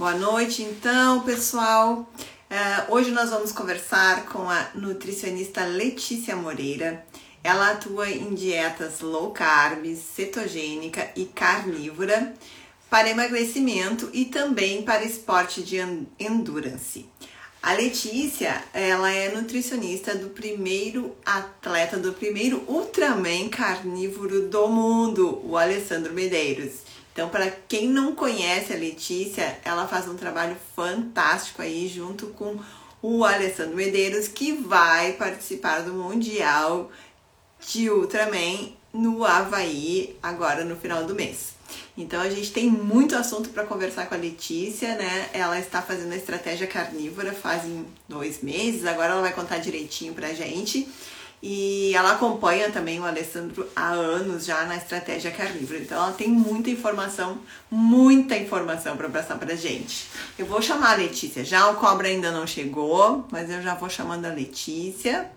Boa noite, então, pessoal. Uh, hoje nós vamos conversar com a nutricionista Letícia Moreira. Ela atua em dietas low carb, cetogênica e carnívora para emagrecimento e também para esporte de endurance. A Letícia, ela é nutricionista do primeiro atleta, do primeiro Ultraman carnívoro do mundo, o Alessandro Medeiros. Então, para quem não conhece a Letícia, ela faz um trabalho fantástico aí junto com o Alessandro Medeiros, que vai participar do Mundial de Ultraman no Havaí agora no final do mês. Então a gente tem muito assunto para conversar com a Letícia, né? Ela está fazendo a estratégia carnívora fazem dois meses, agora ela vai contar direitinho pra gente. E ela acompanha também o Alessandro há anos já na estratégia carnívora. Então ela tem muita informação, muita informação para passar pra gente. Eu vou chamar a Letícia. Já o cobra ainda não chegou, mas eu já vou chamando a Letícia.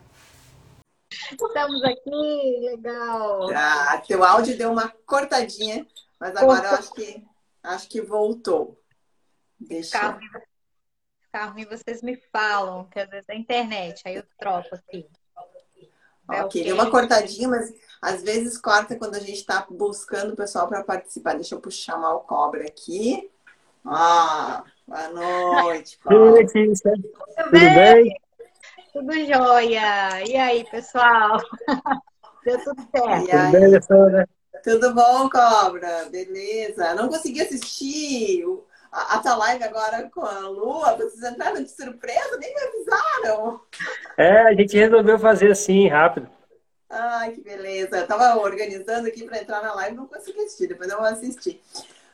Estamos aqui, legal. Ah, teu áudio deu uma cortadinha, mas agora eu acho que acho que voltou. Deixa. Carro, carro, vocês me falam, que às vezes é internet, aí eu troco aqui. É ok, deu uma cortadinha, mas às vezes corta quando a gente está buscando o pessoal para participar. Deixa eu chamar o cobra aqui. Ah, boa noite. Oi, Tudo bem? Tudo jóia. E aí, pessoal? Deu tudo certo. Tudo bem, Alessandra? Tudo bom, Cobra? Beleza. Não consegui assistir a, tua live agora com a Lua, vocês entraram de surpresa, nem me avisaram. É, a gente resolveu fazer assim, rápido. Ai, que beleza. Eu tava organizando aqui para entrar na live, não consegui assistir, depois eu vou assistir.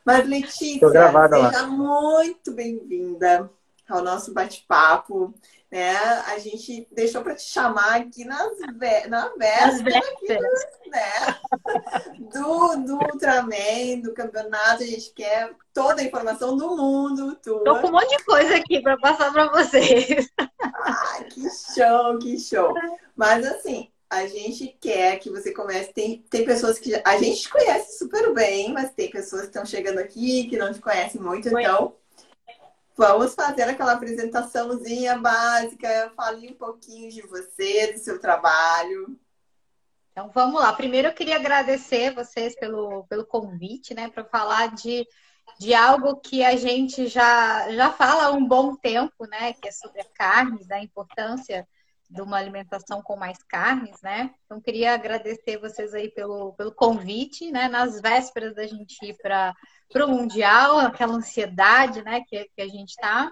Mas, Letícia, seja lá. muito bem-vinda ao nosso bate-papo né? A gente deixou para te chamar aqui nas na véspera aqui, né? do, do Ultraman, do campeonato. A gente quer toda a informação do mundo. Tua. Tô com um monte de coisa aqui para passar para vocês. Ah, que show, que show. Mas assim, a gente quer que você comece. Tem, tem pessoas que a gente conhece super bem, mas tem pessoas que estão chegando aqui que não te conhecem muito, então Vamos fazer aquela apresentaçãozinha básica, fale um pouquinho de você, do seu trabalho. Então vamos lá. Primeiro eu queria agradecer vocês pelo, pelo convite, né, para falar de, de algo que a gente já, já fala há um bom tempo, né, que é sobre a carne, da importância de uma alimentação com mais carnes, né? Então queria agradecer vocês aí pelo, pelo convite, né? Nas vésperas da gente ir para o Mundial, aquela ansiedade, né, que, que a gente está.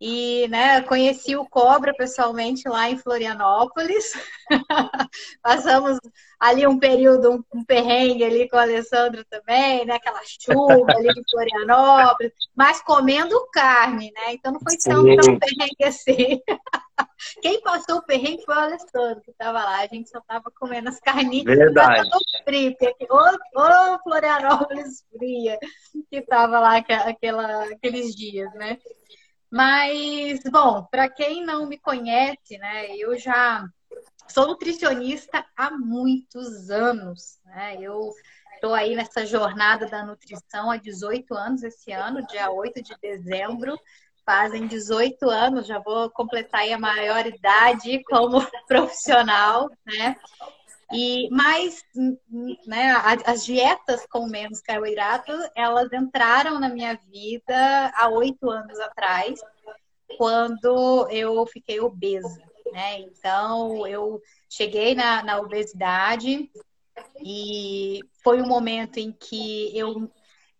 E, né, conheci o Cobra pessoalmente lá em Florianópolis. Passamos ali um período, um, perrengue ali com o Alessandro também, né? Aquela chuva ali em Florianópolis, mas comendo carne, né? Então não foi tão, tão perrengue assim. Quem passou o perrengue foi o Alessandro, que estava lá. A gente só estava comendo as carninhas. Verdade. Frio, ô, ô Florianópolis fria, que estava lá aquela, aqueles dias, né? Mas, bom, para quem não me conhece, né, eu já sou nutricionista há muitos anos, né? Eu estou aí nessa jornada da nutrição há 18 anos esse ano, dia 8 de dezembro. Fazem 18 anos, já vou completar aí a maioridade como profissional, né? E mais, né, as dietas com menos carboidrato, elas entraram na minha vida há oito anos atrás, quando eu fiquei obesa, né? Então, eu cheguei na, na obesidade e foi um momento em que eu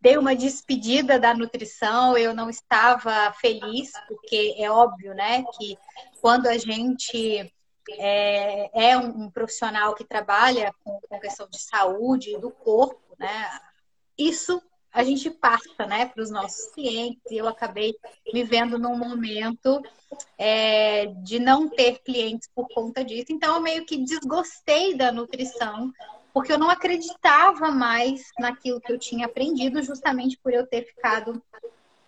dei uma despedida da nutrição, eu não estava feliz, porque é óbvio, né, que quando a gente é, é um, um, profissional que trabalha com, com questão de saúde do corpo, né? Isso a gente passa, né, para os nossos clientes. Eu acabei me vendo num momento é, de não ter clientes por conta disso. Então, eu meio que desgostei da nutrição, porque eu não acreditava mais naquilo que eu tinha aprendido, justamente por eu ter ficado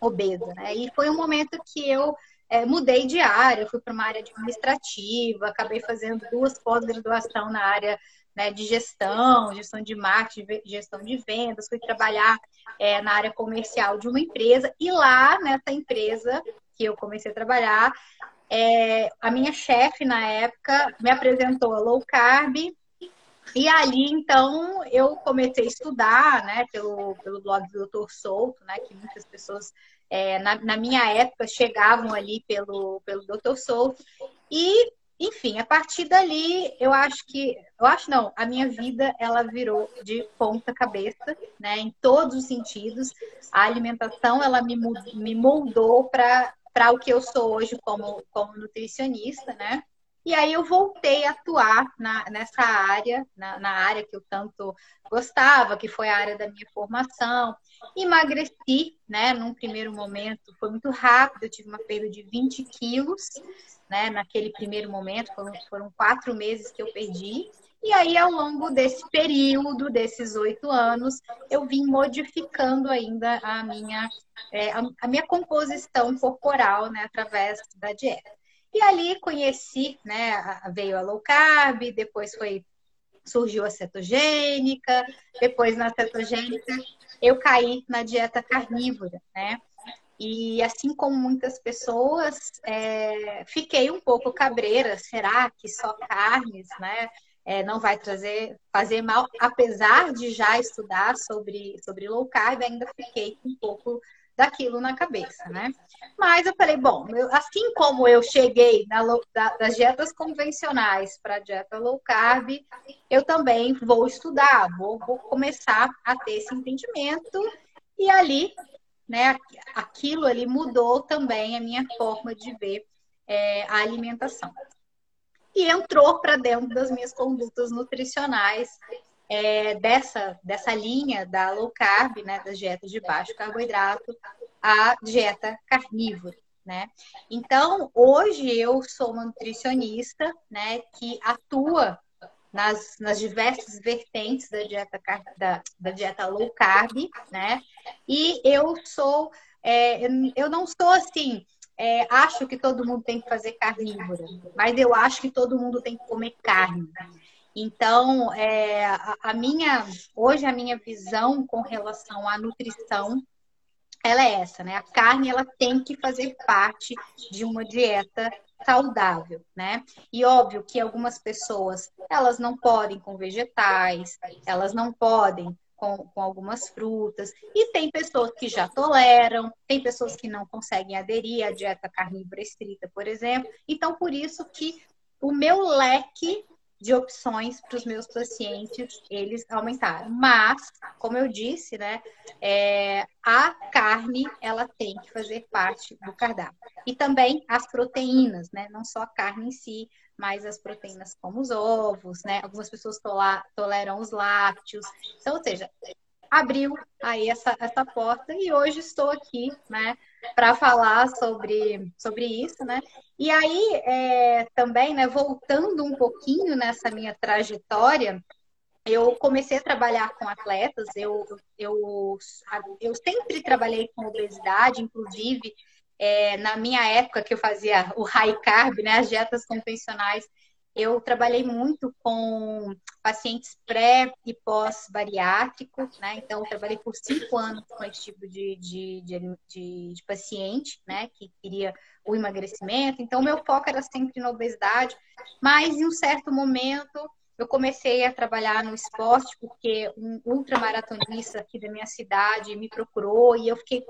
obesa, né? E foi um momento que eu é, mudei de área, fui para uma área administrativa, acabei fazendo duas pós-graduação na área né, de gestão, gestão de marketing, gestão de vendas, fui trabalhar é, na área comercial de uma empresa e lá nessa empresa que eu comecei a trabalhar, é, a minha chefe na época me apresentou a low carb e ali, então, eu comecei a estudar, né, pelo, pelo blog do Doutor Souto, né, que muitas pessoas, é, na, na, minha época, chegavam ali pelo, pelo Doutor Souto. E, enfim, a partir dali, eu acho que, eu acho não, a minha vida, ela virou de ponta cabeça, né, em todos os sentidos. A alimentação, ela me, me moldou para o que eu sou hoje como, como nutricionista, né? E aí eu voltei a atuar na, nessa área, na, na, área que eu tanto gostava, que foi a área da minha formação. Emagreci, né? Num primeiro momento, foi muito rápido, eu tive uma perda de 20 quilos, né? Naquele primeiro momento, foram, foram quatro meses que eu perdi. E aí, ao longo desse período, desses oito anos, eu vim modificando ainda a minha, é, a, minha composição corporal, né? Através da dieta. E ali conheci, né? Veio a low carb, depois foi surgiu a cetogênica, depois na cetogênica eu caí na dieta carnívora, né? E assim como muitas pessoas, é, fiquei um pouco cabreira. Será que só carnes, né? É, não vai trazer fazer mal, apesar de já estudar sobre, sobre low carb, ainda fiquei um pouco daquilo na cabeça, né? Mas eu falei, bom, eu, assim como eu cheguei na, da, das dietas convencionais para a dieta low carb, eu também vou estudar, vou, vou começar a ter esse entendimento e ali, né, aquilo ali mudou também a minha forma de ver é, a alimentação. E entrou para dentro das minhas condutas nutricionais é, dessa, dessa linha da low carb, né, das dietas de baixo carboidrato, a dieta carnívora. Né? Então, hoje eu sou uma nutricionista né, que atua nas, nas diversas vertentes da dieta, da, da dieta low carb, né? E eu sou, é, eu não sou assim, é, acho que todo mundo tem que fazer carnívora, mas eu acho que todo mundo tem que comer carne. Então, é, a, minha, hoje a minha visão com relação à nutrição, ela é essa, né? A carne, ela tem que fazer parte de uma dieta saudável, né? E óbvio que algumas pessoas, elas não podem com vegetais, elas não podem com, com, algumas frutas. E tem pessoas que já toleram, tem pessoas que não conseguem aderir à dieta carnívora estrita, por exemplo. Então, por isso que o meu leque de opções para os meus pacientes, eles aumentaram. Mas, como eu disse, né, é, a carne, ela tem que fazer parte do cardápio. E também as proteínas, né, não só a carne em si, mas as proteínas como os ovos, né, algumas pessoas toleram os lácteos. Então, ou seja, abriu aí essa, essa porta e hoje estou aqui, né, para falar sobre, sobre isso, né? E aí, é, também, né, voltando um pouquinho nessa minha trajetória, eu comecei a trabalhar com atletas, eu, eu, eu sempre trabalhei com obesidade, inclusive é, na minha época que eu fazia o high carb, né, as dietas convencionais, eu trabalhei muito com pacientes pré e pós-bariátricos, né? Então, trabalhei por cinco anos com esse tipo de, de, de, de, paciente, né? Que queria o emagrecimento. Então, meu foco era sempre na obesidade, mas em um certo momento eu comecei a trabalhar no esporte porque um ultramaratonista aqui da minha cidade me procurou e eu fiquei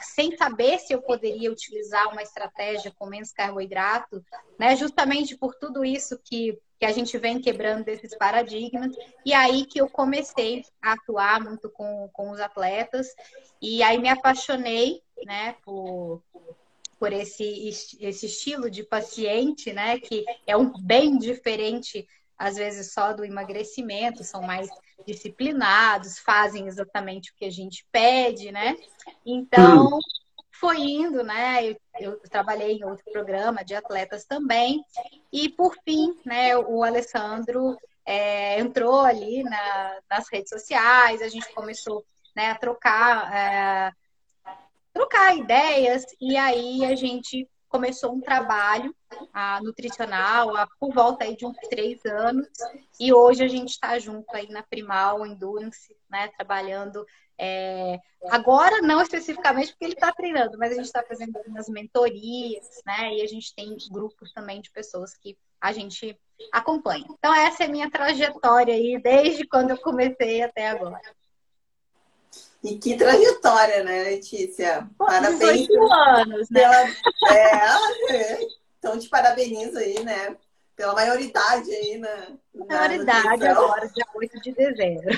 sem saber se eu poderia utilizar uma estratégia com menos carboidrato, né? Justamente por tudo isso que, que a gente vem quebrando desses paradigmas. E aí que eu comecei a atuar muito com, com os atletas e aí me apaixonei, né, por por esse, esse estilo de paciente, né, que é um bem diferente às vezes só do emagrecimento, são mais disciplinados, fazem exatamente o que a gente pede, né? Então, hum. foi indo, né? Eu, eu, trabalhei em outro programa de atletas também, e por fim, né, o Alessandro é, entrou ali na, nas redes sociais, a gente começou né, a trocar. É, trocar ideias e aí a gente começou um trabalho a, nutricional há, por volta aí de uns três anos. E hoje a gente está junto aí na Primal Endurance, né? Trabalhando é, agora, não especificamente porque ele está treinando, mas a gente está fazendo algumas mentorias, né? E a gente tem grupos também de pessoas que a gente acompanha. Então, essa é a minha trajetória aí, desde quando eu comecei até agora. E que trajetória, né, Letícia? Parabéns. 18 anos, né? Pela... É, então te parabenizo aí, né? Pela maioridade aí na. maioridade agora, dia 8 de dezembro.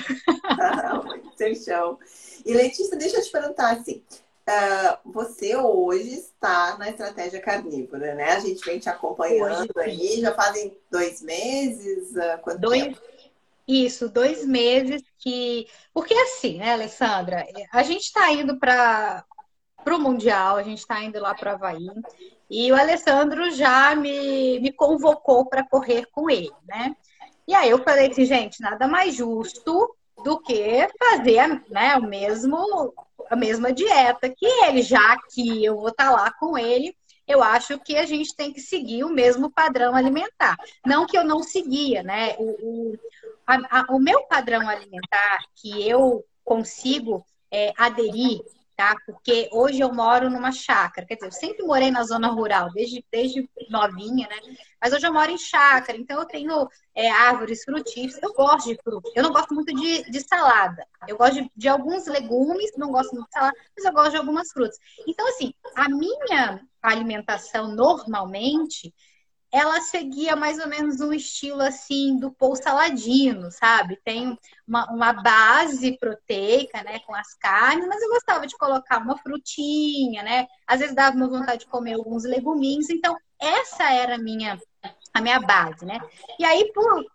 Seu chão. E Letícia, deixa eu te perguntar assim. Uh, você hoje está na estratégia carnívora, né? A gente vem te acompanhando hoje, aí, já fazem dois meses? Uh, dois, tempo? Isso, dois meses que. Porque assim, né, Alessandra? A gente está indo para o Mundial, a gente está indo lá para o Havaí. E o Alessandro já me, me convocou para correr com ele, né? E aí eu falei assim, gente, nada mais justo do que fazer né, o mesmo, a mesma dieta que ele, já que eu vou estar tá lá com ele eu acho que a gente tem que seguir o mesmo padrão alimentar. Não que eu não seguia, né? O, o, a, a, o meu padrão alimentar que eu consigo é, aderir, tá? Porque hoje eu moro numa chácara, quer dizer, eu sempre morei na zona rural, desde, desde novinha, né? Mas hoje eu moro em chácara, então eu tenho é, árvores frutíferas. Eu gosto de fruta. Eu não gosto muito de, de salada. Eu gosto de, de, alguns legumes, não gosto muito de salada, mas eu gosto de algumas frutas. Então, assim, a minha alimentação normalmente ela seguia mais ou menos um estilo assim do Paul Saladino, sabe? Tem uma, uma, base proteica, né, com as carnes, mas eu gostava de colocar uma frutinha, né? Às vezes dava uma vontade de comer alguns leguminhos, então essa era a minha a minha base, né? E aí, por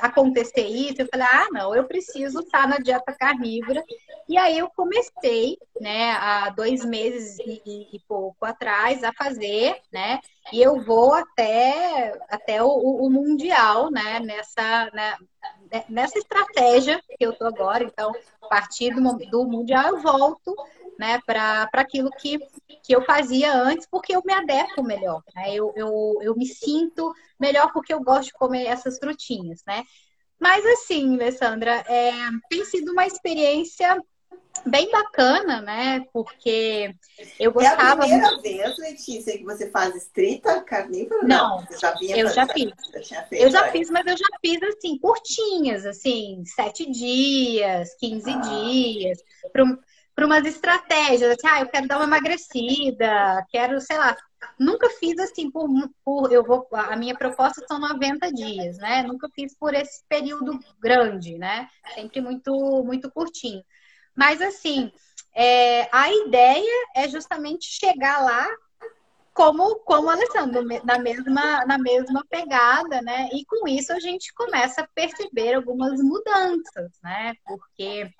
acontecer isso, eu falei, ah, não, eu preciso estar na dieta carnívora. E aí eu comecei, né, há dois meses e, e, pouco atrás, a fazer, né? E eu vou até, até o, o Mundial, né, nessa, né, nessa estratégia que eu tô agora. Então, a partir do, do Mundial, eu volto né, para aquilo que, que eu fazia antes, porque eu me adequo melhor, né? Eu, eu, eu me sinto melhor porque eu gosto de comer essas frutinhas, né? Mas assim, Alessandra, é, tem sido uma experiência bem bacana, né? Porque eu gostava. É a primeira vez, Letícia, que você faz estrita carnívora? Não, não já eu já fiz. Já eu já fiz, mas eu já fiz assim, curtinhas, assim, sete dias, 15 ah. dias para umas estratégias, assim, ah, eu quero dar uma emagrecida, quero, sei lá. Nunca fiz assim por, por eu vou a minha proposta são 90 dias, né? Nunca fiz por esse período grande, né? Sempre muito muito curtinho. Mas assim, é, a ideia é justamente chegar lá como como Alessandro na mesma na mesma pegada, né? E com isso a gente começa a perceber algumas mudanças, né? Porque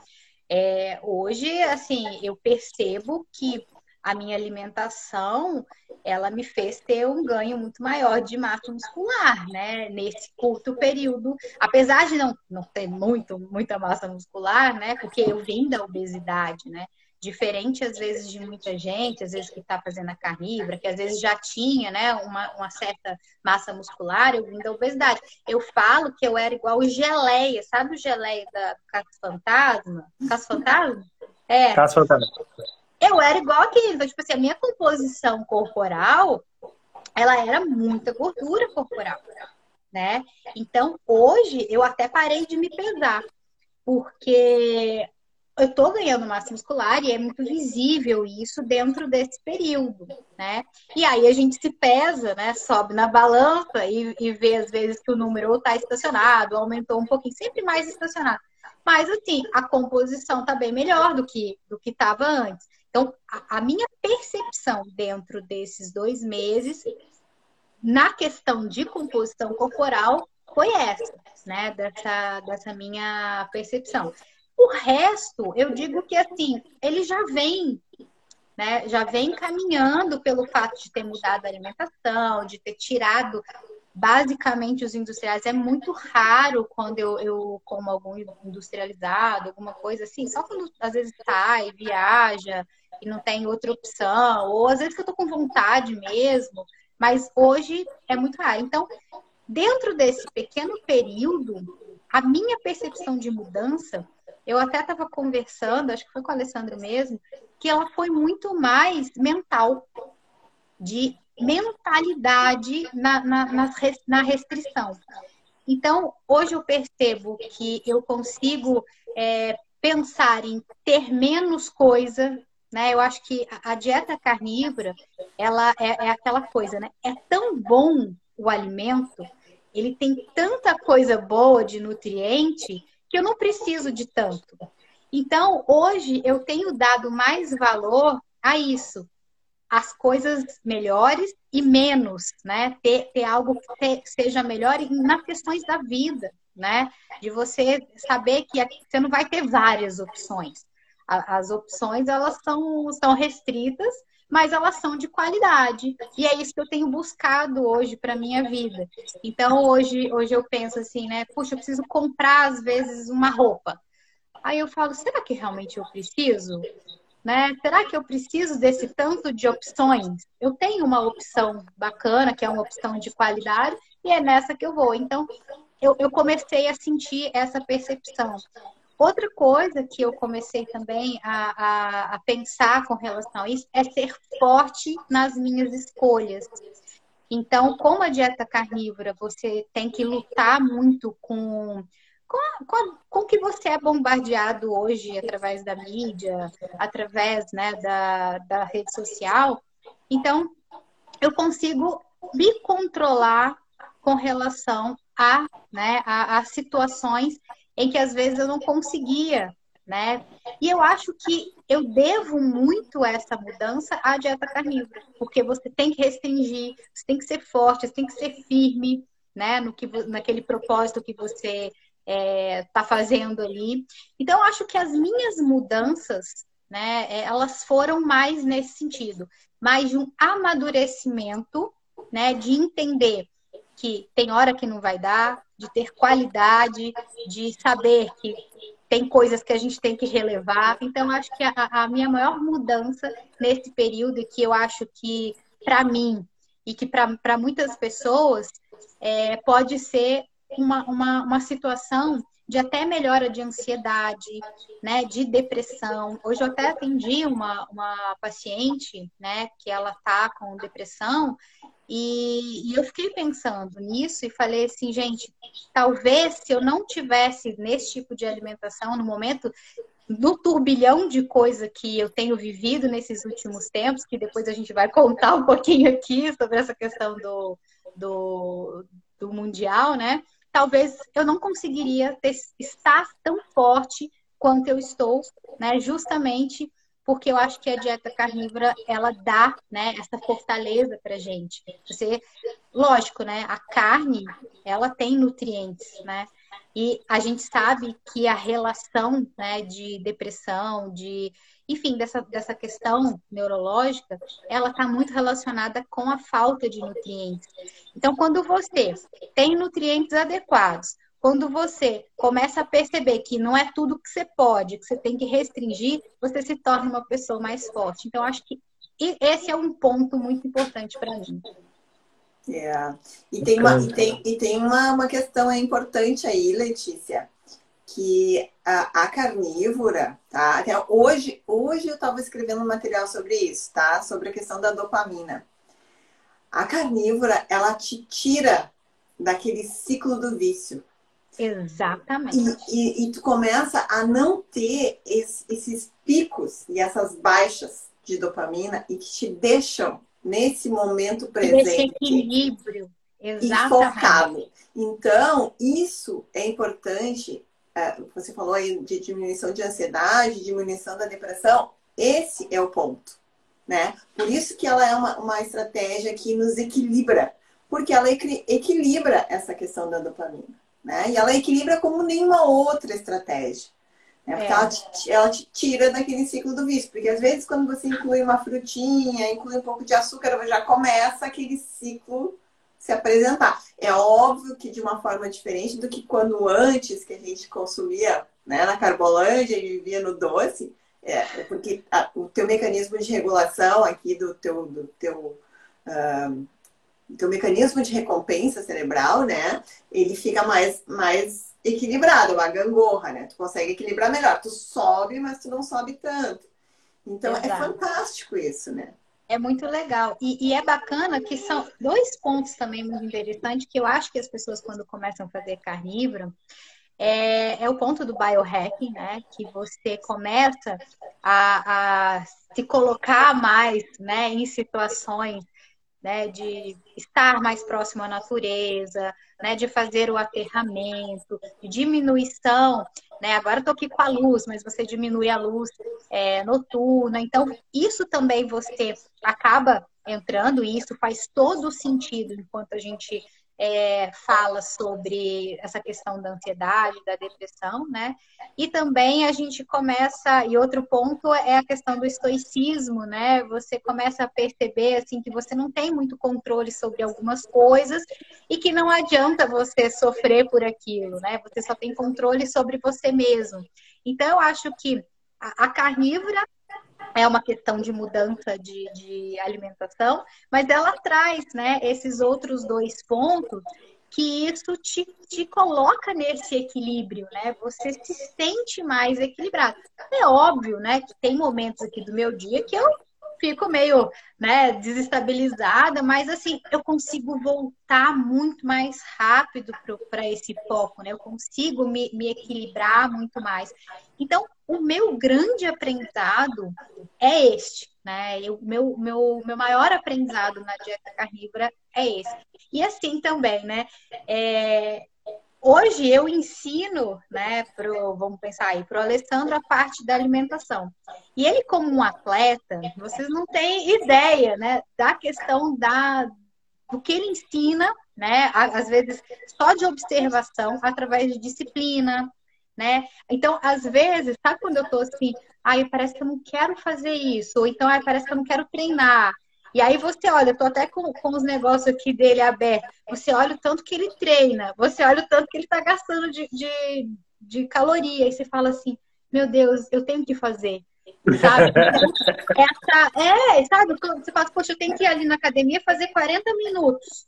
é, hoje, assim, eu percebo que a minha alimentação, ela me fez ter um ganho muito maior de massa muscular, né? Nesse curto período, apesar de não, não ter muito, muita massa muscular, né? Porque eu vim da obesidade, né? Diferente às vezes de muita gente, às vezes que está fazendo a carnívora, que às vezes já tinha, né, uma, uma certa massa muscular, eu vim da obesidade. Eu falo que eu era igual geleia, sabe o geleia da Caça Fantasma? Caça Fantasma? É. Caça Fantasma. Eu era igual aquele, então, tipo assim, a minha composição corporal, ela era muita gordura corporal, né? Então, hoje, eu até parei de me pesar, porque eu estou ganhando massa muscular e é muito visível isso dentro desse período, né? E aí a gente se pesa, né? Sobe na balança e, e vê às vezes que o número está estacionado, aumentou um pouquinho, sempre mais estacionado. Mas assim, a composição está bem melhor do que do que estava antes. Então, a, a minha percepção dentro desses dois meses, na questão de composição corporal, foi essa, né? Dessa, dessa minha percepção. O resto, eu digo que assim, ele já vem, né? Já vem caminhando pelo fato de ter mudado a alimentação, de ter tirado basicamente os industriais. É muito raro quando eu, eu como algum industrializado, alguma coisa assim, só quando às vezes sai, viaja e não tem outra opção, ou às vezes que eu tô com vontade mesmo, mas hoje é muito raro. Então, dentro desse pequeno período, a minha percepção de mudança, eu até estava conversando, acho que foi com a Alessandra mesmo, que ela foi muito mais mental, de mentalidade na, na, na restrição. Então, hoje eu percebo que eu consigo é, pensar em ter menos coisa, né? Eu acho que a, dieta carnívora, ela é, é aquela coisa, né? É tão bom o alimento, ele tem tanta coisa boa de nutriente que eu não preciso de tanto. Então, hoje eu tenho dado mais valor a isso, as coisas melhores e menos, né? Ter, ter algo que seja melhor nas questões da vida, né? De você saber que você não vai ter várias opções. As opções, elas são, são restritas, mas elas são de qualidade. E é isso que eu tenho buscado hoje para minha vida. Então, hoje, hoje eu penso assim, né? Puxa, eu preciso comprar, às vezes, uma roupa. Aí eu falo, será que realmente eu preciso? Né? Será que eu preciso desse tanto de opções? Eu tenho uma opção bacana, que é uma opção de qualidade, e é nessa que eu vou. Então, eu, eu comecei a sentir essa percepção. Outra coisa que eu comecei também a, a, a, pensar com relação a isso é ser forte nas minhas escolhas. Então, como a dieta carnívora, você tem que lutar muito com com, com que você é bombardeado hoje através da mídia, através né, da, da rede social. Então, eu consigo me controlar com relação a, né, a, a situações em que às vezes eu não conseguia, né? E eu acho que eu devo muito essa mudança à dieta carnívora, porque você tem que restringir, você tem que ser forte, você tem que ser firme, né, no que naquele propósito que você está é, tá fazendo ali. Então, acho que as minhas mudanças, né, é, elas foram mais nesse sentido, mais de um amadurecimento, né, de entender que tem hora que não vai dar, de ter qualidade, de saber que tem coisas que a gente tem que relevar. Então, acho que a, a minha maior mudança nesse período, que eu acho que, para mim, e que para muitas pessoas, é, pode ser uma, uma, uma situação de até melhora de ansiedade, né, de depressão. Hoje eu até atendi uma, uma paciente, né, que ela tá com depressão e, e, eu fiquei pensando nisso e falei assim, gente, talvez se eu não tivesse nesse tipo de alimentação no momento no turbilhão de coisa que eu tenho vivido nesses últimos tempos, que depois a gente vai contar um pouquinho aqui sobre essa questão do, do, do mundial, né? talvez eu não conseguiria ter, estar tão forte quanto eu estou, né? Justamente porque eu acho que a dieta carnívora ela dá, né, essa fortaleza para gente. Você, lógico, né? A carne ela tem nutrientes, né? E a gente sabe que a relação, né, de depressão, de enfim, dessa, dessa questão neurológica, ela está muito relacionada com a falta de nutrientes. Então, quando você tem nutrientes adequados, quando você começa a perceber que não é tudo que você pode, que você tem que restringir, você se torna uma pessoa mais forte. Então, acho que esse é um ponto muito importante para mim. É. E tem, uma, e tem, e tem uma, uma questão importante aí, Letícia, que a, a carnívora, tá? Até hoje, hoje eu estava escrevendo um material sobre isso, tá? Sobre a questão da dopamina. A carnívora, ela te tira daquele ciclo do vício. Exatamente. E, e, e tu começa a não ter esse, esses picos e essas baixas de dopamina e que te deixam nesse momento presente. Esse equilíbrio. Exatamente. E focado. Então, isso é importante é, você falou aí de diminuição de ansiedade, diminuição da depressão, esse é o ponto, né? Por isso que ela é uma, uma estratégia que nos equilibra, porque ela equilibra essa questão da dopamina, né? E ela equilibra como nenhuma outra estratégia. Né? Porque é. ela, te, ela te tira daquele ciclo do vício. Porque às vezes quando você inclui uma frutinha, inclui um pouco de açúcar, já começa aquele ciclo se apresentar. É óbvio que de uma forma diferente do que quando antes que a gente consumia né, na Carbolândia e vivia no doce, é, porque a, o teu mecanismo de regulação aqui do teu, do teu, uh, teu mecanismo de recompensa cerebral, né, ele fica mais, mais equilibrado, uma gangorra, né? Tu consegue equilibrar melhor. Tu sobe, mas tu não sobe tanto. Então é Exato. é fantástico isso, né? É muito legal. E, e, é bacana que são dois pontos também muito interessantes que eu acho que as pessoas, quando começam a fazer carnívoro, é, é o ponto do biohacking, né? Que você começa a, a se colocar mais né, em situações né, de estar mais próximo à natureza, né, de fazer o aterramento, de diminuição, né, agora estou aqui com a luz, mas você diminui a luz é, noturna, então isso também você acaba entrando e isso faz todo o sentido enquanto a gente é, fala sobre essa questão da ansiedade, da depressão, né? E também a gente começa, e outro ponto é a questão do estoicismo, né? Você começa a perceber, assim, que você não tem muito controle sobre algumas coisas e que não adianta você sofrer por aquilo, né? Você só tem controle sobre você mesmo. Então, eu acho que a, a carnívora é uma questão de mudança de, de alimentação, mas ela traz né, esses outros dois pontos que isso te, te coloca nesse equilíbrio, né? Você se sente mais equilibrado. É óbvio, né, que tem momentos aqui do meu dia que eu fico meio, né, desestabilizada, mas assim, eu consigo voltar muito mais rápido para esse foco, né? Eu consigo me, me equilibrar muito mais. Então, o meu grande aprendizado é este, né? O meu, meu, meu maior aprendizado na dieta carnívora é esse. E assim também, né? É, hoje eu ensino, né, pro, vamos pensar aí, para o Alessandro a parte da alimentação. E ele, como um atleta, vocês não têm ideia, né, da questão da, do que ele ensina, né, às vezes só de observação, através de disciplina, né? Então, às vezes, sabe quando eu tô assim, ai, parece que eu não quero fazer isso, ou então, ai, parece que eu não quero treinar. E aí você olha, eu tô até com, com os negócios aqui dele abertos, você olha o tanto que ele treina, você olha o tanto que ele tá gastando de, de, de caloria, e você fala assim, meu Deus, eu tenho que fazer. Sabe? Essa, é, sabe? Você fala, poxa, eu tenho que ir ali na academia fazer 40 minutos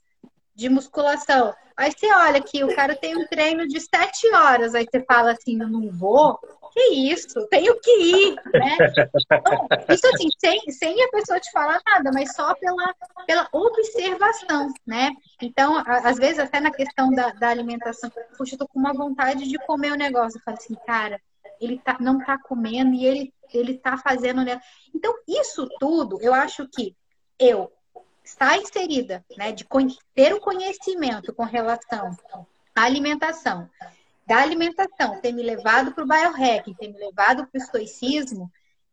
de musculação. Aí você olha que o cara tem um treino de sete horas, aí você fala assim, eu não vou? Que isso? Tenho que ir, né? Então, isso assim, sem, sem a pessoa te falar nada, mas só pela, pela observação, né? Então, às vezes, até na questão da, da alimentação, puxa, eu tô com uma vontade de comer o um negócio. Eu falo assim, cara, ele tá, não tá comendo e ele, ele tá fazendo. Né? Então, isso tudo, eu acho que eu, está inserida, né, de ter o conhecimento com relação à alimentação, da alimentação ter me levado para o biohacking, ter me levado para o estoicismo,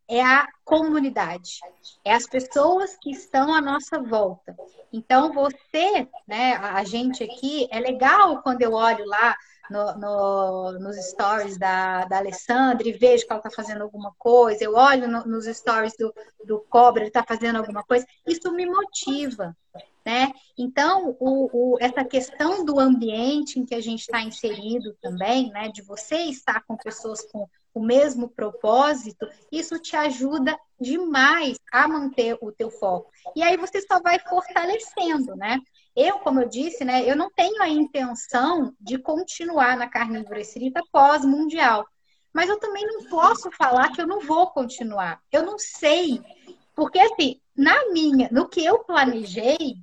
é a comunidade, é as pessoas que estão à nossa volta. Então, você, né, a gente aqui, é legal quando eu olho lá no, no, nos stories da, da Alessandra e vejo que ela está fazendo alguma coisa, eu olho no, nos stories do, do Cobra, ele está fazendo alguma coisa, isso me motiva. Né? Então, o, o, essa questão do ambiente em que a gente está inserido também, né, de você estar com pessoas com o mesmo propósito, isso te ajuda demais a manter o teu foco. E aí você só vai fortalecendo, né? Eu, como eu disse, né, eu não tenho a intenção de continuar na carnívora estrita pós-mundial. Mas eu também não posso falar que eu não vou continuar. Eu não sei. Porque, assim, na minha, no que eu planejei,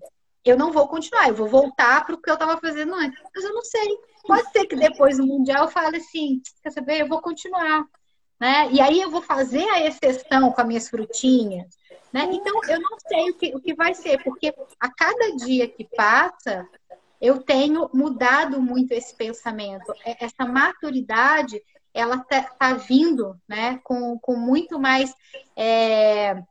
eu não vou continuar. Eu vou voltar para o que eu estava fazendo antes. Mas eu não sei. Pode ser que depois do Mundial eu fale assim, quer saber, eu vou continuar. Né? E aí eu vou fazer a exceção com as minhas frutinhas, né? Então, eu não sei o que, o que vai ser, porque a cada dia que passa, eu tenho mudado muito esse pensamento. É, essa maturidade, ela está tá vindo né, com, com muito mais. É,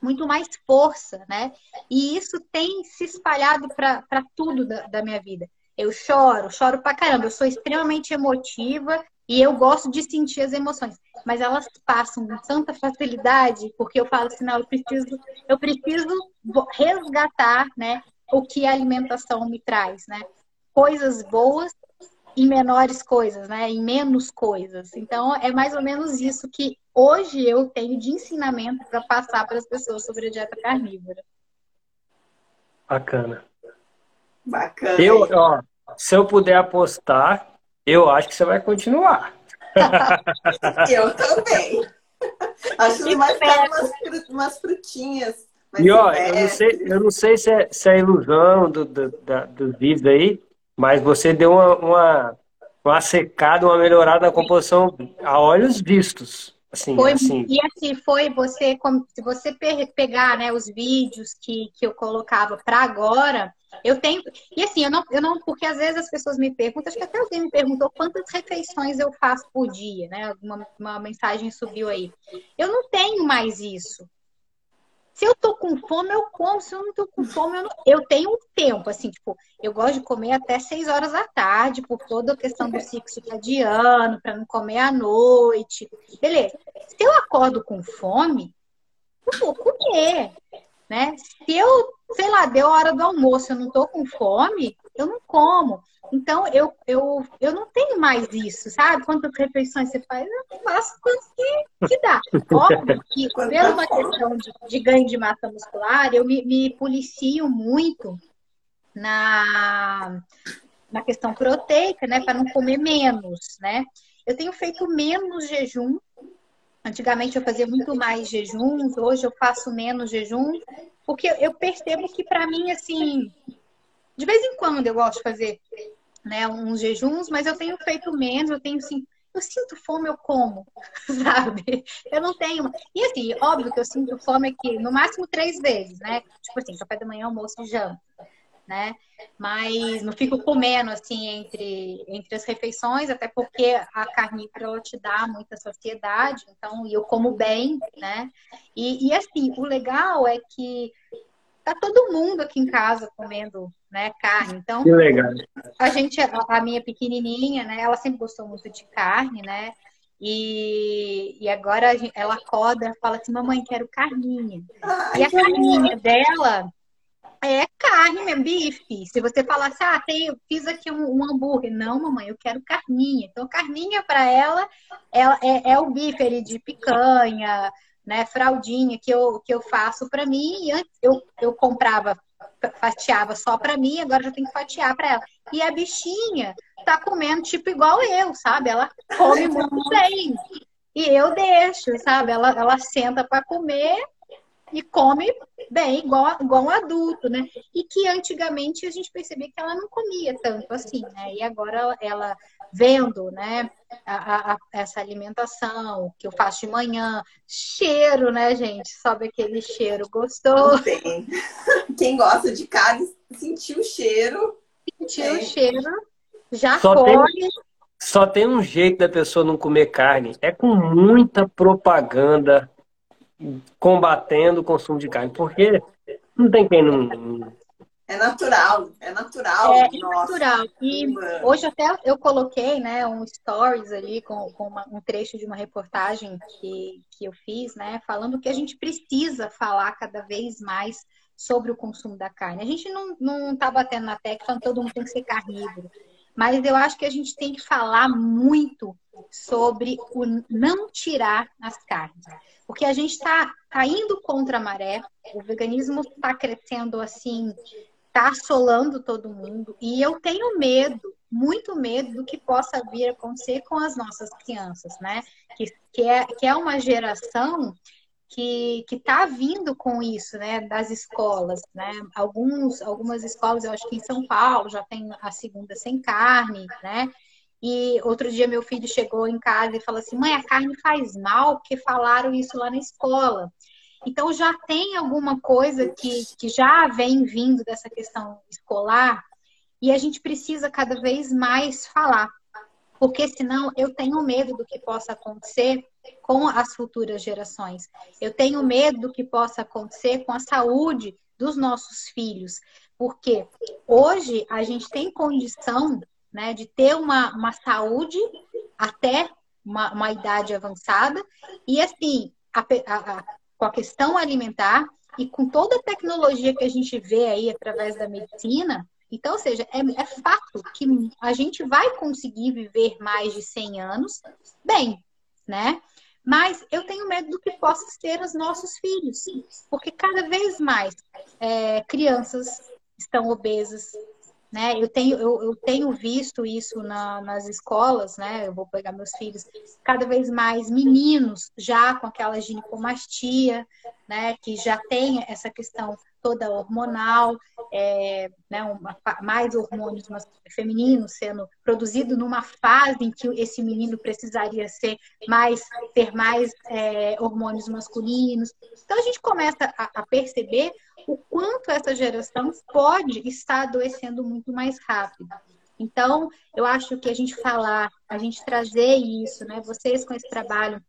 muito mais força, né? E isso tem se espalhado para tudo da, da minha vida. Eu choro, choro pra caramba. Eu sou extremamente emotiva e eu gosto de sentir as emoções, mas elas passam com tanta facilidade, porque eu falo assim, não, eu preciso, eu preciso resgatar, né, o que a alimentação me traz, né? Coisas boas em menores coisas, né? Em menos coisas. Então, é mais ou menos isso que hoje eu tenho de ensinamento para passar para as pessoas sobre a dieta carnívora. Bacana. Bacana. Eu, ó, se eu puder apostar, eu acho que você vai continuar. eu também. Acho que vai ficar umas, umas frutinhas. E ó, eu não sei, eu não sei se é, se é ilusão do, do, da, do vídeo aí, mas você deu uma, uma, uma secada, uma melhorada na composição a olhos vistos. Assim, foi, assim. E assim, foi você, se você pegar né, os vídeos que, que eu colocava para agora, eu tenho. E assim, eu não, eu não, porque às vezes as pessoas me perguntam, acho que até alguém me perguntou quantas refeições eu faço por dia, né? Uma, uma mensagem subiu aí. Eu não tenho mais isso. Se eu tô com fome, eu como. Se eu não tô com fome, eu, não... eu tenho um tempo, assim, tipo, eu gosto de comer até seis horas da tarde, por toda a questão do ciclo circadiano, para não comer à noite. Beleza. Se eu acordo com fome, eu vou comer, né? Se eu, sei lá, deu a hora do almoço, eu não tô com fome, eu não como. Então, eu, eu, eu não tenho mais isso, sabe? Quantas refeições você faz? Eu faço quanto que, que dá. Óbvio que, por uma questão de, de, ganho de massa muscular, eu me, me policio muito na, na questão proteica, né? Para não comer menos, né? Eu tenho feito menos jejum. Antigamente eu fazia muito mais jejuns, hoje eu faço menos jejum, porque eu percebo que para mim, assim, de vez em quando eu gosto de fazer né, uns jejuns, mas eu tenho feito menos, eu tenho assim, eu sinto fome, eu como, sabe? Eu não tenho. E assim, óbvio que eu sinto fome aqui, no máximo três vezes, né? Tipo assim, café da manhã, almoço e janta, né? Mas não fico comendo assim entre, entre as refeições, até porque a carnífera ela te dá muita saciedade, então eu como bem, né? E, e assim, o legal é que tá todo mundo aqui em casa comendo né, carne. Então, que legal. a gente, a minha pequenininha, né, ela sempre gostou muito de carne, né? E, e agora ela acorda e fala assim, mamãe, quero carninha. Ai, e a carninha dela é carne mesmo, bife. Se você falar assim, ah, tem, fiz aqui um, um, hambúrguer. Não, mamãe, eu quero carninha. Então, carninha para ela é, é, é, o bife ali de picanha, né, fraldinha que eu, que eu faço para mim. E antes eu, eu comprava, fatiava só para mim, agora já tenho que fatiar para ela. E a bichinha tá comendo tipo igual eu, sabe? Ela come muito bem. E eu deixo, sabe? Ela, ela senta para comer e come bem, igual, igual um adulto, né? E que antigamente a gente percebia que ela não comia tanto assim, né? E agora ela, vendo, né, a, a, essa alimentação que eu faço de manhã, cheiro, né, gente? Sobe aquele cheiro gostoso. Tem. Quem gosta de carne, sentiu o cheiro. Sentiu o cheiro, já Só come. Tem... Só tem um jeito da pessoa não comer carne, é com muita propaganda combatendo o consumo de carne, porque não tem quem não. É natural, é natural. É, é natural. E hoje até eu coloquei né, um stories ali com, com uma, um trecho de uma reportagem que, que eu fiz, né? Falando que a gente precisa falar cada vez mais sobre o consumo da carne. A gente não, não tá batendo na tecla falando que todo mundo tem que ser carnívoro. Mas eu acho que a gente tem que falar muito sobre o não tirar as carnes. Porque a gente está tá indo contra a maré, o veganismo está crescendo assim, está assolando todo mundo, e eu tenho medo, muito medo do que possa vir a acontecer com as nossas crianças, né? Que, que, é, que é uma geração que está vindo com isso, né, das escolas, né? Alguns, algumas escolas, eu acho que em São Paulo já tem a segunda sem carne, né? E outro dia meu filho chegou em casa e falou assim: mãe, a carne faz mal, porque falaram isso lá na escola. Então já tem alguma coisa que, que já vem vindo dessa questão escolar e a gente precisa cada vez mais falar. Porque senão eu tenho medo do que possa acontecer com as futuras gerações. Eu tenho medo do que possa acontecer com a saúde dos nossos filhos. Porque hoje a gente tem condição né, de ter uma, uma saúde até uma, uma idade avançada, e assim, a, a, a, com a questão alimentar, e com toda a tecnologia que a gente vê aí através da medicina, então, ou seja, é, é fato que a gente vai conseguir viver mais de 100 anos bem, né? Mas eu tenho medo do que possa ser os nossos filhos, porque cada vez mais é, crianças estão obesas, né? Eu tenho, eu, eu tenho visto isso na, nas escolas, né? Eu vou pegar meus filhos, cada vez mais meninos já com aquela ginecomastia, né? Que já tem essa questão toda hormonal, é, né, uma, mais hormônios femininos sendo produzido numa fase em que esse menino precisaria ser mais ter mais é, hormônios masculinos. Então a gente começa a, a perceber o quanto essa geração pode estar adoecendo muito mais rápido. Então, eu acho que a gente falar, a gente trazer isso, né? Vocês com esse trabalho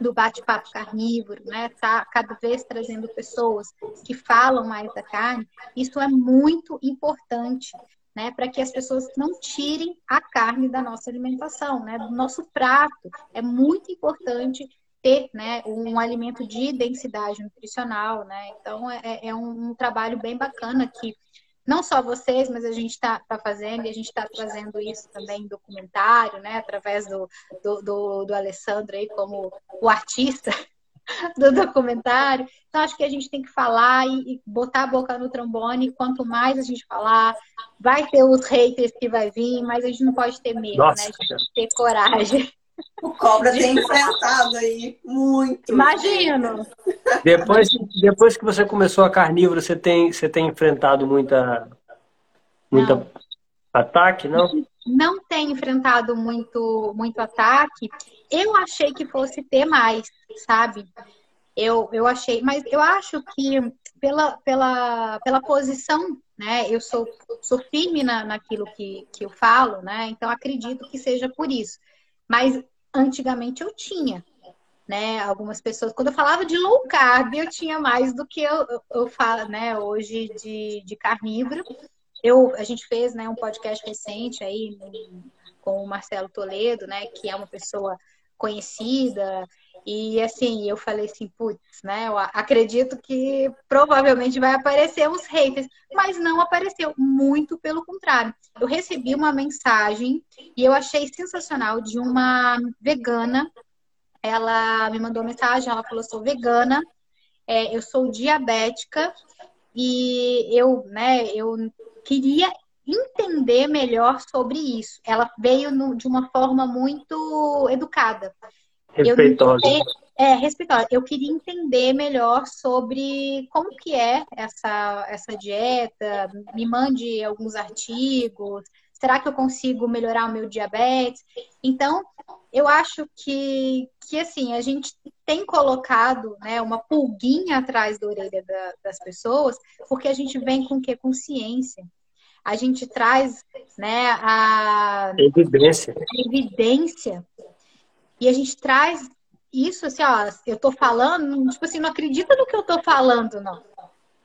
do bate-papo carnívoro, né? Tá cada vez trazendo pessoas que falam mais da carne. Isso é muito importante, né? Para que as pessoas não tirem a carne da nossa alimentação, né? Do nosso prato. É muito importante ter, né? Um alimento de densidade nutricional, né? Então é, é um, um trabalho bem bacana que não só vocês, mas a gente está tá fazendo e a gente está trazendo isso também em documentário, né? Através do, do, do, do Alessandro aí como o artista do documentário. Então, acho que a gente tem que falar e, e, botar a boca no trombone. Quanto mais a gente falar, vai ter os haters que vai vir, mas a gente não pode ter medo, Nossa. né? A gente tem que ter coragem. O Cobra tem enfrentado aí muito. Imagino. Depois, depois que você começou a carnívoro, você tem, você tem enfrentado muita, muita não. ataque, não? Não tem enfrentado muito, muito ataque. Eu achei que fosse ter mais, sabe? Eu, eu achei, mas eu acho que pela, pela, pela posição, né? Eu sou, sou firme na, naquilo que, que eu falo, né? Então acredito que seja por isso. Mas antigamente eu tinha, né? Algumas pessoas, quando eu falava de low carb, eu tinha mais do que eu, eu, eu falo, né? Hoje de, de carnívoro. Eu, a gente fez né, um podcast recente aí com o Marcelo Toledo, né? Que é uma pessoa conhecida. E assim, eu falei assim, putz, né? Eu acredito que provavelmente vai aparecer uns haters, mas não apareceu, muito pelo contrário. Eu recebi uma mensagem e eu achei sensacional de uma vegana. Ela me mandou mensagem, ela falou: sou vegana, é, eu sou diabética e eu, né, eu queria entender melhor sobre isso. Ela veio no, de uma forma muito educada. Respeitosa. Eu, é, respeitosa. Eu queria entender melhor sobre como que é essa, essa dieta. Me mande alguns artigos. Será que eu consigo melhorar o meu diabetes? Então, eu acho que, que assim, a gente tem colocado né, uma pulguinha atrás da orelha da, das pessoas, porque a gente vem com o que? Consciência a gente traz né, a evidência. a evidência e a gente traz isso assim, ó, eu tô falando, tipo assim, não acredita no que eu tô falando, não.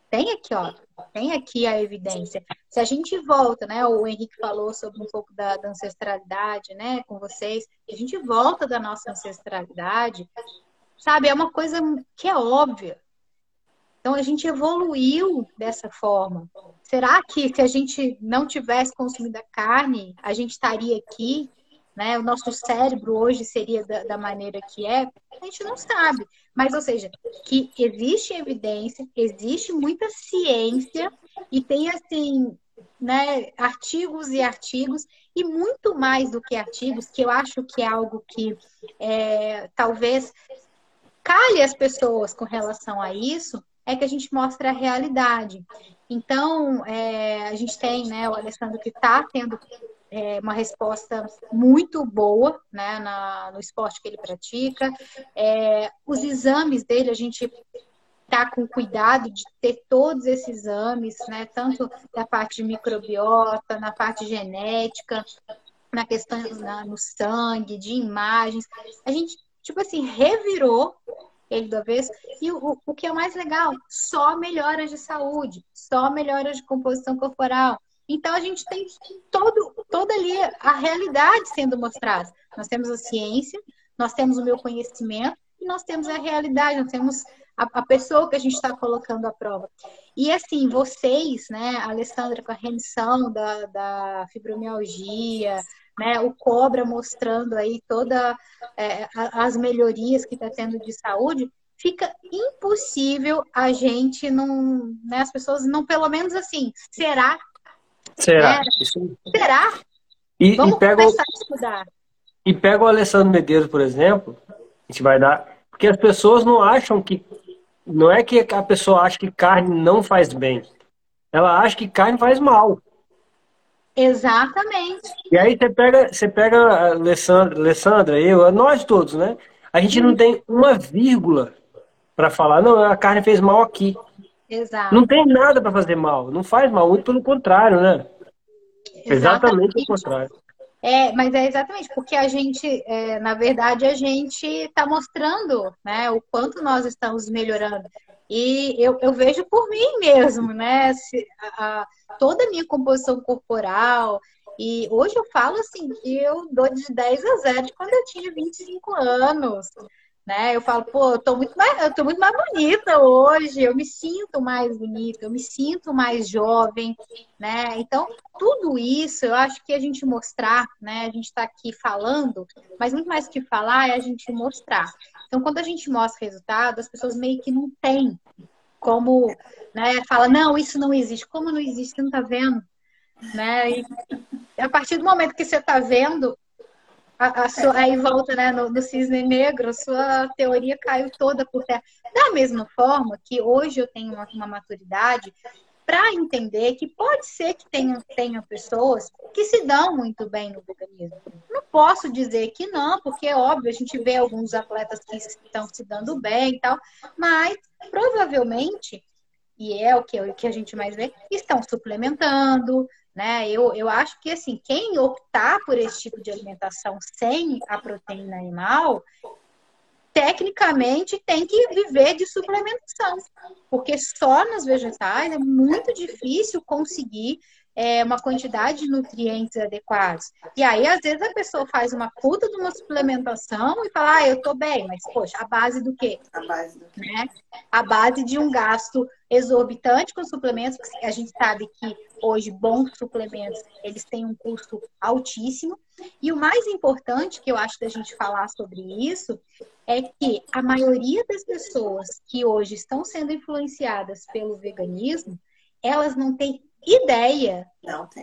Tem aqui, ó, tem aqui a evidência. Se a gente volta, né, o Henrique falou sobre um pouco da, da ancestralidade, né, com vocês, a gente volta da nossa ancestralidade, sabe, é uma coisa que é óbvia. Então a gente evoluiu dessa forma. Será que se a gente não tivesse consumido a carne, a gente estaria aqui? Né? O nosso cérebro hoje seria da, da maneira que é? A gente não sabe. Mas, ou seja, que existe evidência, existe muita ciência e tem assim, né, artigos e artigos, e muito mais do que artigos, que eu acho que é algo que é, talvez calhe as pessoas com relação a isso, é que a gente mostra a realidade. Então, é, a gente tem né, o Alessandro que está tendo é, uma resposta muito boa né, na, no esporte que ele pratica. É, os exames dele, a gente está com cuidado de ter todos esses exames, né, tanto na parte de microbiota, na parte genética, na questão na, no sangue, de imagens. A gente, tipo assim, revirou ele do avesso. E o, o que é mais legal, só melhoras de saúde, só melhoras de composição corporal. Então a gente tem todo, toda ali a realidade sendo mostrada. Nós temos a ciência, nós temos o meu conhecimento e nós temos a realidade, nós temos a, a pessoa que a gente está colocando à prova. E assim, vocês, né, a Alessandra com a remissão da, da fibromialgia, né, o Cobra mostrando aí todas é, as melhorias que está tendo de saúde, fica impossível a gente não, né, as pessoas não, pelo menos assim, será? Será? Né? Será? E, Vamos e pega começar o, a estudar. E pega o Alessandro Medeiros, por exemplo, a gente vai dar, porque as pessoas não acham que não é que a pessoa acha que carne não faz bem. Ela acha que carne faz mal. Exatamente. E aí você pega, você pega a Alessandra, Alessandra, eu, nós todos, né? A gente não tem uma vírgula para falar, não, a carne fez mal aqui. Exato. Não tem nada para fazer mal, não faz mal, muito pelo contrário, né? Exatamente, exatamente o contrário. É, mas é exatamente porque a gente, é, na verdade, a gente está mostrando né, o quanto nós estamos melhorando. E eu, eu vejo por mim mesmo, né? Se, a, a, toda a minha composição corporal. E hoje eu falo assim que eu dou de 10 a 0 de quando eu tinha 25 anos né? Eu falo, pô, eu tô muito mais, eu tô muito mais bonita hoje, eu me sinto mais bonita, eu me sinto mais jovem, né? Então, tudo isso eu acho que a gente mostrar, né? A gente está aqui falando, mas muito mais que falar é a gente mostrar. Então, quando a gente mostra resultado, as pessoas meio que não têm como, né? Fala, não, isso não existe. Como não existe? Você não tá vendo? Né? E a partir do momento que você está vendo, a, a sua, aí volta né, no, cisne negro, sua teoria caiu toda por terra. Da mesma forma que hoje eu tenho uma, uma maturidade para entender que pode ser que tenha, tenha pessoas que se dão muito bem no veganismo. Não posso dizer que não, porque é óbvio, a gente vê alguns atletas que estão se dando bem e tal, mas provavelmente, e é o que, o que a gente mais vê, estão suplementando, né? Eu, eu acho que assim, quem optar por esse tipo de alimentação sem a proteína animal, tecnicamente tem que viver de suplementação, porque só nos vegetais é muito difícil conseguir é, uma quantidade de nutrientes adequados. E aí, às vezes, a pessoa faz uma puta de uma suplementação e fala, ah, eu tô bem, mas, poxa, a base do quê? A base do quê? Né? A base de um gasto exorbitante com suplementos, a gente sabe que hoje bons suplementos, eles têm um custo altíssimo. E o mais importante que eu acho da gente falar sobre isso é que a maioria das pessoas que hoje estão sendo influenciadas pelo veganismo, elas não têm ideia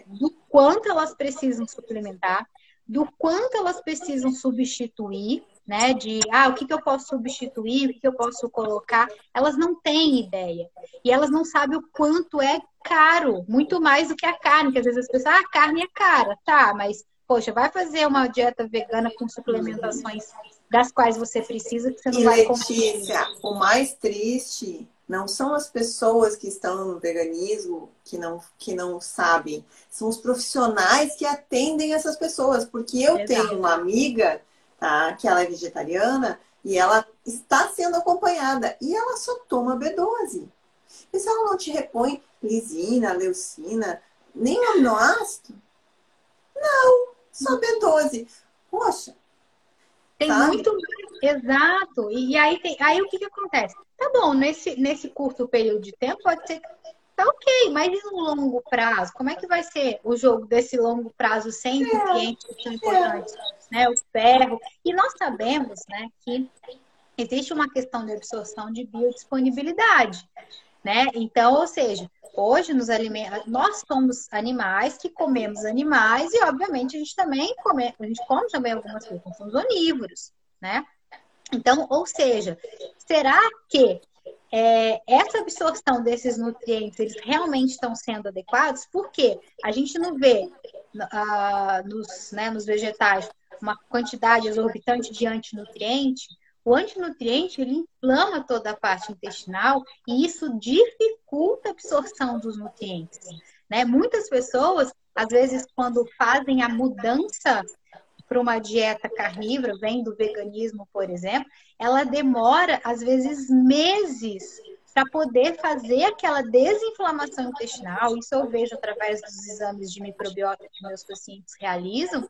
do quanto elas precisam suplementar, do quanto elas precisam substituir, né? De ah, o que, que eu posso substituir, o que, que eu posso colocar. Elas não têm ideia. E elas não sabem o quanto é caro, muito mais do que a carne, que às vezes as pessoas, ah, a carne é cara, tá, mas, poxa, vai fazer uma dieta vegana com suplementações das quais você precisa, que você não e vai Letícia, o mais triste não são as pessoas que estão no veganismo que não, que não sabem, são os profissionais que atendem essas pessoas. Porque eu Exato. tenho uma amiga, tá, que ela é vegetariana e ela está sendo acompanhada e ela só toma B12. E se ela não te repõe lisina, leucina, nem o aminoácido? Não, só B12. Poxa. Tem sabe? muito Exato. E aí, tem, aí o que, que acontece? Tá bom, nesse, nesse curto período de tempo pode ser tá ok, mas e no longo prazo? Como é que vai ser o jogo desse longo prazo sem é, nutrientes que são importantes? Né? O ferro. E nós sabemos né, que existe uma questão de absorção de biodisponibilidade. Né? Então, ou seja, hoje nos alimentos, nós somos animais que comemos animais e, obviamente, a gente também come, a gente come também algumas coisas, somos onívoros, né? Então, ou seja, será que é, essa absorção desses nutrientes eles realmente estão sendo adequados? Porque a gente não vê uh, nos, né, nos vegetais uma quantidade exorbitante de antinutriente. O antinutriente ele inflama toda a parte intestinal e isso dificulta a absorção dos nutrientes. Né? Muitas pessoas, às vezes, quando fazem a mudança para uma dieta carnívora, vem do veganismo, por exemplo, ela demora, às vezes, meses para poder fazer aquela desinflamação intestinal. Isso eu vejo através dos exames de microbiota que meus pacientes realizam,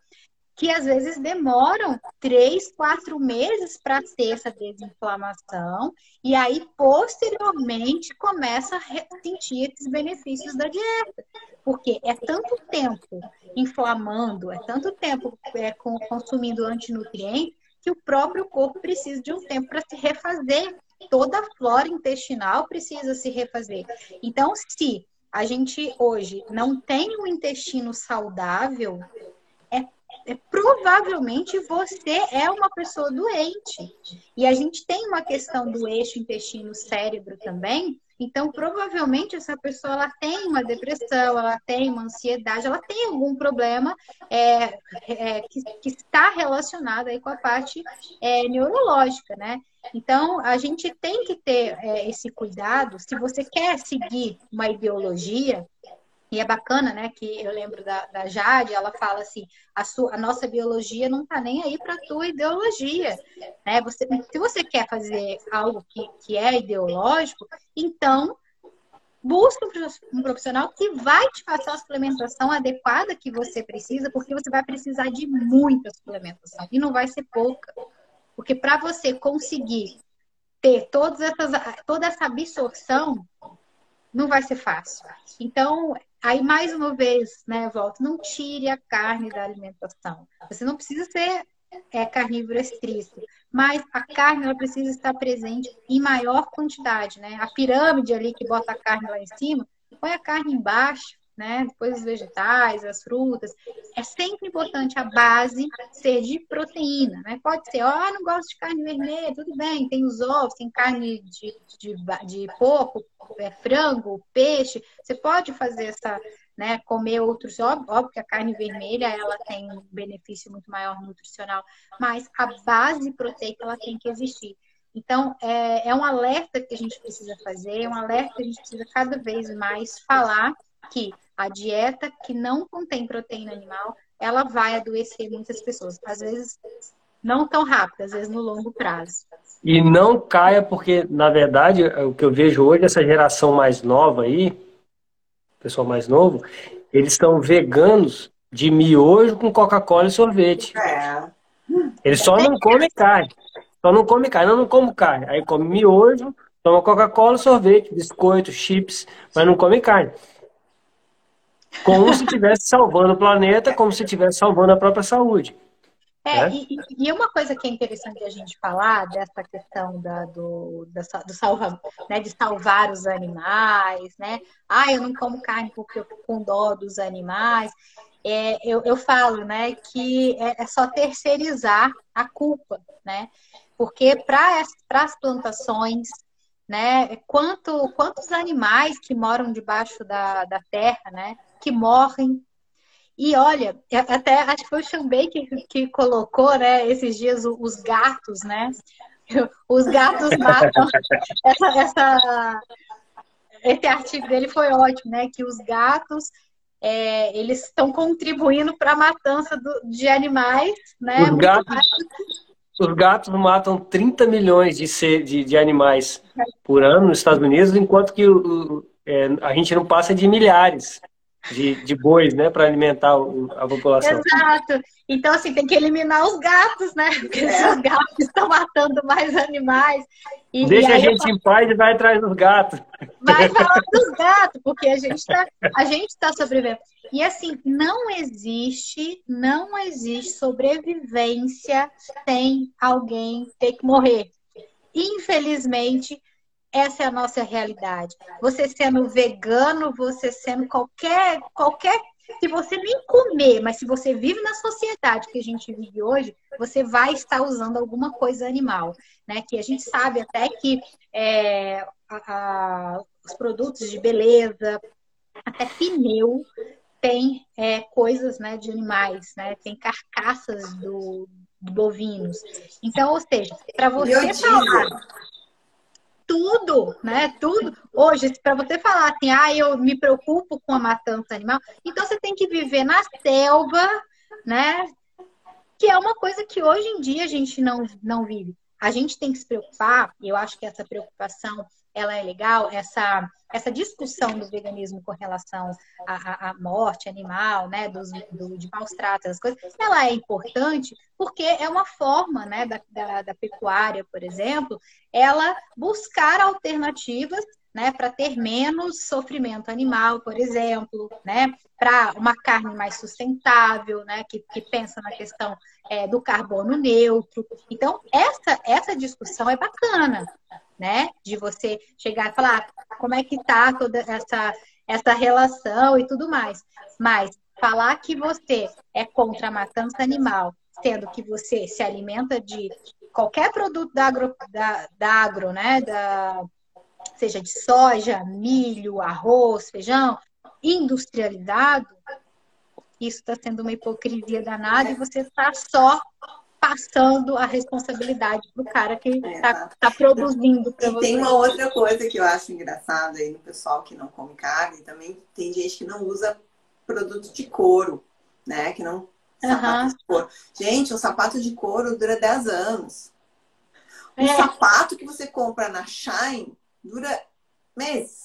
que às vezes demoram três, quatro meses para ter essa desinflamação, e aí posteriormente começa a sentir esses benefícios da dieta. Porque é tanto tempo inflamando, é tanto tempo é, consumindo antinutrientes, que o próprio corpo precisa de um tempo para se refazer. Toda a flora intestinal precisa se refazer. Então, se a gente hoje não tem um intestino saudável, provavelmente você é uma pessoa doente. E a gente tem uma questão do eixo intestino-cérebro também. Então, provavelmente essa pessoa ela tem uma depressão, ela tem uma ansiedade, ela tem algum problema é, é, que, que, está relacionado aí com a parte é, neurológica, né? Então, a gente tem que ter é, esse cuidado. Se você quer seguir uma ideologia, e é bacana, né, que eu lembro da, da Jade, ela fala assim, a, sua, a nossa biologia não tá nem aí para tua ideologia, né? Você, se você quer fazer algo que, que é ideológico, então busca um profissional que vai te passar a suplementação adequada que você precisa, porque você vai precisar de muita suplementação e não vai ser pouca. Porque para você conseguir ter todas essas, toda essa absorção, não vai ser fácil. Então, Aí, mais uma vez, né, volto, não tire a carne da alimentação. Você não precisa ser é, carnívoro estrito, mas a carne ela precisa estar presente em maior quantidade, né? A pirâmide ali que bota a carne lá em cima, põe a carne embaixo, né? Depois os vegetais, as frutas. É sempre importante a base ser de proteína, né? Pode ser, ó, oh, não gosto de carne vermelha, tudo bem, tem os ovos, tem carne de, de, de porco, é, frango, peixe. Você pode fazer essa, né, comer outros, óbvio, que a carne vermelha ela tem um benefício muito maior nutricional, mas a base proteica ela tem que existir. Então, é, é um alerta que a gente precisa fazer, é um alerta que a gente precisa cada vez mais falar que a dieta que não contém proteína animal, ela vai adoecer muitas pessoas. Às vezes, não tão rápido, às vezes no longo prazo. E não caia, porque, na verdade, o que eu vejo hoje, essa geração mais nova aí, pessoal mais novo, eles estão veganos de miojo com Coca-Cola e sorvete. É. Eles só não comem carne. Só não comem carne. Não, não como carne. Aí come miojo, toma Coca-Cola, sorvete, biscoito, chips, mas não come carne. Como se estivesse salvando o planeta, como se estivesse salvando a própria saúde. É, né? e, e, uma coisa que é interessante a gente falar dessa questão da, do, da, do salva, né, de salvar os animais, né? Ah, eu não como carne porque eu com dó dos animais. É, eu, eu falo, né, que é, é só terceirizar a culpa, né? Porque para as plantações, né, quanto, quantos animais que moram debaixo da, da terra, né? Que morrem. E olha, até acho que foi o Xambei que, que colocou, né, esses dias os gatos, né? Os gatos matam. Essa, essa, esse artigo dele foi ótimo, né? Que os gatos é, eles estão contribuindo para a matança do, de animais, né? Os gatos, os gatos matam 30 milhões de, ser, de, de animais por ano nos Estados Unidos, enquanto que o, é, a gente não passa de milhares de, de bois, né, para alimentar a população. Exato. Então, assim, tem que eliminar os gatos, né? Porque é. os gatos estão matando mais animais. E, Deixa e a gente eu... em paz e vai atrás dos gatos. Vai falar dos gatos, porque a gente está a gente tá sobrevivendo. E assim, não existe, não existe sobrevivência sem alguém ter que morrer. Infelizmente, essa é a nossa realidade. Você sendo vegano, você sendo qualquer qualquer se você nem comer, mas se você vive na sociedade que a gente vive hoje, você vai estar usando alguma coisa animal, né? Que a gente sabe até que é, a, a, os produtos de beleza, até pneu, tem é, coisas né, de animais, né? Tem carcaças do, do bovinos. Então, ou seja, para você falar tudo, né? Tudo. Hoje, para você falar assim, ah, eu me preocupo com a matança animal, então você tem que viver na selva, né? Que é uma coisa que hoje em dia a gente não, não vive. A gente tem que se preocupar, e eu acho que essa preocupação ela é legal, essa, essa discussão do veganismo com relação à, à morte animal, né, dos, do, de maus tratos, as coisas, ela é importante porque é uma forma, né, da, da, da pecuária, por exemplo, ela buscar alternativas né, para ter menos sofrimento animal, por exemplo, né, para uma carne mais sustentável, né, que, que pensa na questão é, do carbono neutro. Então, essa, essa discussão é bacana, né, de você chegar e falar ah, como é que está toda essa, essa relação e tudo mais. Mas falar que você é contra a matança animal, sendo que você se alimenta de qualquer produto da agro, da, da agro né, da seja de soja, milho, arroz, feijão, industrializado, isso está sendo uma hipocrisia danada e você está só passando a responsabilidade para o cara que está é, tá produzindo para você. Tem uma outra coisa que eu acho engraçada aí no pessoal que não come carne, também tem gente que não usa produto de couro, né? Que não sapato uhum. de couro. Gente, um sapato de couro dura 10 anos. Um é. sapato que você compra na Shine dura meses.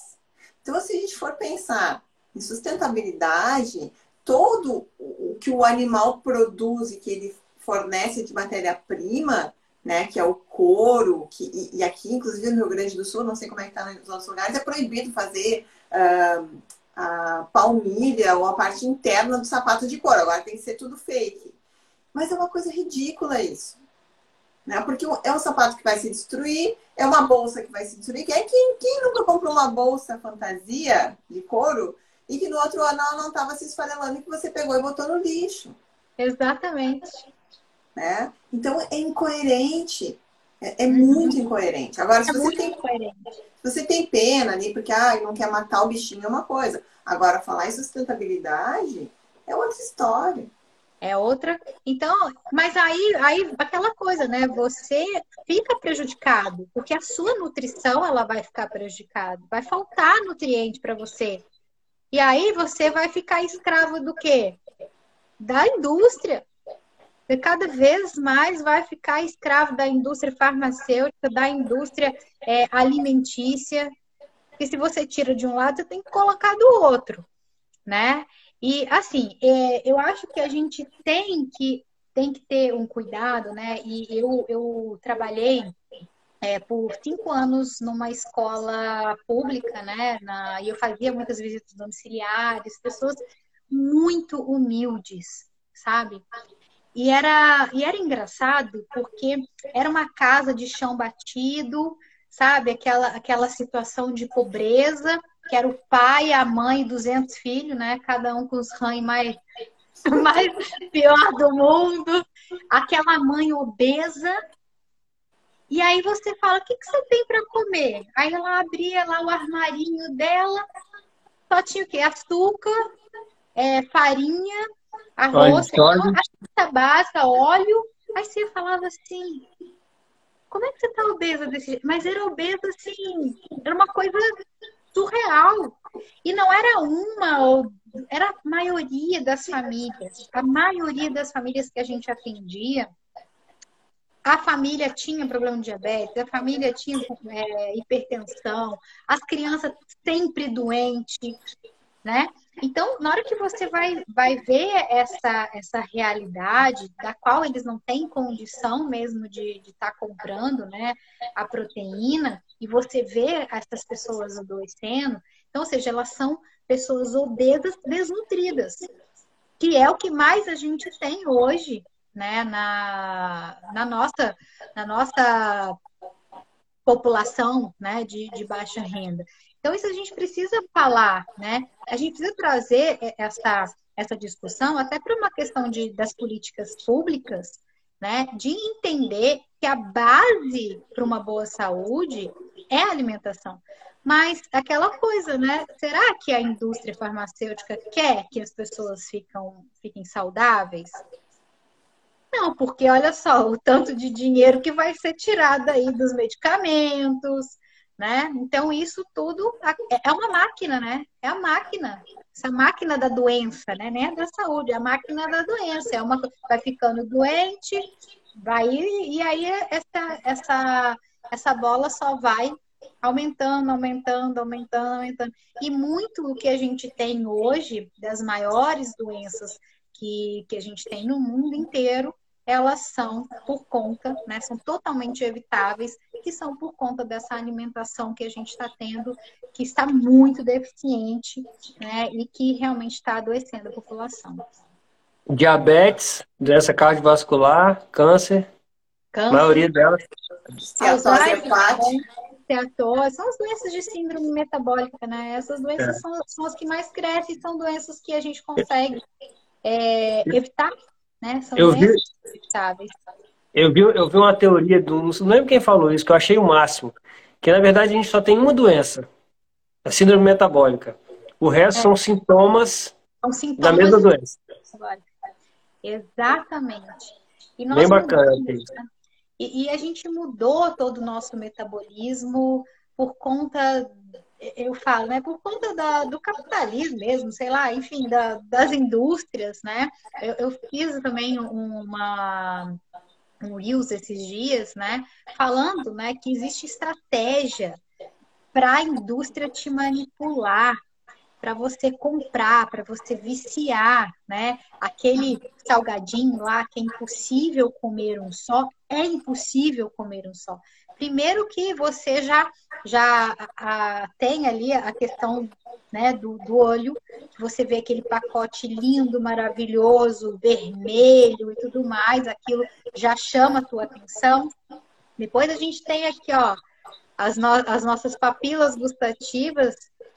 Então, se a gente for pensar em sustentabilidade, todo o que o animal produz e que ele fornece de matéria-prima, né, que é o couro, que, e, e, aqui, inclusive no Rio Grande do Sul, não sei como é que está nos outros lugares, é proibido fazer uh, a palmilha ou a parte interna do sapato de couro. Agora tem que ser tudo fake. Mas é uma coisa ridícula isso né? Porque é um sapato que vai se destruir, é uma bolsa que vai se destruir. Quem, quem, quem nunca comprou uma bolsa fantasia de couro e que no outro ano ela não estava se esfarelando e que você pegou e botou no lixo? Exatamente. Né? Então é incoerente. É, é muito incoerente. Agora, se é você, tem, se você tem pena ali, porque ah, não quer matar o bichinho, é uma coisa. Agora, falar em sustentabilidade é outra história. É outra. Então, mas aí, aí aquela coisa, né? Você fica prejudicado, porque a sua nutrição ela vai ficar prejudicada, vai faltar nutriente para você. E aí você vai ficar escravo do quê? Da indústria. Cada vez mais vai ficar escravo da indústria farmacêutica, da indústria é, alimentícia. Porque se você tira de um lado, você tem que colocar do outro, né? E, assim, é, eu acho que a gente tem que, tem que ter um cuidado, né? E eu, eu trabalhei é, por cinco anos numa escola pública, né? Na, e eu fazia muitas visitas domiciliares, pessoas muito humildes, sabe? E era, e era engraçado porque era uma casa de chão batido, sabe? Aquela, aquela situação de pobreza, que era o pai, a mãe e 200 filhos, né? Cada um com os rãs mais, mais pior do mundo. Aquela mãe obesa. E aí você fala, o que, que você tem para comer? Aí ela abria lá o armarinho dela, só tinha o quê? Açúcar, é, farinha, arroz, a básica, óleo. Aí você falava assim, como é que você tá obesa desse jeito? Mas era obesa assim, era uma coisa surreal. E não era uma era a maioria das famílias. A maioria das famílias que a gente atendia, a família tinha problema de diabetes, a família tinha é, hipertensão, as crianças sempre doentes, né? Então, na hora que você vai, vai ver essa, essa realidade, da qual eles não têm condição mesmo de estar tá comprando né, a proteína, e você vê essas pessoas adoecendo, então, ou seja, elas são pessoas obesas, desnutridas, que é o que mais a gente tem hoje né, na, na, nossa, na nossa população né, de, de baixa renda. Então, isso a gente precisa falar, né? A gente precisa trazer essa, essa discussão até para uma questão de, das políticas públicas, né? De entender que a base para uma boa saúde é a alimentação. Mas aquela coisa, né? Será que a indústria farmacêutica quer que as pessoas ficam, fiquem saudáveis? Não, porque olha só o tanto de dinheiro que vai ser tirado aí dos medicamentos, né? Então, isso tudo é uma máquina, né? É a máquina. Essa máquina da doença, né? Nem é da saúde, é a máquina da doença. É uma vai ficando doente, vai e aí essa, essa, essa bola só vai aumentando, aumentando, aumentando, aumentando. E muito do que a gente tem hoje, das maiores doenças que, que a gente tem no mundo inteiro, elas são por conta, né, são totalmente evitáveis, que são por conta dessa alimentação que a gente está tendo, que está muito deficiente, né, e que realmente está adoecendo a população. Diabetes, doença cardiovascular, câncer, câncer a maioria delas. Steatose hepática. São as doenças de síndrome metabólica, né? Essas doenças é. são, são as que mais crescem, são doenças que a gente consegue é, evitar né? São eu vi, eu vi, eu vi uma teoria do. Não lembro quem falou isso, que eu achei o máximo. Que na verdade a gente só tem uma doença, a síndrome metabólica. O resto é. são, sintomas são sintomas da mesma doença. Exatamente. E Bem bacana. Mudamos, né? e, e a gente mudou todo o nosso metabolismo por conta eu falo, né, por conta da, do capitalismo mesmo, sei lá, enfim, da, das indústrias, né? Eu, eu fiz também uma um Reels esses dias, né, falando, né, que existe estratégia para a indústria te manipular, para você comprar, para você viciar, né? Aquele salgadinho lá que é impossível comer um só, é impossível comer um só. Primeiro que você já já a, tem ali a questão né, do, do olho, você vê aquele pacote lindo, maravilhoso, vermelho e tudo mais, aquilo já chama a tua atenção. Depois a gente tem aqui, ó, as, no, as nossas papilas gustativas,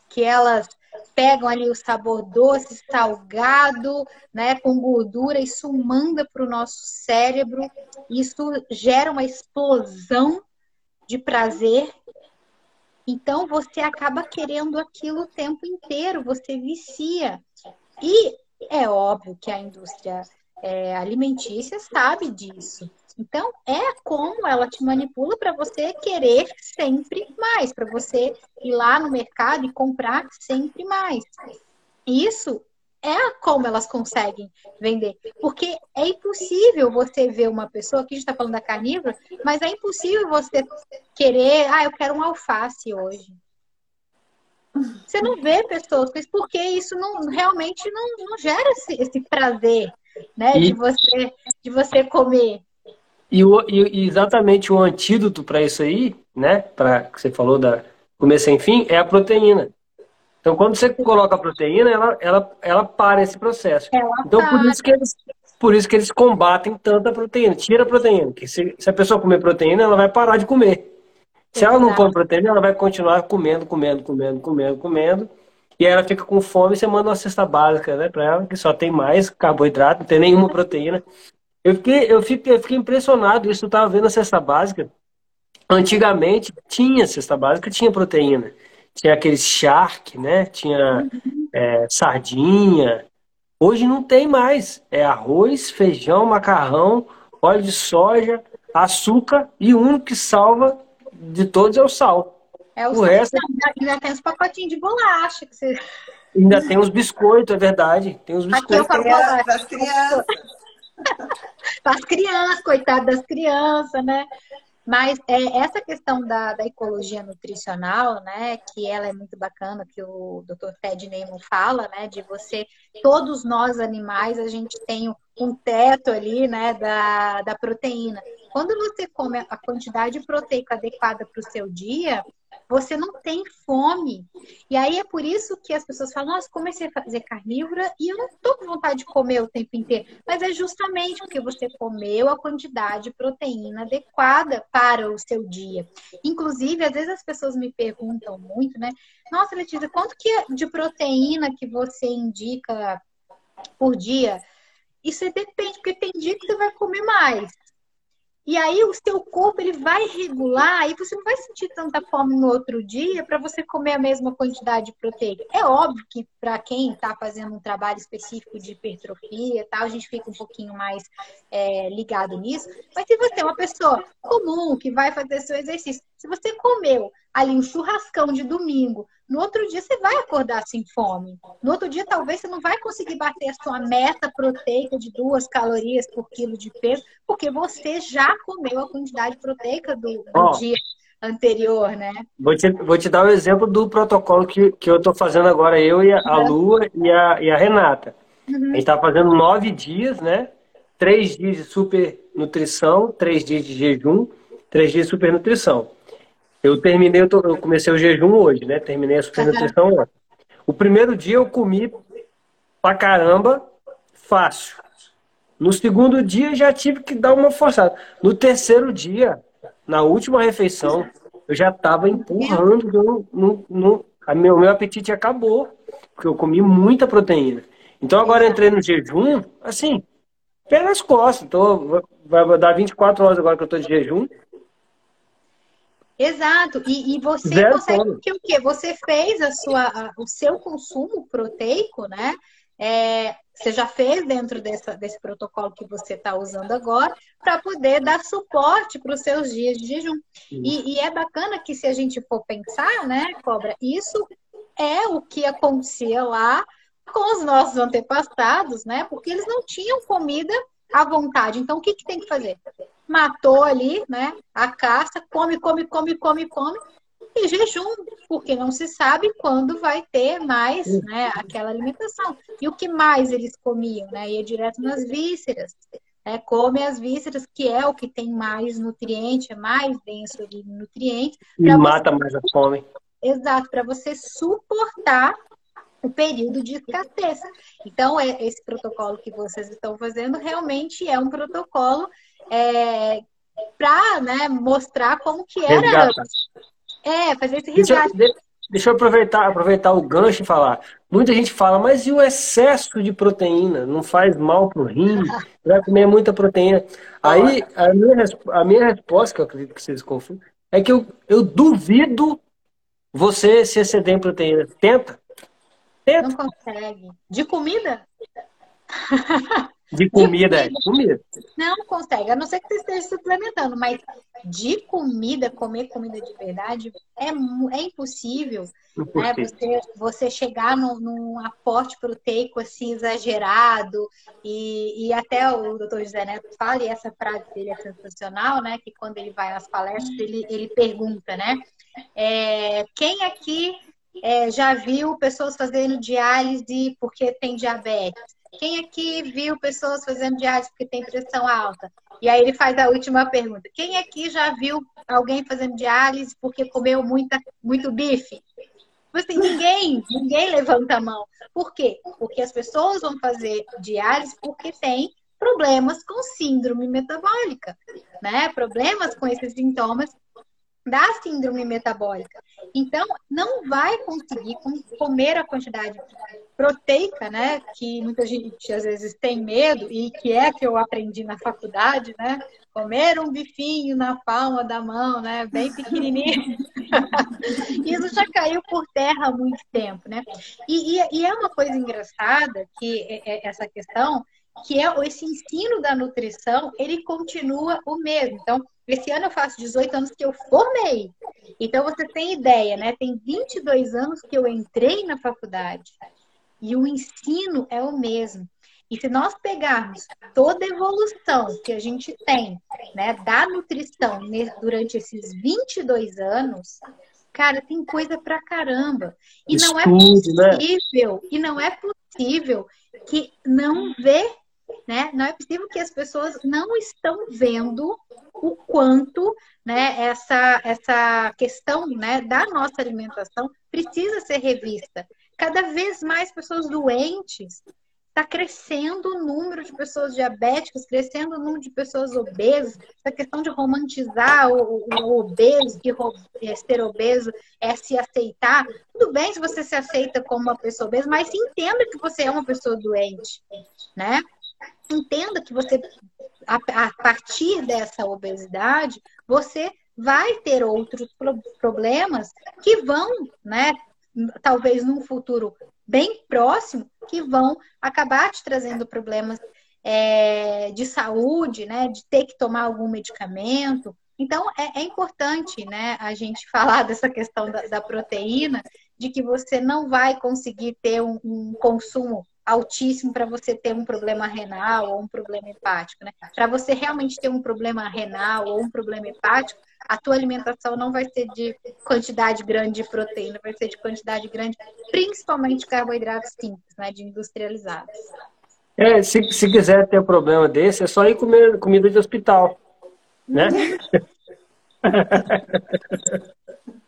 que elas pegam ali o sabor doce, salgado, né, com gordura, isso manda para o nosso cérebro, isso gera uma explosão de prazer. Então você acaba querendo aquilo o tempo inteiro, você vicia. E é óbvio que a indústria é, alimentícia sabe disso. Então, é como ela te manipula para você querer sempre mais, para você ir lá no mercado e comprar sempre mais. Isso é como elas conseguem vender. Porque é impossível você ver uma pessoa, aqui a gente está falando da carnívora, mas é impossível você querer, ah, eu quero um alface hoje. Você não vê pessoas, porque isso não, realmente não, não gera esse, esse prazer, né, e... de você de você comer. E, o, e exatamente o antídoto para isso aí, né, para que você falou da comer sem fim, é a proteína. Então, quando você coloca a proteína, ela, ela, ela para esse processo. Ela então, por isso, que eles, por isso que eles combatem tanta proteína. Tira a proteína. Que se, se a pessoa comer proteína, ela vai parar de comer. Se ela não come proteína, ela vai continuar comendo, comendo, comendo, comendo, comendo. E aí ela fica com fome e você manda uma cesta básica né, para ela, que só tem mais carboidrato, não tem nenhuma proteína. Eu fiquei, eu fiquei, eu fiquei impressionado, isso eu estava vendo a cesta básica. Antigamente tinha cesta básica, tinha proteína tinha aqueles shark, né? Tinha é, sardinha. Hoje não tem mais. É arroz, feijão, macarrão, óleo de soja, açúcar e o único que salva de todos é o sal. É o, o resto... Ainda tem os pacotinhos de bolacha. Que você... Ainda tem os biscoitos, é verdade. Tem os biscoitos. Aqui é para as crianças. para as crianças, coitado das crianças, né? Mas é, essa questão da, da, ecologia nutricional, né, que ela é muito bacana, que o Dr. Ted Neyman fala, né, de você, todos nós animais, a gente tem um teto ali, né, da, da proteína. Quando você come a quantidade proteica adequada para o seu dia, você não tem fome. E aí é por isso que as pessoas falam, nossa, comecei a fazer carnívora e eu não tô com vontade de comer o tempo inteiro. Mas é justamente porque você comeu a quantidade de proteína adequada para o seu dia. Inclusive, às vezes as pessoas me perguntam muito, né? Nossa, Letícia, quanto que é de proteína que você indica por dia? Isso depende, porque tem dia que você vai comer mais. E aí o seu corpo ele vai regular e você não vai sentir tanta fome no outro dia para você comer a mesma quantidade de proteína. É óbvio que para quem está fazendo um trabalho específico de hipertrofia, tal, a gente fica um pouquinho mais é, ligado nisso. Mas se você é uma pessoa comum que vai fazer seu exercício, se você comeu ali um churrascão de domingo, no outro dia você vai acordar sem fome. No outro dia, talvez você não vai conseguir bater a sua meta proteica de duas calorias por quilo de peso, porque você já comeu a quantidade proteica do, do oh, dia. anterior, né? Vou te, vou te dar um exemplo do protocolo que, que eu estou fazendo agora, eu e a, a Lua e a, e a Renata. Uhum. A gente está fazendo nove dias, né? Três dias de super nutrição, três dias de jejum, três dias de super nutrição. Eu terminei, eu, tô, eu comecei o jejum hoje, né? Terminei a super nutrição uhum. ontem. O primeiro dia eu comi pra caramba, fácil. No segundo dia já tive que dar uma forçada. No terceiro dia, na última refeição, eu já estava empurrando. No, no, no, a meu, meu apetite acabou, porque eu comi muita proteína. Então agora entrei no jejum, assim, pé nas costas. Tô, vai dar 24 horas agora que eu estou de jejum. Exato. E, e você Zero consegue que o quê? Você fez a sua, a, o seu consumo proteico, né? É, você já fez dentro dessa, desse protocolo que você está usando agora, para poder dar suporte para os seus dias de jejum. E, e, é bacana que, se a gente for pensar, né, Cobra, isso é o que acontecia lá com os nossos antepassados, né? Porque eles não tinham comida à vontade. Então, o que, que tem que fazer? Matou ali, né? A caça, come, come, come, come, come, e jejum, porque não se sabe quando vai ter mais né, aquela alimentação. E o que mais eles comiam? Né? Ia direto nas vísceras. Né? Come as vísceras, que é o que tem mais nutriente, é mais denso de nutrientes. E mata você... mais a fome. Exato, para você suportar o período de escassez. Então, é, esse protocolo que vocês estão fazendo realmente é um protocolo é, para né, mostrar como que era é, fazer esse resgate. Deixa, deixa eu aproveitar, aproveitar o gancho e falar. Muita gente fala, mas e o excesso de proteína? Não faz mal pro rim? Vai comer muita proteína. Aí, a minha, a minha resposta, que eu acredito que vocês confundem, é que eu, eu duvido você se exceder em proteína. Tenta. Tenta. Não consegue. De comida? De comida, de comida, comida. Não consegue, a não ser que você esteja suplementando, mas de comida, comer comida de verdade, é, é impossível, né? Você, você chegar num, num, aporte proteico assim exagerado, e, e até o doutor José Neto fala, e essa frase dele é sensacional, né? Que quando ele vai nas palestras, ele, ele pergunta, né? É, quem aqui é, já viu pessoas fazendo diálise porque tem diabetes? Quem aqui viu pessoas fazendo diálise porque tem pressão alta? E aí ele faz a última pergunta. Quem aqui já viu alguém fazendo diálise porque comeu muita, muito bife? Assim, ninguém, ninguém levanta a mão. Por quê? Porque as pessoas vão fazer diálise porque tem problemas com síndrome metabólica, né? Problemas com esses sintomas da síndrome metabólica. Então, não vai conseguir comer a quantidade proteica, né? Que muita gente às vezes tem medo e que é que eu aprendi na faculdade, né? Comer um bifinho na palma da mão, né? Bem pequenininho. Isso já caiu por terra há muito tempo, né? E, e, e é uma coisa engraçada que é, é essa questão que é esse ensino da nutrição, ele continua o mesmo. Então, esse ano eu faço 18 anos que eu formei. Então, você tem ideia, né? Tem 22 anos que eu entrei na faculdade. E o ensino é o mesmo. E se nós pegarmos toda a evolução que a gente tem, né, da nutrição durante esses 22 anos, cara, tem coisa pra caramba. E Estudo, não é né? possível, né? e não é possível que não vê né? Não é possível que as pessoas não estão vendo o quanto, né, essa essa questão, né, da nossa alimentação precisa ser revista. Cada vez mais pessoas doentes está crescendo o número de pessoas diabéticas, crescendo o número de pessoas obesas. Essa questão de romantizar o, o obeso, de é, ser obeso é se aceitar. Tudo bem se você se aceita como uma pessoa obesa, mas entenda que você é uma pessoa doente, né? entenda que você, a, a partir dessa obesidade, você vai ter outros problemas que vão, né, talvez num futuro bem próximo, que vão acabar te trazendo problemas é, de saúde, né, de ter que tomar algum medicamento. Então, é, é importante, né, a gente falar dessa questão da, da, proteína, de que você não vai conseguir ter um, um consumo altíssimo para você ter um problema renal ou um problema hepático, né? Para você realmente ter um problema renal ou um problema hepático, a tua alimentação não vai ser de quantidade grande de proteína, vai ser de quantidade grande, principalmente de carboidratos simples, né? De industrializados. É, se, se quiser ter um problema desse, é só ir comer comida de hospital, né?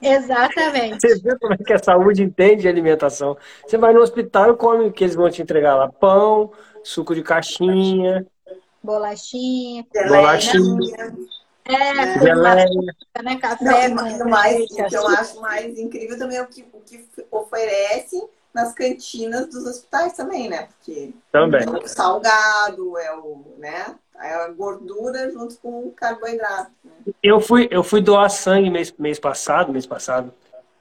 Exatamente. Você vê como é que a saúde entende alimentação. Você vai no hospital e come o que eles vão te entregar lá: pão, suco de caixinha, bolachinha, bolachinha. É, geleia. Né, café, Não, mais, o que eu acho mais incrível também é o que, o que oferece nas cantinas dos hospitais também, né? Porque também. é o salgado, é o, né? É a gordura junto com o carboidrato. Né? Eu fui, eu fui doar sangue mês, mês passado, mês passado.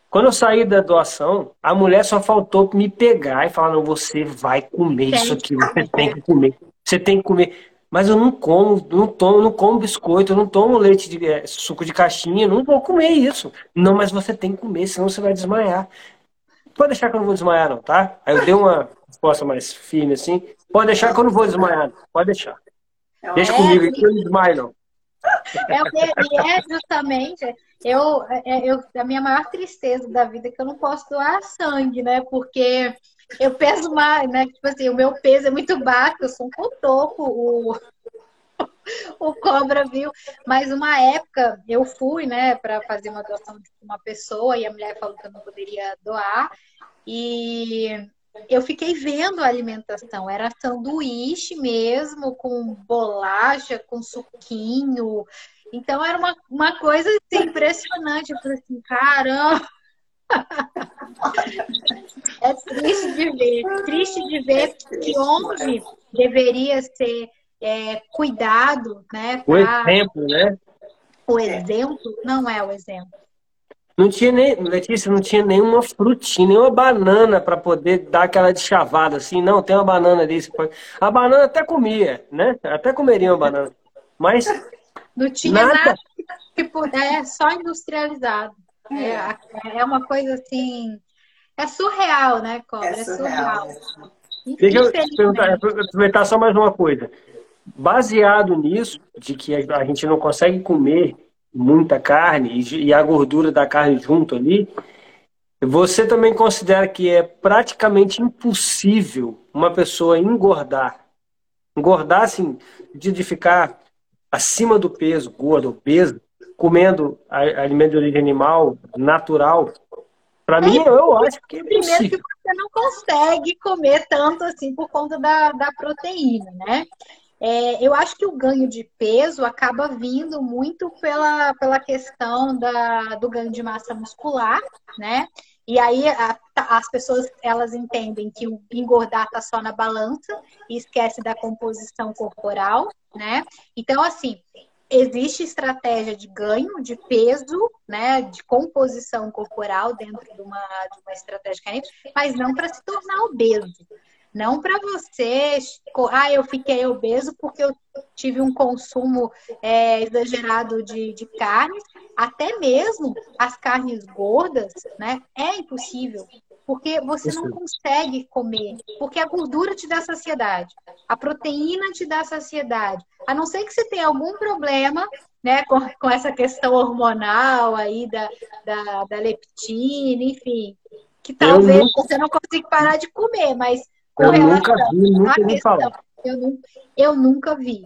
Quando eu saí da doação, a mulher só faltou me pegar e falar: não, você vai comer isso aqui, você tem que comer. Você tem que comer. Mas eu não como, não tomo, não como biscoito, eu não tomo leite de é, suco de caixinha, não vou comer isso. Não, mas você tem que comer, senão você vai desmaiar. Pode deixar que eu não vou desmaiar, não, tá? Aí eu dei uma resposta mais firme assim. Pode deixar que eu não vou desmaiar, pode deixar. Deixa é, comigo, que eu não desmaio, não. É, é justamente eu, é, eu, a minha maior tristeza da vida é que eu não posso doar sangue, né? Porque eu peso mais, né? Tipo assim, o meu peso é muito baixo, eu sou um cotoco, o, o cobra viu. Mas uma época eu fui, né, para fazer uma doação de uma pessoa e a mulher falou que eu não poderia doar. E eu fiquei vendo a alimentação, era sanduíche mesmo, com bolacha, com suquinho. Então era uma, uma coisa assim, impressionante. Eu falei assim, caramba! É triste de ver, triste de ver que onde deveria ser é, cuidado, né? Pra... O exemplo, né? O exemplo não é o exemplo. Não tinha nem, Letícia, não tinha nenhuma frutinha, nenhuma banana para poder dar aquela de chavada assim. Não, tem uma banana ali. Pode... A banana até comia, né? Até comeria uma banana. Mas. Não tinha nada, nada tipo, é só industrializado. É, é uma coisa assim. É surreal, né, Cobra? É, é surreal. É surreal. Deixa eu perguntar, aproveitar só mais uma coisa. Baseado nisso, de que a gente não consegue comer muita carne e a gordura da carne junto ali, você também considera que é praticamente impossível uma pessoa engordar? Engordar, assim, de ficar acima do peso, gordo, obeso, comendo alimento de origem animal, natural, para é, mim, eu acho que é Primeiro que você não consegue comer tanto assim por conta da, da proteína, né? É, eu acho que o ganho de peso acaba vindo muito pela, pela questão da, do ganho de massa muscular, né? E aí a, as pessoas elas entendem que o engordar tá só na balança e esquece da composição corporal, né? Então, assim, existe estratégia de ganho de peso, né, de composição corporal dentro de uma, de uma estratégia mas não para se tornar obeso. Não para você, ah, eu fiquei obeso porque eu tive um consumo é, exagerado de, de carnes. Até mesmo as carnes gordas, né? É impossível. Porque você não consegue comer. Porque a gordura te dá saciedade. A proteína te dá saciedade. A não ser que você tenha algum problema né, com, com essa questão hormonal aí da, da, da leptina, enfim. Que talvez nunca... você não consiga parar de comer, mas eu nunca vi, nunca vi falar. Eu, não, eu nunca vi.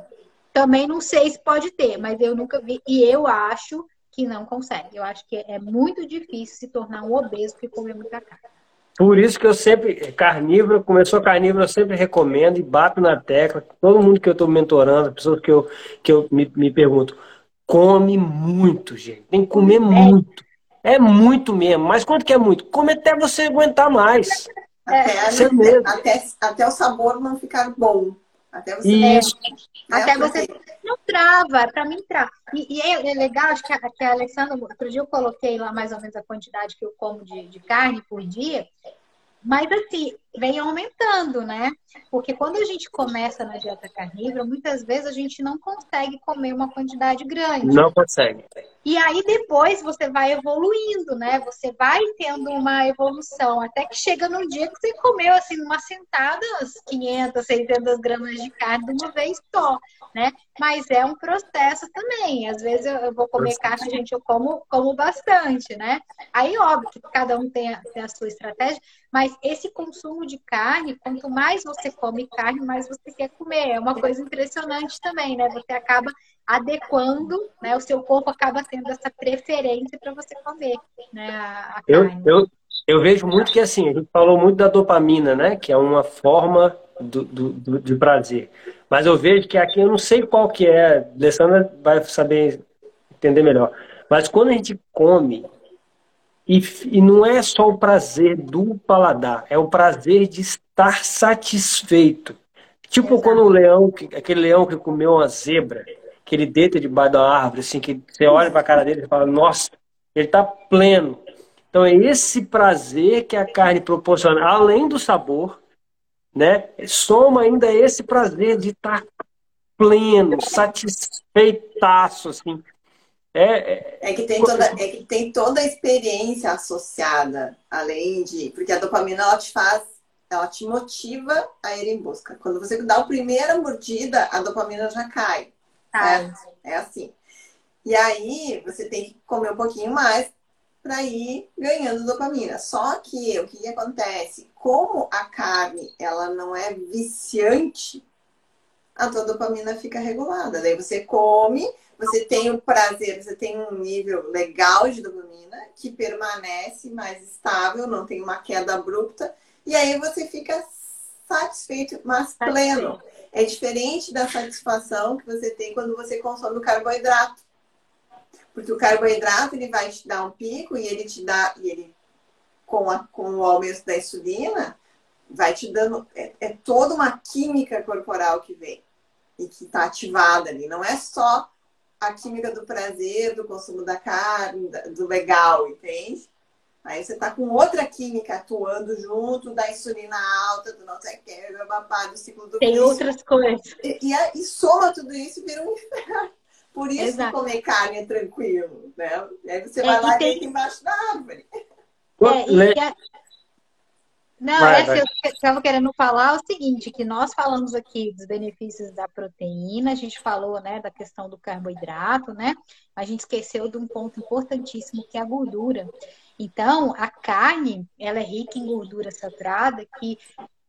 Também não sei se pode ter, mas eu nunca vi. E eu acho que não consegue. Eu acho que é muito difícil se tornar um obeso que comer muita carne. Por isso que eu sempre, carnívoro, começou carnívoro, eu sempre recomendo e bato na tecla. Todo mundo que eu estou mentorando, pessoas que eu, que eu me, me pergunto, come muito, gente. Tem que comer é. muito. É muito mesmo. Mas quanto que é muito? Come até você aguentar mais. Até, é, até, até, o sabor não ficar bom. Até você. Isso. É, até você não trava, para mim trava. E, e é, é, legal, acho que a, que a Alessandra, outro dia eu coloquei lá mais ou menos a quantidade que eu como de, de carne por dia. Mas assim, vem aumentando, né? Porque quando a gente começa na dieta carnívora, muitas vezes a gente não consegue comer uma quantidade grande. Não consegue. E aí depois você vai evoluindo, né? Você vai tendo uma evolução, até que chega num dia que você comeu assim numa sentada 500, 600 gramas de carne de uma vez só, né? Mas é um processo também. Às vezes eu vou comer carne, gente, eu como, como bastante, né? Aí óbvio que cada um tem a, tem a sua estratégia, mas esse consumo de carne, quanto mais você come carne, mais você quer comer. É uma coisa impressionante também, né? Você acaba adequando, né? O seu corpo acaba tendo essa preferência para você comer, né? A, carne. Eu, eu, eu vejo muito que assim, a gente falou muito da dopamina, né? Que é uma forma do, do, do, de prazer. Mas eu vejo que aqui eu não sei qual que é, a Alessandra vai saber entender melhor. Mas quando a gente come, e, e não é só o prazer do paladar, é o prazer de estar satisfeito. Tipo Exato. quando o leão, aquele leão que comeu uma zebra, que ele deita debaixo da árvore, assim, que você olha para a cara dele e fala, nossa, ele está pleno. Então é esse prazer que a carne proporciona, além do sabor, né? Soma ainda esse prazer de estar pleno, satisfeitaço, assim. É, é, é, que tem toda, é que tem toda a experiência associada, além de. Porque a dopamina ela te faz, ela te motiva a ir em busca. Quando você dá a primeira mordida, a dopamina já cai. É, é assim. E aí você tem que comer um pouquinho mais para ir ganhando dopamina. Só que o que, que acontece? Como a carne ela não é viciante, a tua dopamina fica regulada. Daí você come, você tem o prazer, você tem um nível legal de dopamina que permanece mais estável, não tem uma queda abrupta, e aí você fica satisfeito, mas pleno. É diferente da satisfação que você tem quando você consome o carboidrato. Porque o carboidrato ele vai te dar um pico e ele te dá, e ele, com, a, com o aumento da insulina, vai te dando. É, é toda uma química corporal que vem e que está ativada ali. Não é só a química do prazer, do consumo da carne, do legal, entende? Aí você tá com outra química atuando junto, da insulina alta, do não sei o que, do babado, do ciclo do Tem vício. outras coisas. E, e, e, soma tudo isso e vira um inferno. Por isso Exato. que comer carne é tranquilo, né? Aí você é, vai lá tem... e deita embaixo da árvore. É, e a... Não, vai, é, vai. eu estava querendo falar o seguinte, que nós falamos aqui dos benefícios da proteína, a gente falou, né, da questão do carboidrato, né? A gente esqueceu de um ponto importantíssimo que é a gordura. Então, a carne, ela é rica em gordura saturada que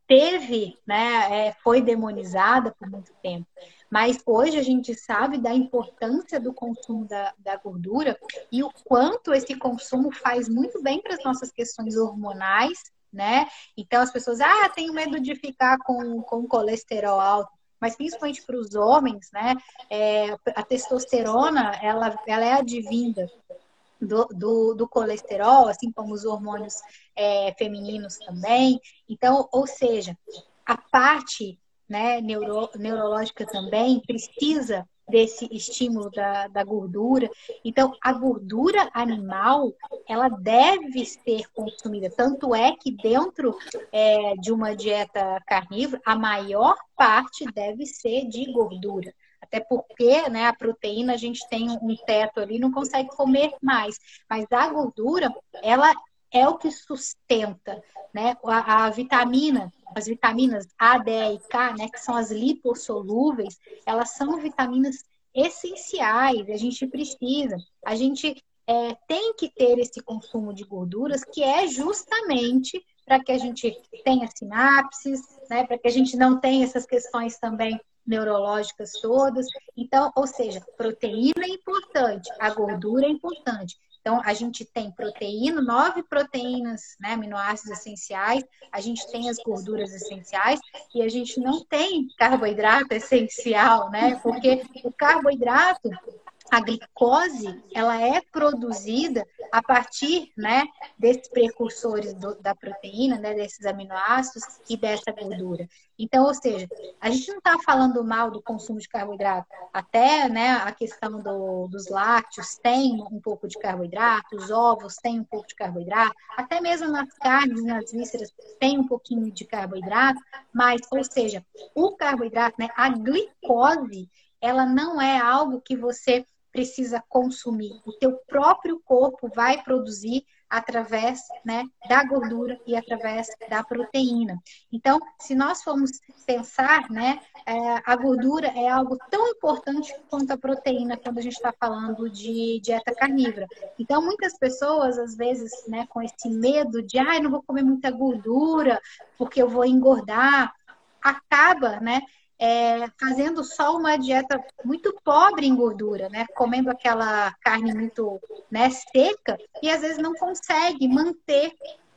teve, né, é, foi demonizada por muito tempo. Mas hoje a gente sabe da importância do consumo da, da gordura e o quanto esse consumo faz muito bem para as nossas questões hormonais, né? Então as pessoas, ah, tenho medo de ficar com, com colesterol alto mas principalmente para os homens, né? É, a testosterona ela, ela é advinda do, do, do, colesterol, assim como os hormônios é, femininos também. Então, ou seja, a parte né, neuro, neurológica também precisa desse estímulo da, da gordura. Então, a gordura animal, ela deve ser consumida. Tanto é que dentro é, de uma dieta carnívora, a maior parte deve ser de gordura. Até porque né, a proteína a gente tem um teto ali, não consegue comer mais. Mas a gordura, ela é o que sustenta né, a, a vitamina, as vitaminas A, D, E K, né, que são as lipossolúveis, elas são vitaminas essenciais, a gente precisa. A gente é, tem que ter esse consumo de gorduras que é justamente para que a gente tenha sinapses, né, para que a gente não tenha essas questões também neurológicas todas. Então, ou seja, proteína é importante, a gordura é importante. Então, a gente tem proteína, nove proteínas, né, aminoácidos essenciais, a gente tem as gorduras essenciais e a gente não tem carboidrato essencial, né? Porque o carboidrato, a glicose ela é produzida a partir né, desses precursores do, da proteína, né, desses aminoácidos e dessa gordura. Então, ou seja, a gente não está falando mal do consumo de carboidrato. Até né, a questão do, dos lácteos tem um pouco de carboidrato, os ovos têm um pouco de carboidrato, até mesmo nas carnes, nas vísceras, tem um pouquinho de carboidrato, mas, ou seja, o carboidrato, né, a glicose, ela não é algo que você precisa consumir. O teu próprio corpo vai produzir através né, da gordura e através da proteína. Então, se nós formos pensar, né, é, a gordura é algo tão importante quanto a proteína quando a gente está falando de dieta carnívora. Então, muitas pessoas, às vezes, né, com esse medo de, ah, não vou comer muita gordura porque eu vou engordar, acaba, né, é, fazendo só uma dieta muito pobre em gordura, né? Comendo aquela carne muito né, seca e às vezes não consegue manter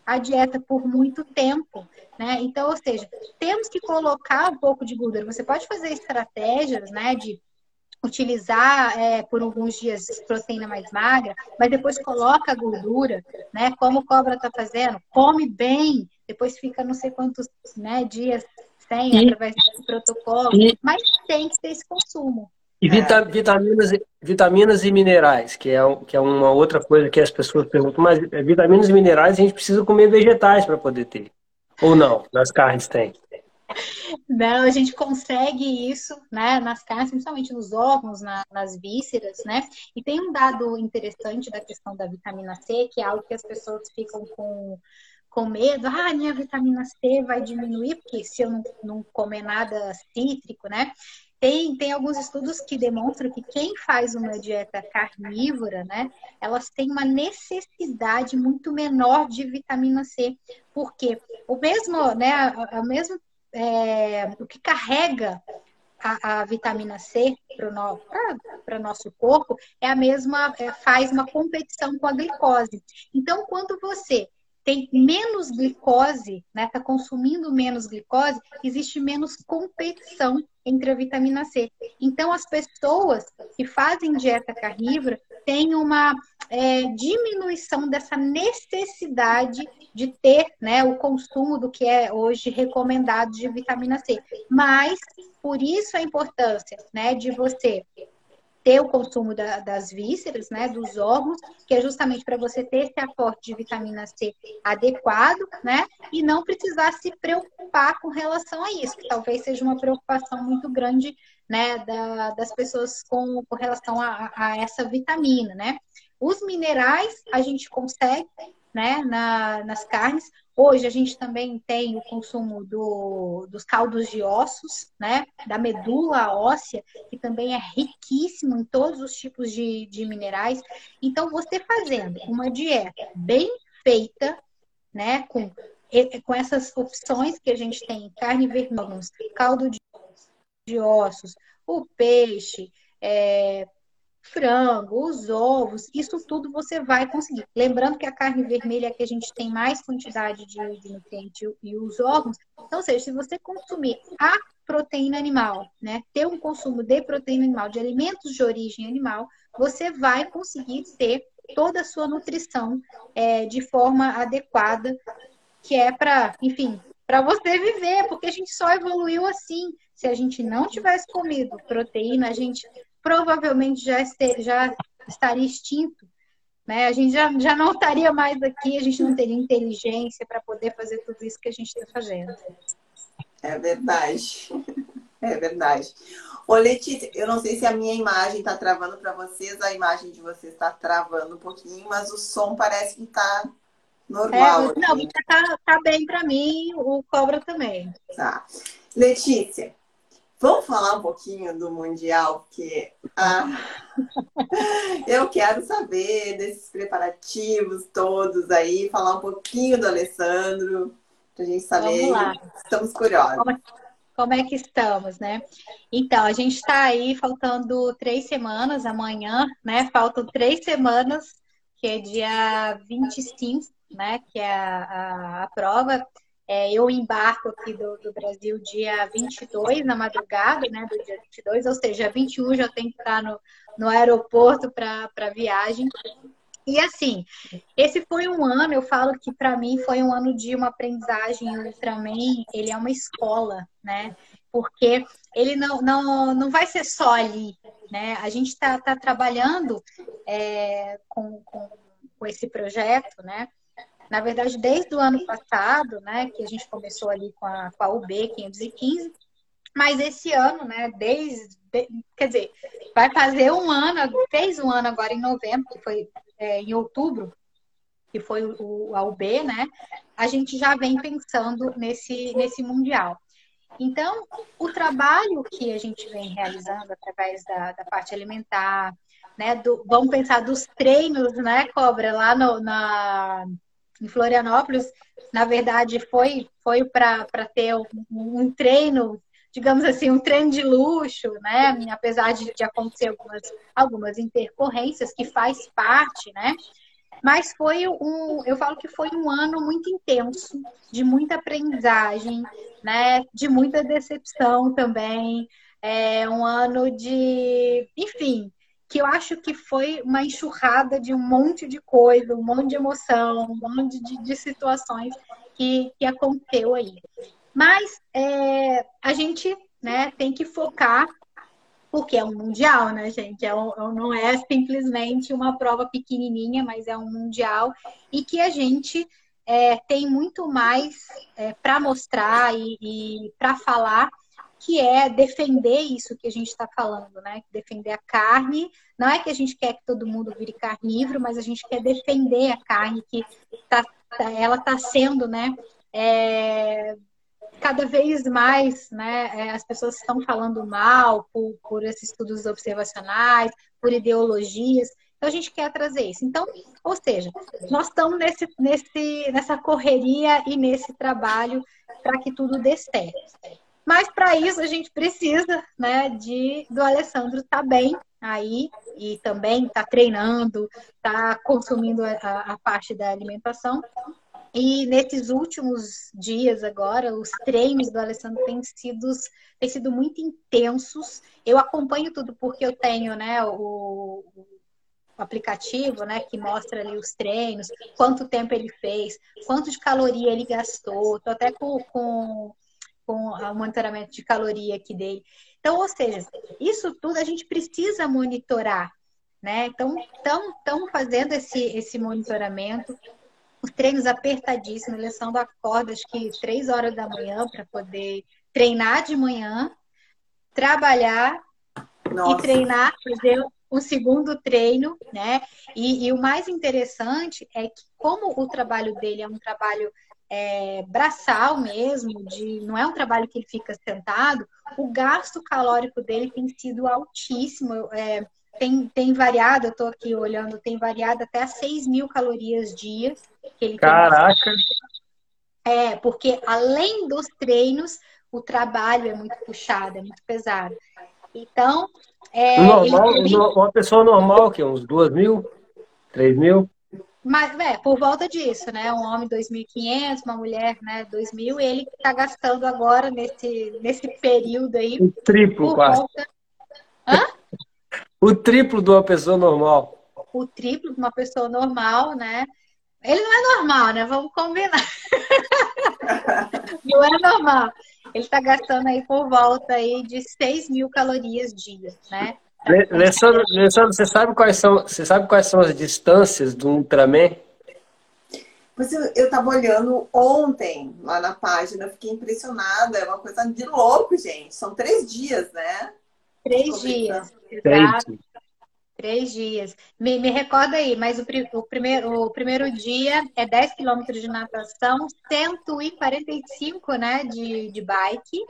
a dieta por muito tempo, né? Então, ou seja, temos que colocar um pouco de gordura. Você pode fazer estratégias, né, de utilizar é, por alguns dias proteína mais magra, mas depois coloca a gordura, né? Como o cobra está fazendo, come bem, depois fica não sei quantos né, dias tem e, através desse protocolo, e, mas tem que ter esse consumo. E é. vitaminas, vitaminas e minerais, que é, que é uma outra coisa que as pessoas perguntam, mas é, vitaminas e minerais a gente precisa comer vegetais para poder ter. Ou não? Nas carnes tem. Não, a gente consegue isso, né, nas carnes, principalmente nos órgãos, na, nas vísceras, né? E tem um dado interessante da questão da vitamina C, que é algo que as pessoas ficam com com medo, ah, minha vitamina C vai diminuir, porque se eu não, não comer nada cítrico, né? Tem, tem alguns estudos que demonstram que quem faz uma dieta carnívora, né, elas têm uma necessidade muito menor de vitamina C, porque o mesmo, né, a mesmo, é, o que carrega a, a, vitamina C para o no, nosso corpo é a mesma, é, faz uma competição com a glicose. Então, quando você tem menos glicose, né? Está consumindo menos glicose, existe menos competição entre a vitamina C. Então, as pessoas que fazem dieta carnívora têm uma é, diminuição dessa necessidade de ter né, o consumo do que é hoje recomendado de vitamina C. Mas, por isso a importância né, de você ter o consumo da, das vísceras, né, dos órgãos, que é justamente para você ter esse aporte de vitamina C adequado, né, e não precisar se preocupar com relação a isso, que talvez seja uma preocupação muito grande, né, da, das pessoas com, com relação a, a essa vitamina, né. Os minerais a gente consegue, né, na, nas carnes. Hoje a gente também tem o consumo do, dos caldos de ossos, né, da medula óssea, que também é riquíssimo em todos os tipos de, de minerais. Então, você fazendo uma dieta bem feita, né, com, com essas opções que a gente tem, carne vermelha, caldo de, de ossos, o peixe, é, frango, os ovos, isso tudo você vai conseguir. Lembrando que a carne vermelha é que a gente tem mais quantidade de, nutrientes e os órgãos. Então, ou seja, se você consumir a proteína animal, né, ter um consumo de proteína animal, de alimentos de origem animal, você vai conseguir ter toda a sua nutrição é, de forma adequada, que é para, enfim, para você viver, porque a gente só evoluiu assim. Se a gente não tivesse comido proteína, a gente provavelmente já, este, já estaria extinto. Né? A gente já, já não estaria mais aqui, a gente não teria inteligência para poder fazer tudo isso que a gente está fazendo. É verdade. É verdade. Ô, Letícia, eu não sei se a minha imagem está travando para vocês, a imagem de vocês está travando um pouquinho, mas o som parece que está normal. É, não, está tá bem para mim, o cobra também. Tá. Letícia, Vamos falar um pouquinho do Mundial, porque ah, eu quero saber desses preparativos todos aí, falar um pouquinho do Alessandro, para a gente saber. Estamos curiosos. Como, é, como é que estamos, né? Então, a gente está aí faltando três semanas, amanhã, né? Faltam três semanas, que é dia 25, né? Que é a, a, a prova É, eu embarco aqui do, do, Brasil dia 22, na madrugada, né, do dia 22, ou seja, 21 já tenho que estar no, no aeroporto para a viagem. E assim, esse foi um ano, eu falo que para mim foi um ano de uma aprendizagem. O Ultraman, ele é uma escola, né? Porque ele não, não, não vai ser só ali, né? A gente está tá trabalhando é, com, com, com esse projeto, né? Na verdade, desde o ano passado, né, que a gente começou ali com a, com a UB 515, mas esse ano, né, desde, de, quer dizer, vai fazer um ano, fez um ano agora em novembro, que foi é, em outubro, que foi o, a UB, né, a gente já vem pensando nesse, nesse Mundial. Então, o trabalho que a gente vem realizando através da, da parte alimentar, né, do, vamos pensar dos treinos, né, Cobra, lá no, na, em Florianópolis, na verdade, foi, foi para ter um, um, treino, digamos assim, um treino de luxo, né? Apesar de, de acontecer algumas, algumas intercorrências que faz parte, né? Mas foi um, eu falo que foi um ano muito intenso, de muita aprendizagem, né? De muita decepção também. É um ano de, enfim, que eu acho que foi uma enxurrada de um monte de coisa, um monte de emoção, um monte de, de situações que, que aconteceu aí. Mas é, a gente né, tem que focar, porque é um mundial, né, gente? É um, é não é simplesmente uma prova pequenininha, mas é um mundial e que a gente é, tem muito mais é, para mostrar e, e para falar que é defender isso que a gente está falando, né? Defender a carne. Não é que a gente quer que todo mundo vire carnívoro, mas a gente quer defender a carne que tá, ela está sendo, né? É, cada vez mais, né? É, as pessoas estão falando mal por, por esses estudos observacionais, por ideologias. Então a gente quer trazer isso. Então, ou seja, nós estamos nesse, nesse, nessa correria e nesse trabalho para que tudo dê certo. Mas para isso a gente precisa, né, de do Alessandro estar tá bem aí e também estar tá treinando, estar tá consumindo a, a, parte da alimentação. E nesses últimos dias agora, os treinos do Alessandro têm sido, têm sido muito intensos. Eu acompanho tudo porque eu tenho, né, o, o aplicativo, né, que mostra ali os treinos, quanto tempo ele fez, quanto de caloria ele gastou. Estou até com, com com o monitoramento de caloria aqui dele. Então, ou seja, isso tudo a gente precisa monitorar, né? Então, estão fazendo esse, esse monitoramento, os treinos apertadíssimos, eles são da corda, acho que três horas da manhã para poder treinar de manhã, trabalhar Nossa. e treinar, fazer um segundo treino, né? E, e, o mais interessante é que como o trabalho dele é um trabalho é, braçal mesmo, de não é um trabalho que ele fica sentado, o gasto calórico dele tem sido altíssimo. É, tem, tem variado, eu estou aqui olhando, tem variado até 6 mil calorias dia. Que ele Caraca! É, porque além dos treinos, o trabalho é muito puxado, é muito pesado. Então, é, normal, ele... uma pessoa normal, que uns 2 mil, 3 mil? Mas, é, por volta disso, né? Um homem 2.500, uma mulher, né, 2.000, ele está gastando agora nesse, nesse período aí. O triplo, quase. Volta... Hã? O triplo de uma pessoa normal. O triplo de uma pessoa normal, né? Ele não é normal, né? Vamos combinar. não é normal. Ele está gastando aí por volta aí de 6 mil calorias dia, né? Alessandro, você sabe quais são, você sabe quais são as distâncias do Ultraman? Mas eu estava olhando ontem lá na página, fiquei impressionada. É uma coisa de louco, gente. São três dias, né? Três dias, exato. Três dias. Me, me recorda aí, mas o, o, primeiro, o primeiro dia é 10 quilômetros de natação, 145 né, de, de bike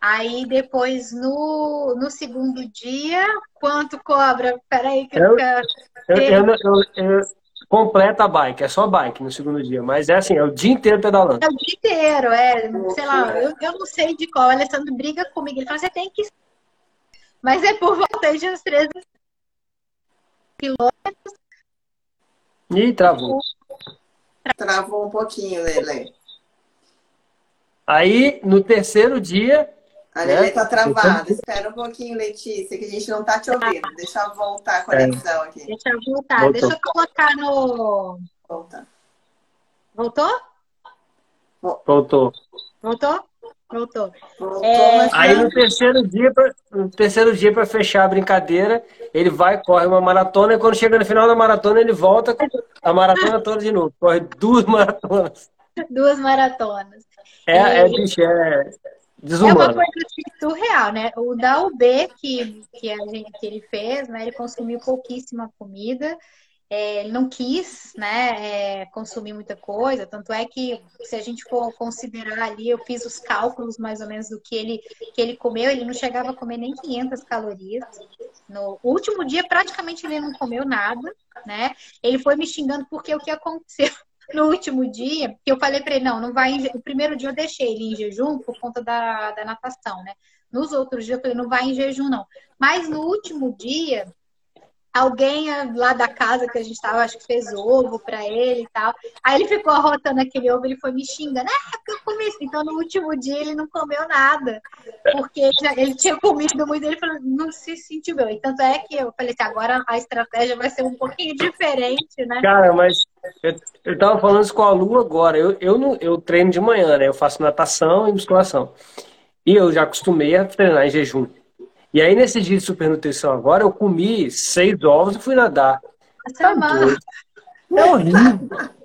Aí depois no, no segundo dia, quanto cobra? Peraí que eu, eu, eu, eu, eu completa a bike, é só bike no segundo dia, mas é assim, é o dia inteiro pedalando. É o dia inteiro, é, sei lá, eu, eu não sei de qual, o Alessandro briga comigo, ele fala, você tem que. Mas é por volta de uns 13 quilômetros. Ih, travou. Travou um pouquinho, Lele. Aí, no terceiro dia. A Lelê né? tá travada. Espera um pouquinho, Letícia, que a gente não tá te ouvindo. Deixa eu voltar a conexão aqui. Deixa eu voltar. Voltou. Deixa eu colocar no. Volta. Voltou? Voltou. Voltou? Voltou. Voltou é... Aí no terceiro dia, pra, no terceiro dia para fechar a brincadeira, ele vai, corre uma maratona e quando chega no final da maratona ele volta a maratona toda de novo. Corre duas maratonas. Duas maratonas. É, é, e... é bicho, é desumano. É uma coisa surreal, né? O da UB que, que, a gente, que ele fez, né? Ele consumiu pouquíssima comida é, ele não quis né, é, consumir muita coisa, tanto é que se a gente for considerar ali, eu fiz os cálculos mais ou menos do que ele, que ele comeu, ele não chegava a comer nem 500 calorias. No último dia, praticamente ele não comeu nada, né? Ele foi me xingando porque o que aconteceu no último dia, que eu falei para ele, não, não vai. O primeiro dia eu deixei ele em jejum por conta da, da natação, né? Nos outros dias eu falei, não vai em jejum, não. Mas no último dia, alguém lá da casa que a gente tava, acho que fez ovo para ele e tal. Aí ele ficou arrotando aquele ovo, ele foi me xingando, ah, porque eu comi isso. Então no último dia ele não comeu nada, porque já, ele tinha comido muito, ele falou, não se sentiu bem. E tanto é que eu falei assim, agora a estratégia vai ser um pouquinho diferente, né? Cara, mas eu, eu tava falando isso com a Lu agora. Eu, eu, não, eu treino de manhã, né? Eu faço natação e musculação. E eu já acostumei a treinar em jejum. E aí, nesse dia de supernutrição agora, eu comi seis ovos e fui nadar. Tá é horrível.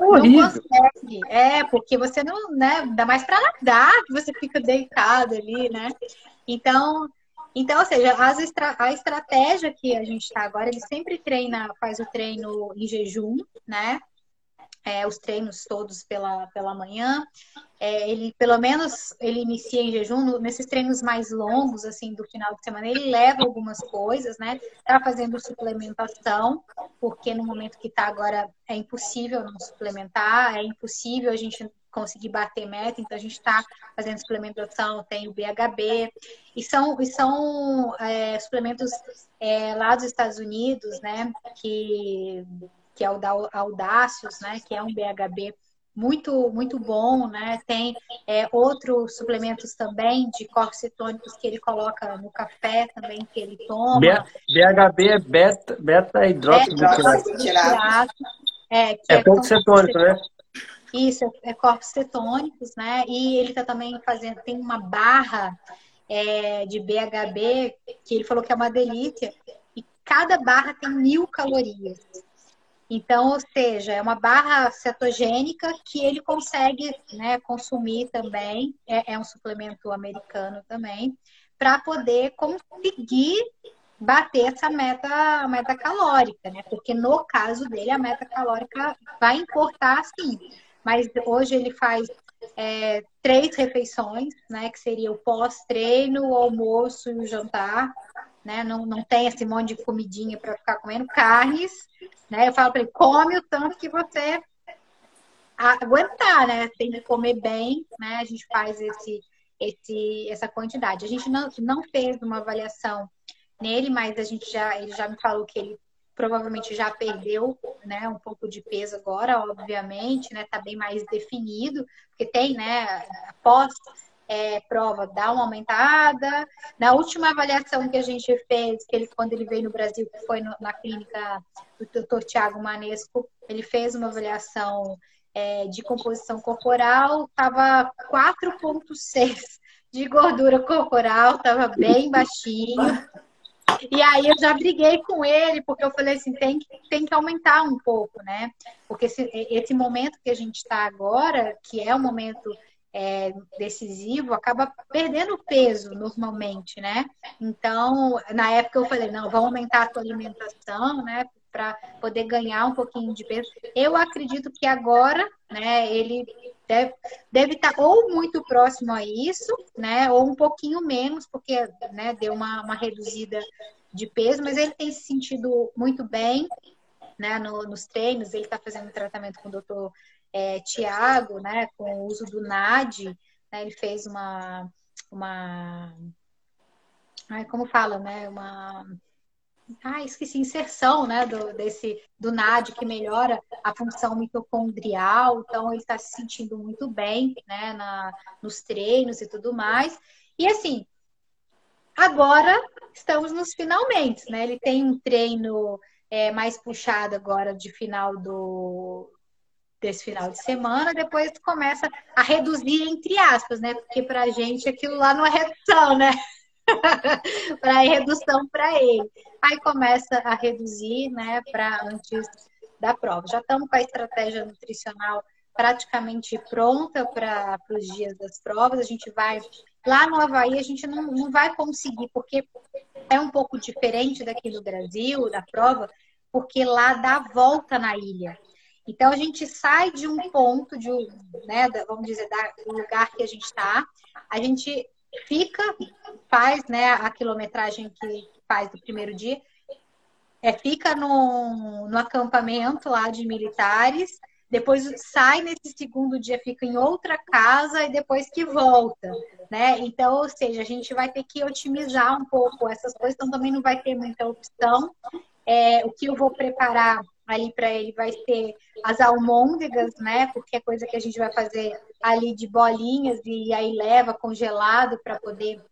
É horrível. Não consegue. É, porque você não, né, dá mais para nadar, que você fica deitado ali, né? Então, então, ou seja, estra a estratégia que a gente está agora, ele sempre treina, faz o treino em jejum, né? é, os treinos todos pela, pela manhã. É, ele, pelo menos, ele inicia em jejum. Nesses treinos mais longos, assim, do final de semana, ele leva algumas coisas, né? Tá fazendo suplementação, porque no momento que tá agora é impossível não suplementar, é impossível a gente conseguir bater meta, então a gente está fazendo suplementação, tem o BHB, e são, e são é, suplementos é, lá dos Estados Unidos, né, que que é o da Audácios, né, que é um BHB muito muito bom, né? Tem é, outros suplementos também de corpos cetônicos que ele coloca no café também que ele toma. BHB é beta, beta hidróxido É, é, é cetônico, né? Isso, é corpos cetônicos, né? E ele está também fazendo, tem uma barra é, de BHB que ele falou que é uma delícia. E cada barra tem mil calorias. Então, ou seja, é uma barra cetogênica que ele consegue né, consumir também, é, é um suplemento americano também, para poder conseguir bater essa meta, meta calórica, né? Porque no caso dele, a meta calórica vai importar sim. Mas hoje ele faz é, três refeições, né? Que seria o pós-treino, o almoço e o jantar. Né? Não, não tem esse monte de comidinha para ficar comendo carnes, né? Eu falo para ele, come o tanto que você aguentar, né? Tem que comer bem, né? A gente faz esse, esse, essa quantidade. A gente não, não fez uma avaliação nele, mas a gente já, ele já me falou que ele provavelmente já perdeu, né, um pouco de peso agora, obviamente, né, tá bem mais definido, porque tem, né, após é, prova dá uma aumentada. Na última avaliação que a gente fez, que ele, quando ele veio no Brasil, que foi no, na clínica do Dr. Tiago Manesco, ele fez uma avaliação é, de composição corporal, estava 4,6 de gordura corporal, estava bem baixinho. E aí eu já briguei com ele, porque eu falei assim, tem que, tem que aumentar um pouco, né? Porque esse, esse momento que a gente está agora, que é o momento é, decisivo, acaba perdendo peso normalmente, né? Então, na época eu falei, não, vamos aumentar a tua alimentação, né? Para poder ganhar um pouquinho de peso. Eu acredito que agora, né, ele deve, deve estar tá ou muito próximo a isso, né? Ou um pouquinho menos, porque né, deu uma, uma reduzida de peso, mas ele tem se sentido muito bem, né, no, nos treinos, ele está fazendo tratamento com o doutor é, Tiago, né, com o uso do NAD, né, ele fez uma, uma ai, como fala, né, uma ah, esqueci, inserção, né, do, desse, do NAD que melhora a função mitocondrial, então ele está se sentindo muito bem, né, na, nos treinos e tudo mais. E assim, agora estamos nos finalmente, né, ele tem um treino é, mais puxado agora de final do, desse final de semana, depois começa a reduzir entre aspas, né? Porque para a gente aquilo lá não é redução, né? Para redução para ele. Aí começa a reduzir, né, para antes da prova. Já estamos com a estratégia nutricional praticamente pronta para os dias das provas. A gente vai lá no Havaí, a gente não, não vai conseguir, porque é um pouco diferente daqui no Brasil, da prova, porque lá dá volta na ilha. Então a gente sai de um ponto, de um, né, vamos dizer, do lugar que a gente está, a gente fica, faz né, a quilometragem que faz do primeiro dia, é, fica no, no acampamento lá de militares, depois sai nesse segundo dia, fica em outra casa e depois que volta, né? Então, ou seja, a gente vai ter que otimizar um pouco essas coisas, então também não vai ter muita opção. É, o que eu vou preparar ali para ele vai ser as almôndegas, né? Porque é coisa que a gente vai fazer ali de bolinhas e aí leva congelado para poder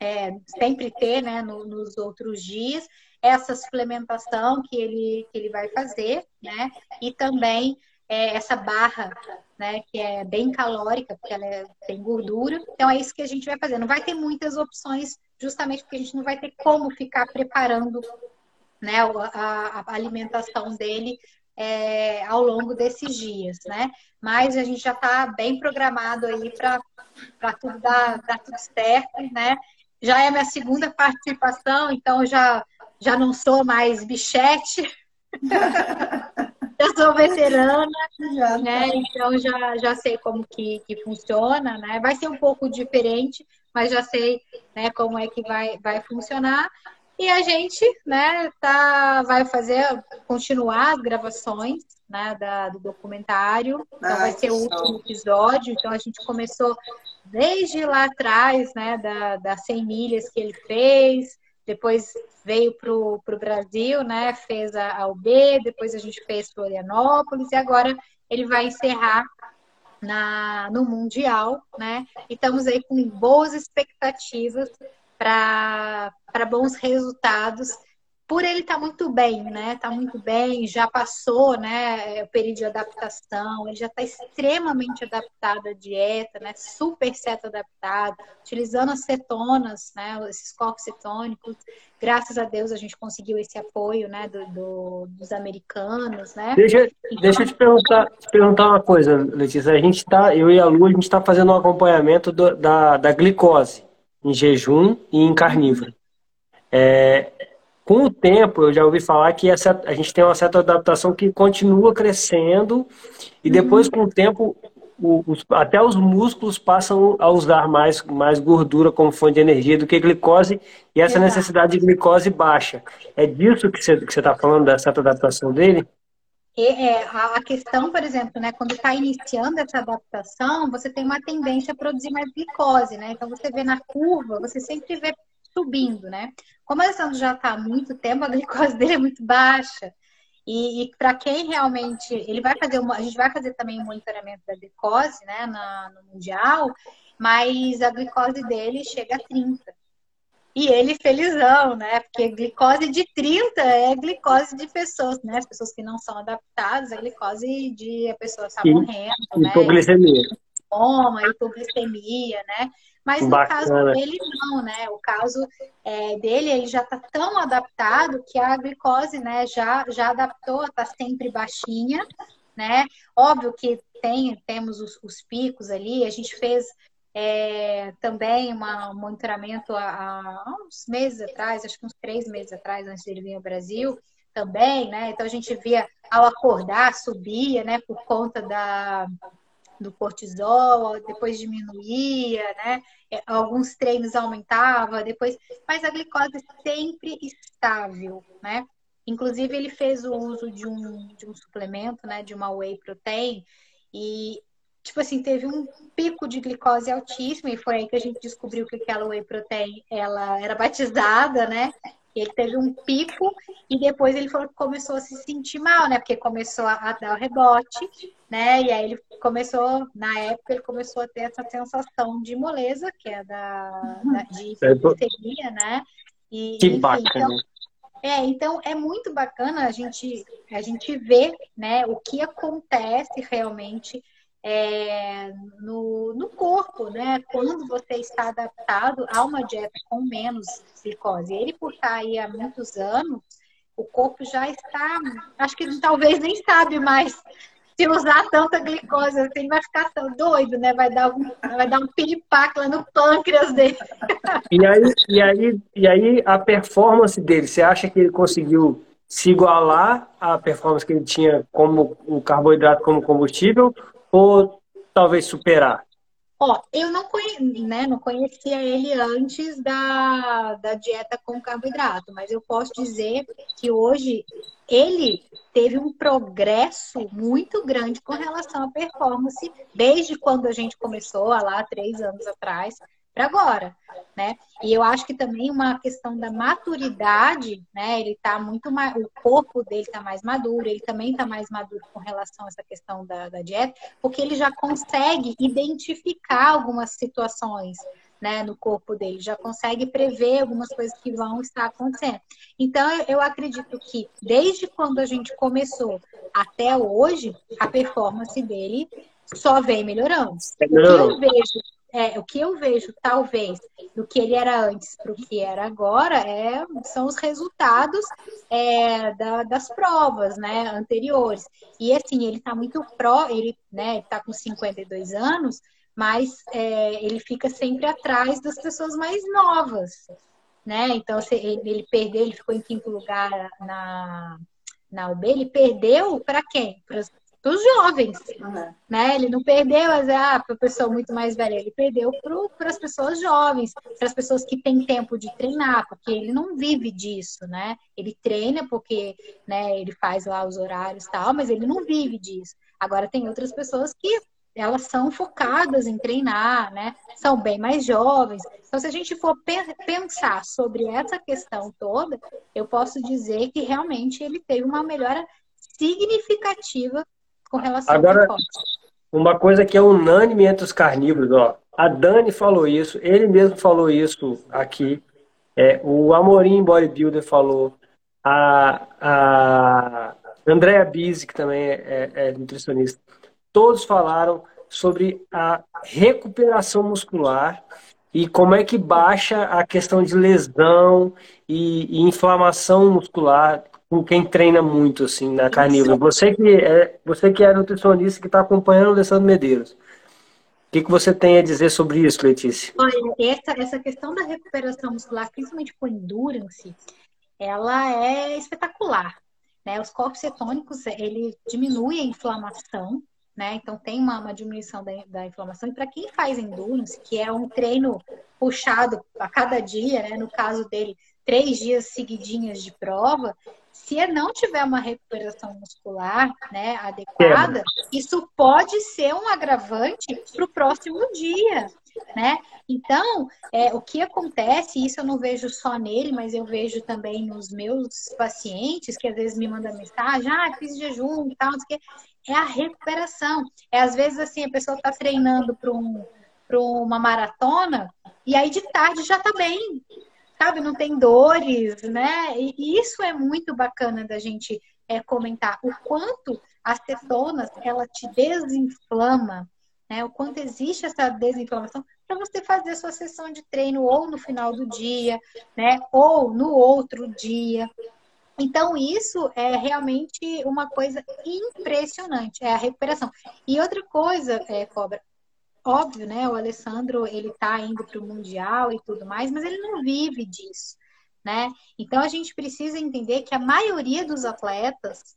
é, sempre ter, né? No, nos outros dias essa suplementação que ele que ele vai fazer, né? E também é, essa barra, né? Que é bem calórica porque ela é, tem gordura. Então é isso que a gente vai fazer. Não vai ter muitas opções, justamente porque a gente não vai ter como ficar preparando né, a, a alimentação dele é, ao longo desses dias, né? Mas a gente já está bem programado aí para tudo dar, dar tudo certo, né? Já é minha segunda participação, então já, já não sou mais bichete, já sou veterana, né? Então já, já sei como que, que funciona, né? Vai ser um pouco diferente, mas já sei né, como é que vai, vai funcionar. E a gente, né, tá, vai fazer, continuar as gravações, né, da, do documentário. Então Ai, vai ser o último episódio. Então a gente começou desde lá atrás, né, da, das 100 milhas que ele fez. Depois veio para o Brasil, né, fez a, a UB, depois a gente fez Florianópolis e agora ele vai encerrar na, no Mundial, né? E estamos aí com boas expectativas para bons resultados por ele estar tá muito bem, né? Tá muito bem, já passou, né, o período de adaptação, ele já está extremamente adaptado à dieta, né? Super certo adaptado, utilizando as cetonas, né? Esses corpos cetônicos. Graças a Deus a gente conseguiu esse apoio, né, do, do dos americanos, né? Deixa, então... deixa eu te perguntar, te perguntar uma coisa, Letícia. A gente tá, eu e a Lu, a gente está fazendo um acompanhamento do, da, da glicose em jejum e em carnívoro. É, com o tempo, eu já ouvi falar que essa, a gente tem uma certa adaptação que continua crescendo e depois, uhum. com o tempo, o, os, até os músculos passam a usar mais, mais gordura como fonte de energia do que glicose e essa Exato. necessidade de glicose baixa. É disso que você está falando, dessa adaptação dele? É, a questão, por exemplo, né, quando está iniciando essa adaptação, você tem uma tendência a produzir mais glicose, né? Então você vê na curva, você sempre vê subindo, né? Como o Alessandro já está há muito tempo, a glicose dele é muito baixa. E, e para quem realmente. Ele vai fazer uma. A gente vai fazer também o um monitoramento da glicose, né, na, no Mundial, mas a glicose dele chega a 30. E ele felizão, né? Porque glicose de 30 é glicose de pessoas, né? As pessoas que não são adaptadas, a glicose de a pessoa está morrendo, né? Hipoglicemia. Coma, hipoglicemia, né? Mas no Bacana. caso dele, não, né? O caso é, dele, ele já está tão adaptado que a glicose, né, já, já adaptou, está sempre baixinha, né? Óbvio que tem, temos os, os picos ali, a gente fez é, também uma, um monitoramento há, há, uns meses atrás, acho que uns três meses atrás, antes dele vir ao Brasil, também, né? Então a gente via ao acordar, subia, né, por conta da, do cortisol, depois diminuía, né? É, alguns treinos aumentava, depois, mas a glicose sempre estável, né? Inclusive ele fez o uso de um, de um suplemento, né, de uma whey protein e tipo assim, teve um pico de glicose altíssimo e foi aí que a gente descobriu que aquela whey protein ela era batizada, né? Ele teve um pico e depois ele falou que começou a se sentir mal, né? Porque começou a, dar o rebote, né? E aí ele começou, na época, ele começou a ter essa sensação de moleza, que é da, da de é, hipotermia, né? E, que enfim, bacana. Então, é, então é muito bacana a gente, a gente ver né, o que acontece realmente é, no, no corpo, né? Quando você está adaptado a uma dieta com menos glicose. Ele, por estar aí há muitos anos, o corpo já está, acho que talvez nem sabe mais se usar tanta glicose assim, ele vai ficar tão doido, né? Vai dar um, vai dar um piripaque lá no pâncreas dele. E aí, e aí, e aí a performance dele, você acha que ele conseguiu se igualar à performance que ele tinha como o carboidrato como combustível ou talvez superar? Ó, eu não, conhe... né, não conhecia ele antes da, da dieta com carboidrato, mas eu posso dizer que hoje ele teve um progresso muito grande com relação à performance desde quando a gente começou, lá três anos atrás, para agora, né? E eu acho que também uma questão da maturidade, né? Ele tá muito mais, o corpo dele tá mais maduro, ele também tá mais maduro com relação a essa questão da, da dieta, porque ele já consegue identificar algumas situações, né, no corpo dele, já consegue prever algumas coisas que vão estar acontecendo. Então, eu acredito que desde quando a gente começou até hoje, a performance dele só vem melhorando. O que eu vejo é, o que eu vejo, talvez, do que ele era antes para o que era agora, é, são os resultados é, da, das provas né, anteriores. E assim, ele está muito pró, ele né, está com 52 anos, mas é, ele fica sempre atrás das pessoas mais novas. Né? Então, se ele, perdeu, ele ficou em quinto lugar na, na UB, ele perdeu para quem? Para para os jovens, uhum. né? Ele não perdeu ah, para a pessoa muito mais velha, ele perdeu para as pessoas jovens, para as pessoas que têm tempo de treinar, porque ele não vive disso, né? Ele treina porque, né? Ele faz lá os horários e tal, mas ele não vive disso. Agora tem outras pessoas que elas são focadas em treinar, né? São bem mais jovens. Então, se a gente for pensar sobre essa questão toda, eu posso dizer que realmente ele teve uma melhora significativa com relação Agora, uma coisa que é unânime entre os carnívoros, ó. A Dani falou isso, ele mesmo falou isso aqui. É, o Amorim Bodybuilder falou. A, a Andrea Bise, que também é, é, é nutricionista. Todos falaram sobre a recuperação muscular e como é que baixa a questão de lesão e, e inflamação muscular com quem treina muito assim na carnívora. Você que é, você que é nutricionista que está acompanhando o Alessandro Medeiros. O que, que você tem a dizer sobre isso, Letícia? Olha, essa, essa questão da recuperação muscular, principalmente com endurance, ela é espetacular. Né? Os corpos cetônicos, ele diminui a inflamação, né? Então tem uma, uma diminuição da, da inflamação. E para quem faz endurance, que é um treino puxado a cada dia, né? No caso dele, três dias seguidinhos de prova, se não tiver uma recuperação muscular né, adequada, isso pode ser um agravante para o próximo dia. Né? Então, é, o que acontece, isso eu não vejo só nele, mas eu vejo também nos meus pacientes, que às vezes me mandam mensagem, ah, fiz jejum e tal, é a recuperação. É às vezes assim, a pessoa está treinando para um, uma maratona e aí de tarde já está bem, sabe? Não tem dores, né? E isso é muito bacana da gente é, comentar. O quanto as cetonas, ela te desinflama, né? O quanto existe essa desinflamação para você fazer sua sessão de treino ou no final do dia, né? Ou no outro dia. Então, isso é realmente uma coisa impressionante, é a recuperação. E outra coisa, é, Cobra, óbvio, né? O Alessandro ele tá indo para o mundial e tudo mais, mas ele não vive disso, né? Então a gente precisa entender que a maioria dos atletas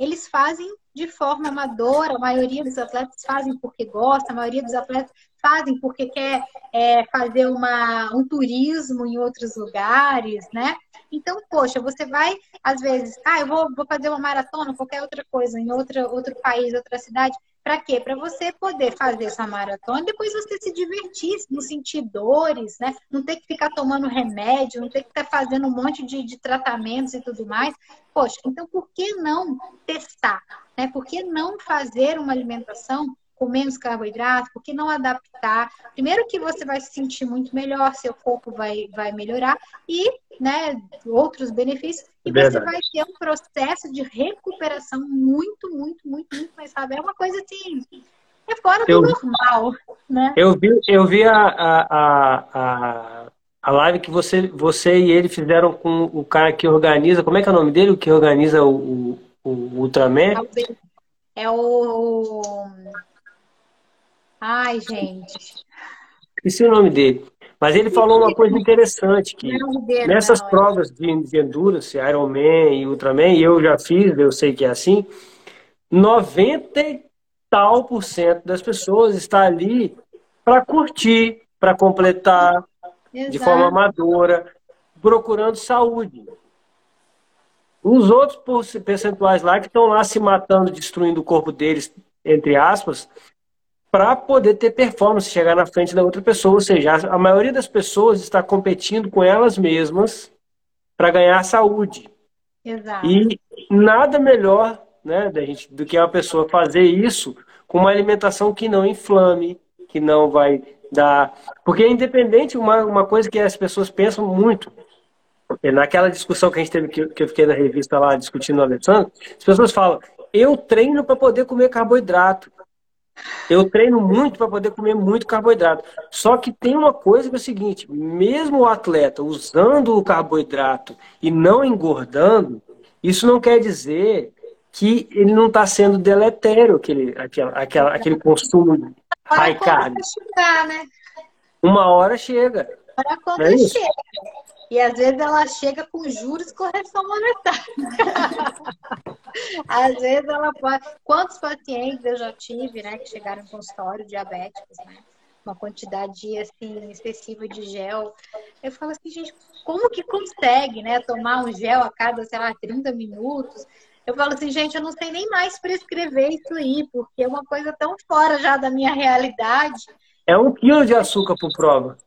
eles fazem de forma amadora, a maioria dos atletas fazem porque gosta, a maioria dos atletas fazem porque quer é, fazer uma, um turismo em outros lugares, né? Então, poxa, você vai, às vezes, ah, eu vou, vou fazer uma maratona, qualquer outra coisa, em outra, outro país, outra cidade. Para quê? Para você poder fazer essa maratona e depois você se divertir, não sentir dores, né? Não ter que ficar tomando remédio, não ter que estar fazendo um monte de, de tratamentos e tudo mais. Poxa, então por que não testar? Né? Por que não fazer uma alimentação com menos carboidrato, por que não adaptar? Primeiro que você vai se sentir muito melhor, seu corpo vai, vai melhorar e, né, outros benefícios, e Verdade. você vai ter um processo de recuperação muito, muito, muito, muito mais rápido. É uma coisa assim, é fora do eu, normal, né? Eu vi, eu vi a, a, a, a live que você, você e ele fizeram com o cara que organiza, como é que é o nome dele? O que organiza o, o, o Ultraman? É o Ai, gente. Esqueci o nome dele. Mas ele falou uma coisa interessante, que nessas provas de, de endurance, Ironman e Ultraman, eu já fiz, eu sei que é assim, 90 tal por cento das pessoas está ali para curtir, para completar Exato. de forma amadora, procurando saúde. Os outros percentuais lá que estão lá se matando, destruindo o corpo deles, entre aspas, para poder ter performance, chegar na frente da outra pessoa. Ou seja, a maioria das pessoas está competindo com elas mesmas para ganhar saúde. Exato. E nada melhor né, da gente, do que uma pessoa fazer isso com uma alimentação que não inflame, que não vai dar. Porque independente, uma, uma coisa que as pessoas pensam muito, é naquela discussão que a gente teve, que, que eu fiquei na revista lá discutindo o Alessandro, as pessoas falam, eu treino para poder comer carboidrato. Eu treino muito para poder comer muito carboidrato. Só que tem uma coisa que é o seguinte: mesmo o atleta usando o carboidrato e não engordando, isso não quer dizer que ele não está sendo deletério aquele, aquele, aquele, aquele consumo high carb. Chegar, né? Uma hora chega. Quando é chega. E às vezes ela chega com juros e correção monetária. às vezes ela pode. Quantos pacientes eu já tive, né, que chegaram em consultório diabéticos, né? Uma quantidade assim excessiva de gel. Eu falo assim, gente, como que consegue, né, tomar um gel a cada, sei lá, 30 minutos? Eu falo assim, gente, eu não sei nem mais prescrever isso aí, porque é uma coisa tão fora já da minha realidade. É um quilo de açúcar por prova.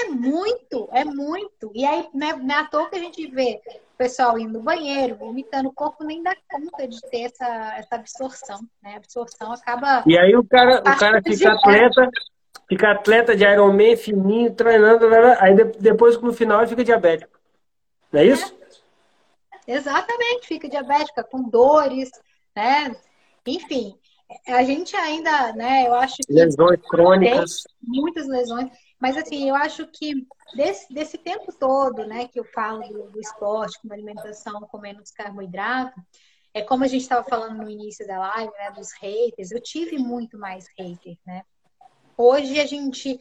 É muito, é muito. E aí, né, não é à toa que a gente vê o pessoal indo no banheiro, vomitando, o corpo nem dá conta de ter essa, essa absorção, né? A absorção acaba. E aí o cara, o cara fica atleta, fica atleta de Ironman, fininho, treinando, aí depois no final ele fica diabético. Não é isso? É. Exatamente, fica diabética, com dores, né? Enfim, a gente ainda, né, eu acho que. Lesões crônicas. Muitas lesões. Mas assim, eu acho que desse, desse tempo todo, né, que eu falo do, do esporte, com alimentação com menos carboidrato, é como a gente estava falando no início da live, né, dos haters, eu tive muito mais haters, né? Hoje a gente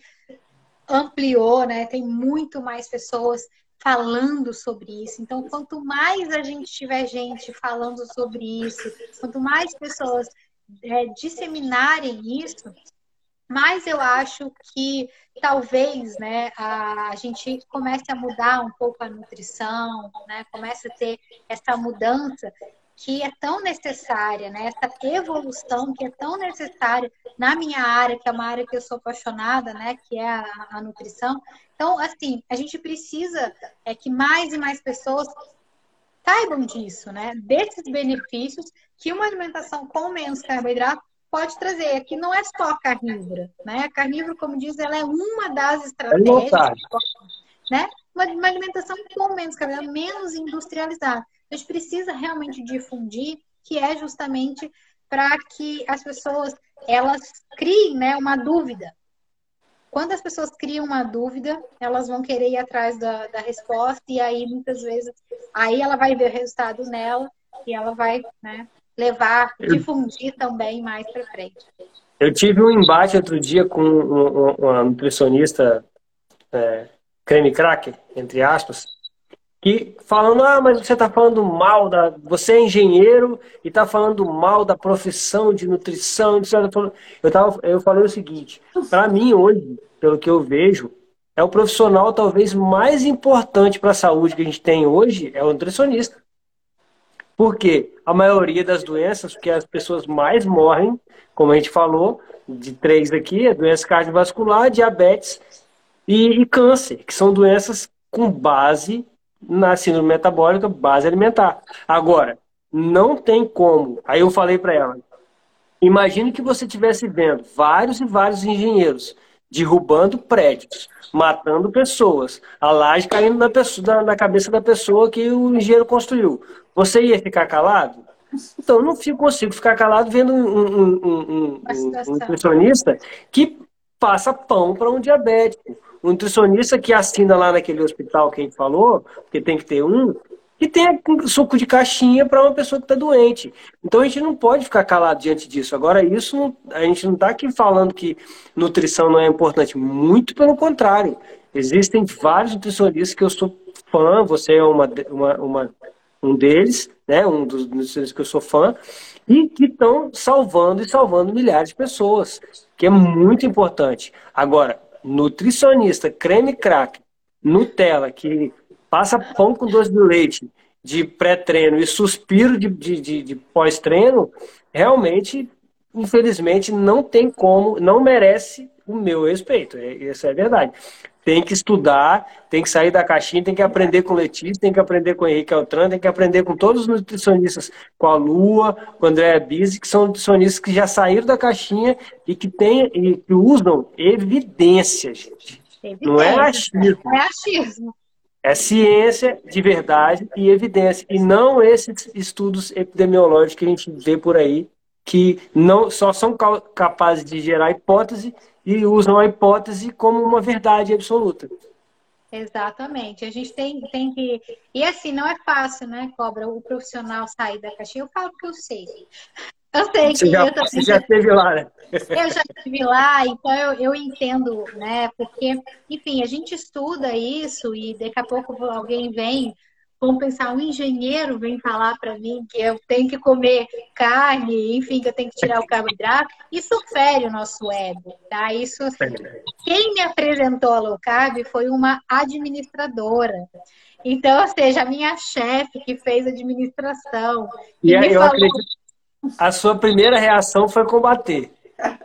ampliou, né? Tem muito mais pessoas falando sobre isso. Então, quanto mais a gente tiver gente falando sobre isso, quanto mais pessoas é, disseminarem isso, mas eu acho que talvez né, a, gente comece a mudar um pouco a nutrição, né, comece a ter essa mudança que é tão necessária, né, essa evolução que é tão necessária na minha área, que é uma área que eu sou apaixonada, né, que é a, a nutrição. Então, assim, a gente precisa é, que mais e mais pessoas saibam disso, né, desses benefícios que uma alimentação com menos carboidrato pode trazer. Aqui não é só carnívora, né? A carnívora, como diz, ela é uma das estratégias, é né? Uma, uma, alimentação com menos carboidrato, menos industrializada. A gente precisa realmente difundir, que é justamente para que as pessoas elas criem, né, uma dúvida. Quando as pessoas criam uma dúvida, elas vão querer ir atrás da, da resposta e aí muitas vezes aí ela vai ver o resultado nela e ela vai, né, levar, difundir também mais para frente. Eu tive um embate outro dia com uma nutricionista é, creme cracker, entre aspas, que falando, ah, mas você está falando mal da. Você é engenheiro e está falando mal da profissão de nutrição. Eu, tava, eu falei o seguinte: para mim, hoje, pelo que eu vejo, é o profissional talvez mais importante para a saúde que a gente tem hoje, é o nutricionista. Porque a maioria das doenças, que as pessoas mais morrem, como a gente falou, de três aqui, é doença cardiovascular, diabetes e, e câncer, que são doenças com base na síndrome metabólica, base alimentar. Agora, não tem como. Aí eu falei para ela, imagine que você estivesse vendo vários e vários engenheiros derrubando prédios, matando pessoas, a laje caindo na, pessoa, na cabeça da pessoa que o engenheiro construiu. Você ia ficar calado? Então, eu não consigo ficar calado vendo um, um, um, um nutricionista que passa pão para um diabético. Um nutricionista que assina lá naquele hospital que a gente falou, que tem que ter um, que tem suco de caixinha para uma pessoa que está doente. Então a gente não pode ficar calado diante disso. Agora, isso a gente não está aqui falando que nutrição não é importante. Muito pelo contrário. Existem vários nutricionistas que eu sou fã, você é uma, uma, uma um deles, né? um dos nutricionistas que eu sou fã, e que estão salvando e salvando milhares de pessoas, que é muito importante. Agora, nutricionista, creme crack, Nutella, que passa pão com doce de leite de pré-treino e suspiro de, de, de, de pós-treino, realmente, infelizmente, não tem como, não merece o meu respeito. Isso é verdade. Tem que estudar, tem que sair da caixinha, tem que aprender com o Letícia, tem que aprender com o Henrique Altran, tem que aprender com todos os nutricionistas, com a Lua, com o André Bise, que são nutricionistas que já saíram da caixinha e que, tem, e que usam evidência, gente. Evidência. Não é achismo. É achismo. É ciência de verdade e evidência, e não esses estudos epidemiológicos que a gente vê por aí, que não só são capazes de gerar hipótese e usam a hipótese como uma verdade absoluta. Exatamente. A gente tem, tem que. E assim, não é fácil, né, Cobra, o profissional sair da caixinha. Eu falo que eu sei. Eu sei você que já, eu também... Você já esteve lá, né? Eu já estive lá, então eu, eu entendo, né? Porque, enfim, a gente estuda isso e daqui a pouco alguém vem Vamos pensar, um engenheiro vem falar para mim que eu tenho que comer carne, enfim, que eu tenho que tirar o carboidrato. Isso fere o nosso ego, tá? Isso. Quem me apresentou a low carb foi uma administradora. Então, ou seja, a minha chefe que fez administração. E, aí, eu falou... acredito. A sua primeira reação foi combater.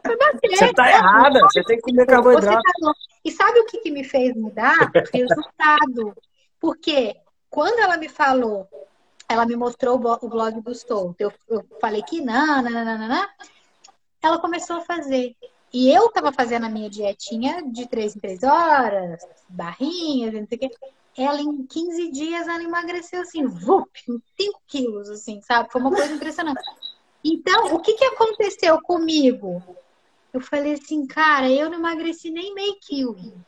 Foi bater, você está errada, você tem que comer carboidrato. Tá... E sabe o que, que me fez mudar? Resultado. Porque quando ela me falou, ela me mostrou o blog do Stolto, eu, eu falei que não, ela começou a fazer. E eu tava fazendo a minha dietinha de três em três horas, barrinhas, não sei o quê. Ela, em 15 dias, ela emagreceu assim, vup, 5 quilos, assim, sabe? Foi uma coisa impressionante. Então, o que, que aconteceu comigo? Eu falei assim, cara, eu não emagreci nem meio quilo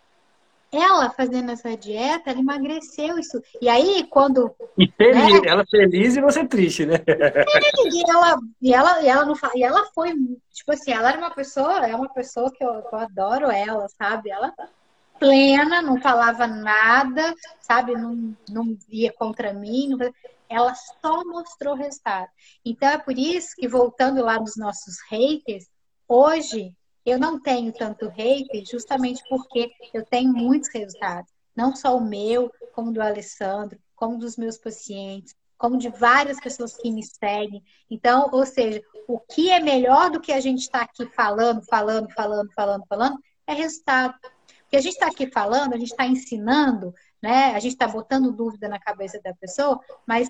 ela fazendo essa dieta, ela emagreceu isso. E aí, quando. E feliz, né? ela feliz e você triste, né? E ela, e ela, e ela não e ela foi, tipo assim, ela era uma pessoa, é uma pessoa que eu, eu adoro ela, sabe? Ela plena, não falava nada, sabe? Não, não ia contra mim. Não... Ela só mostrou resultado. Então é por isso que, voltando lá nos nossos haters, hoje eu não tenho tanto hate justamente porque eu tenho muitos resultados. Não só o meu, como do Alessandro, como dos meus pacientes, como de várias pessoas que me seguem. Então, ou seja, o que é melhor do que a gente está aqui falando, falando, falando, falando, falando, é resultado. Porque a gente está aqui falando, a gente está ensinando, né? A gente está botando dúvida na cabeça da pessoa, mas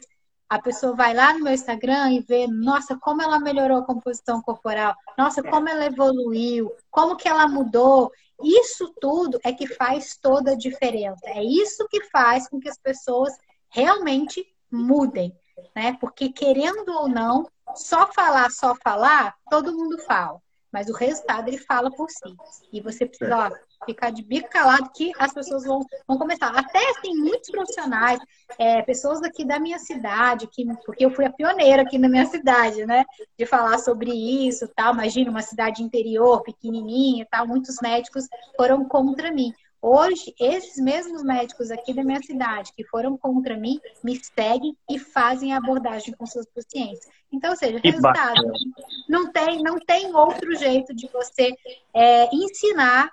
a pessoa vai lá no meu Instagram e vê, nossa, como ela melhorou a composição corporal, nossa, como ela evoluiu, como que ela mudou. Isso tudo é que faz toda a diferença. É isso que faz com que as pessoas realmente mudem, né? Porque querendo ou não, só falar, só falar, todo mundo fala. Mas o resultado ele fala por si. E você precisa, ó, ficar de bico calado que as pessoas vão, vão começar. Até assim, muitos profissionais, é, pessoas aqui da minha cidade, que, porque eu fui a pioneira aqui na minha cidade, né? De falar sobre isso tal. Imagina uma cidade interior, pequenininha tal. Muitos médicos foram contra mim. Hoje, esses mesmos médicos aqui da minha cidade que foram contra mim, me seguem e fazem a abordagem com seus pacientes. Então, ou seja, resultado. Não tem, não tem outro jeito de você é, ensinar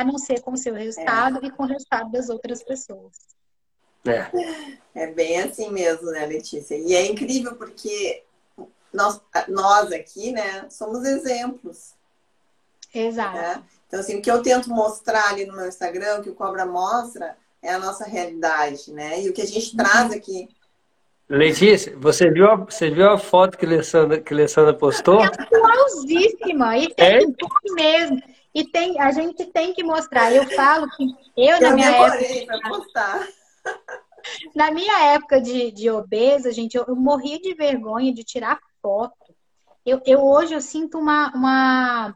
a não ser com o seu resultado é. e com o resultado das outras pessoas. É. é bem assim mesmo, né, Letícia? E é incrível porque nós, nós aqui, né, somos exemplos. Exato. Né? Então, assim, o que eu tento mostrar ali no meu Instagram, o que o Cobra mostra, é a nossa realidade, né? E o que a gente uhum. traz aqui. Letícia, você viu a, você viu a foto que a Alessandra, que a Alessandra postou? É atualzíssima, e tem é? mesmo. E tem, a gente tem que mostrar. Eu falo que eu, eu na minha época. Na minha época de, de obesa, gente, eu, eu morria de vergonha de tirar foto. Eu, eu hoje eu sinto uma, uma,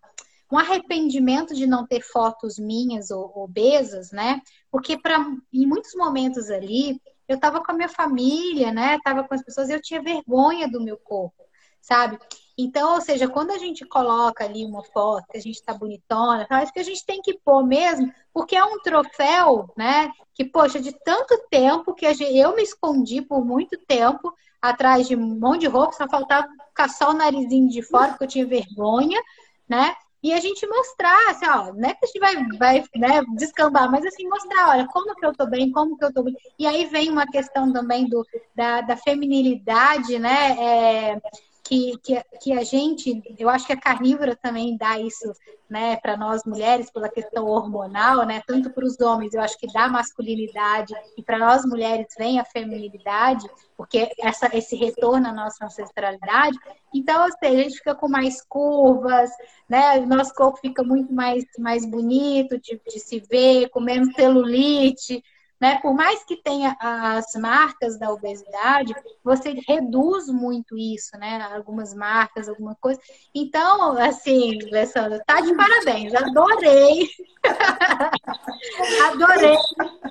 um arrependimento de não ter fotos minhas ou obesas, né? Porque para em muitos momentos ali eu estava com a minha família, né? Tava com as pessoas, e eu tinha vergonha do meu corpo, sabe? Então, ou seja, quando a gente coloca ali uma foto, que a gente está bonitona, acho que a gente tem que pôr mesmo, porque é um troféu, né? Que, poxa, de tanto tempo que gente, eu me escondi por muito tempo atrás de um monte de roupa, só faltava ficar só o narizinho de fora, porque eu tinha vergonha, né? E a gente mostrar, assim, ó, não é que a gente vai, vai né, descambar, mas assim, mostrar, olha, como que eu tô bem, como que eu tô bem. E aí vem uma questão também do, da, da feminilidade, né? É, que, que, que a gente, eu acho que a carnívora também dá isso, né, para nós mulheres, pela questão hormonal, né, tanto para os homens, eu acho que dá masculinidade, e para nós mulheres vem a feminilidade, porque essa, esse retorno à nossa ancestralidade. Então, ou seja, a gente fica com mais curvas, né, o nosso corpo fica muito mais, mais bonito de, de se ver, com menos celulite, né? Por mais que tenha as marcas da obesidade, você reduz muito isso, né? Algumas marcas, alguma coisa. Então, assim, Alessandra, tá de parabéns. Adorei. Adorei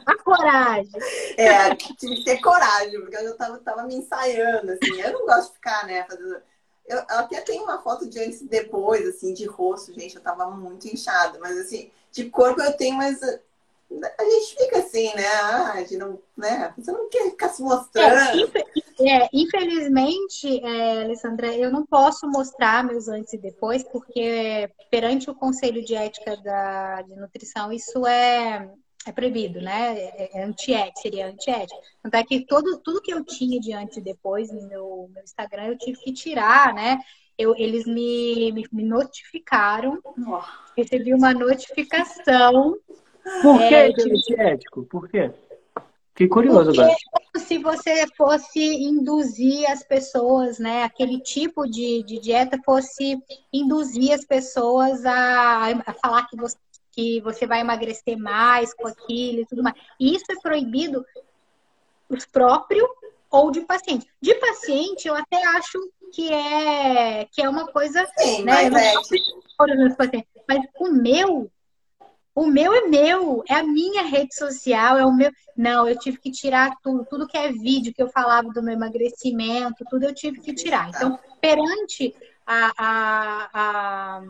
a coragem. É, tive que ter coragem, porque eu tava, tava me ensaiando, assim. Eu não gosto de ficar, né, fazendo... Eu, até tenho uma foto de antes e depois, assim, de rosto, gente, eu tava muito inchada, mas assim, de corpo eu tenho, mas a gente fica assim, né? Ah, a gente não, né? Você não quer ficar se mostrando. É, é, infelizmente, é, Alessandra, eu não posso mostrar meus antes e depois, porque perante o Conselho de Ética da, de Nutrição, isso é, é proibido, né? É, é antiético, seria antiético. Tanto é que todo, tudo que eu tinha de antes e depois no meu, meu Instagram, eu tive que tirar, né? Eu, eles me, me, me notificaram, oh. recebi uma notificação por que é, antiético? Por quê? Fiquei curioso Porque agora. Se você fosse induzir as pessoas, né? Aquele tipo de, de dieta fosse induzir as pessoas a, a falar que você, que você vai emagrecer mais com aquilo e tudo mais. E isso é proibido os próprios ou de paciente. De paciente, eu até acho que é, que é uma coisa. Sim, né? mas, é. mas o meu o meu é meu, é a minha rede social, é o meu. Não, eu tive que tirar tudo, tudo que é vídeo que eu falava do meu emagrecimento, tudo eu tive que tirar. Então, perante a, a, a,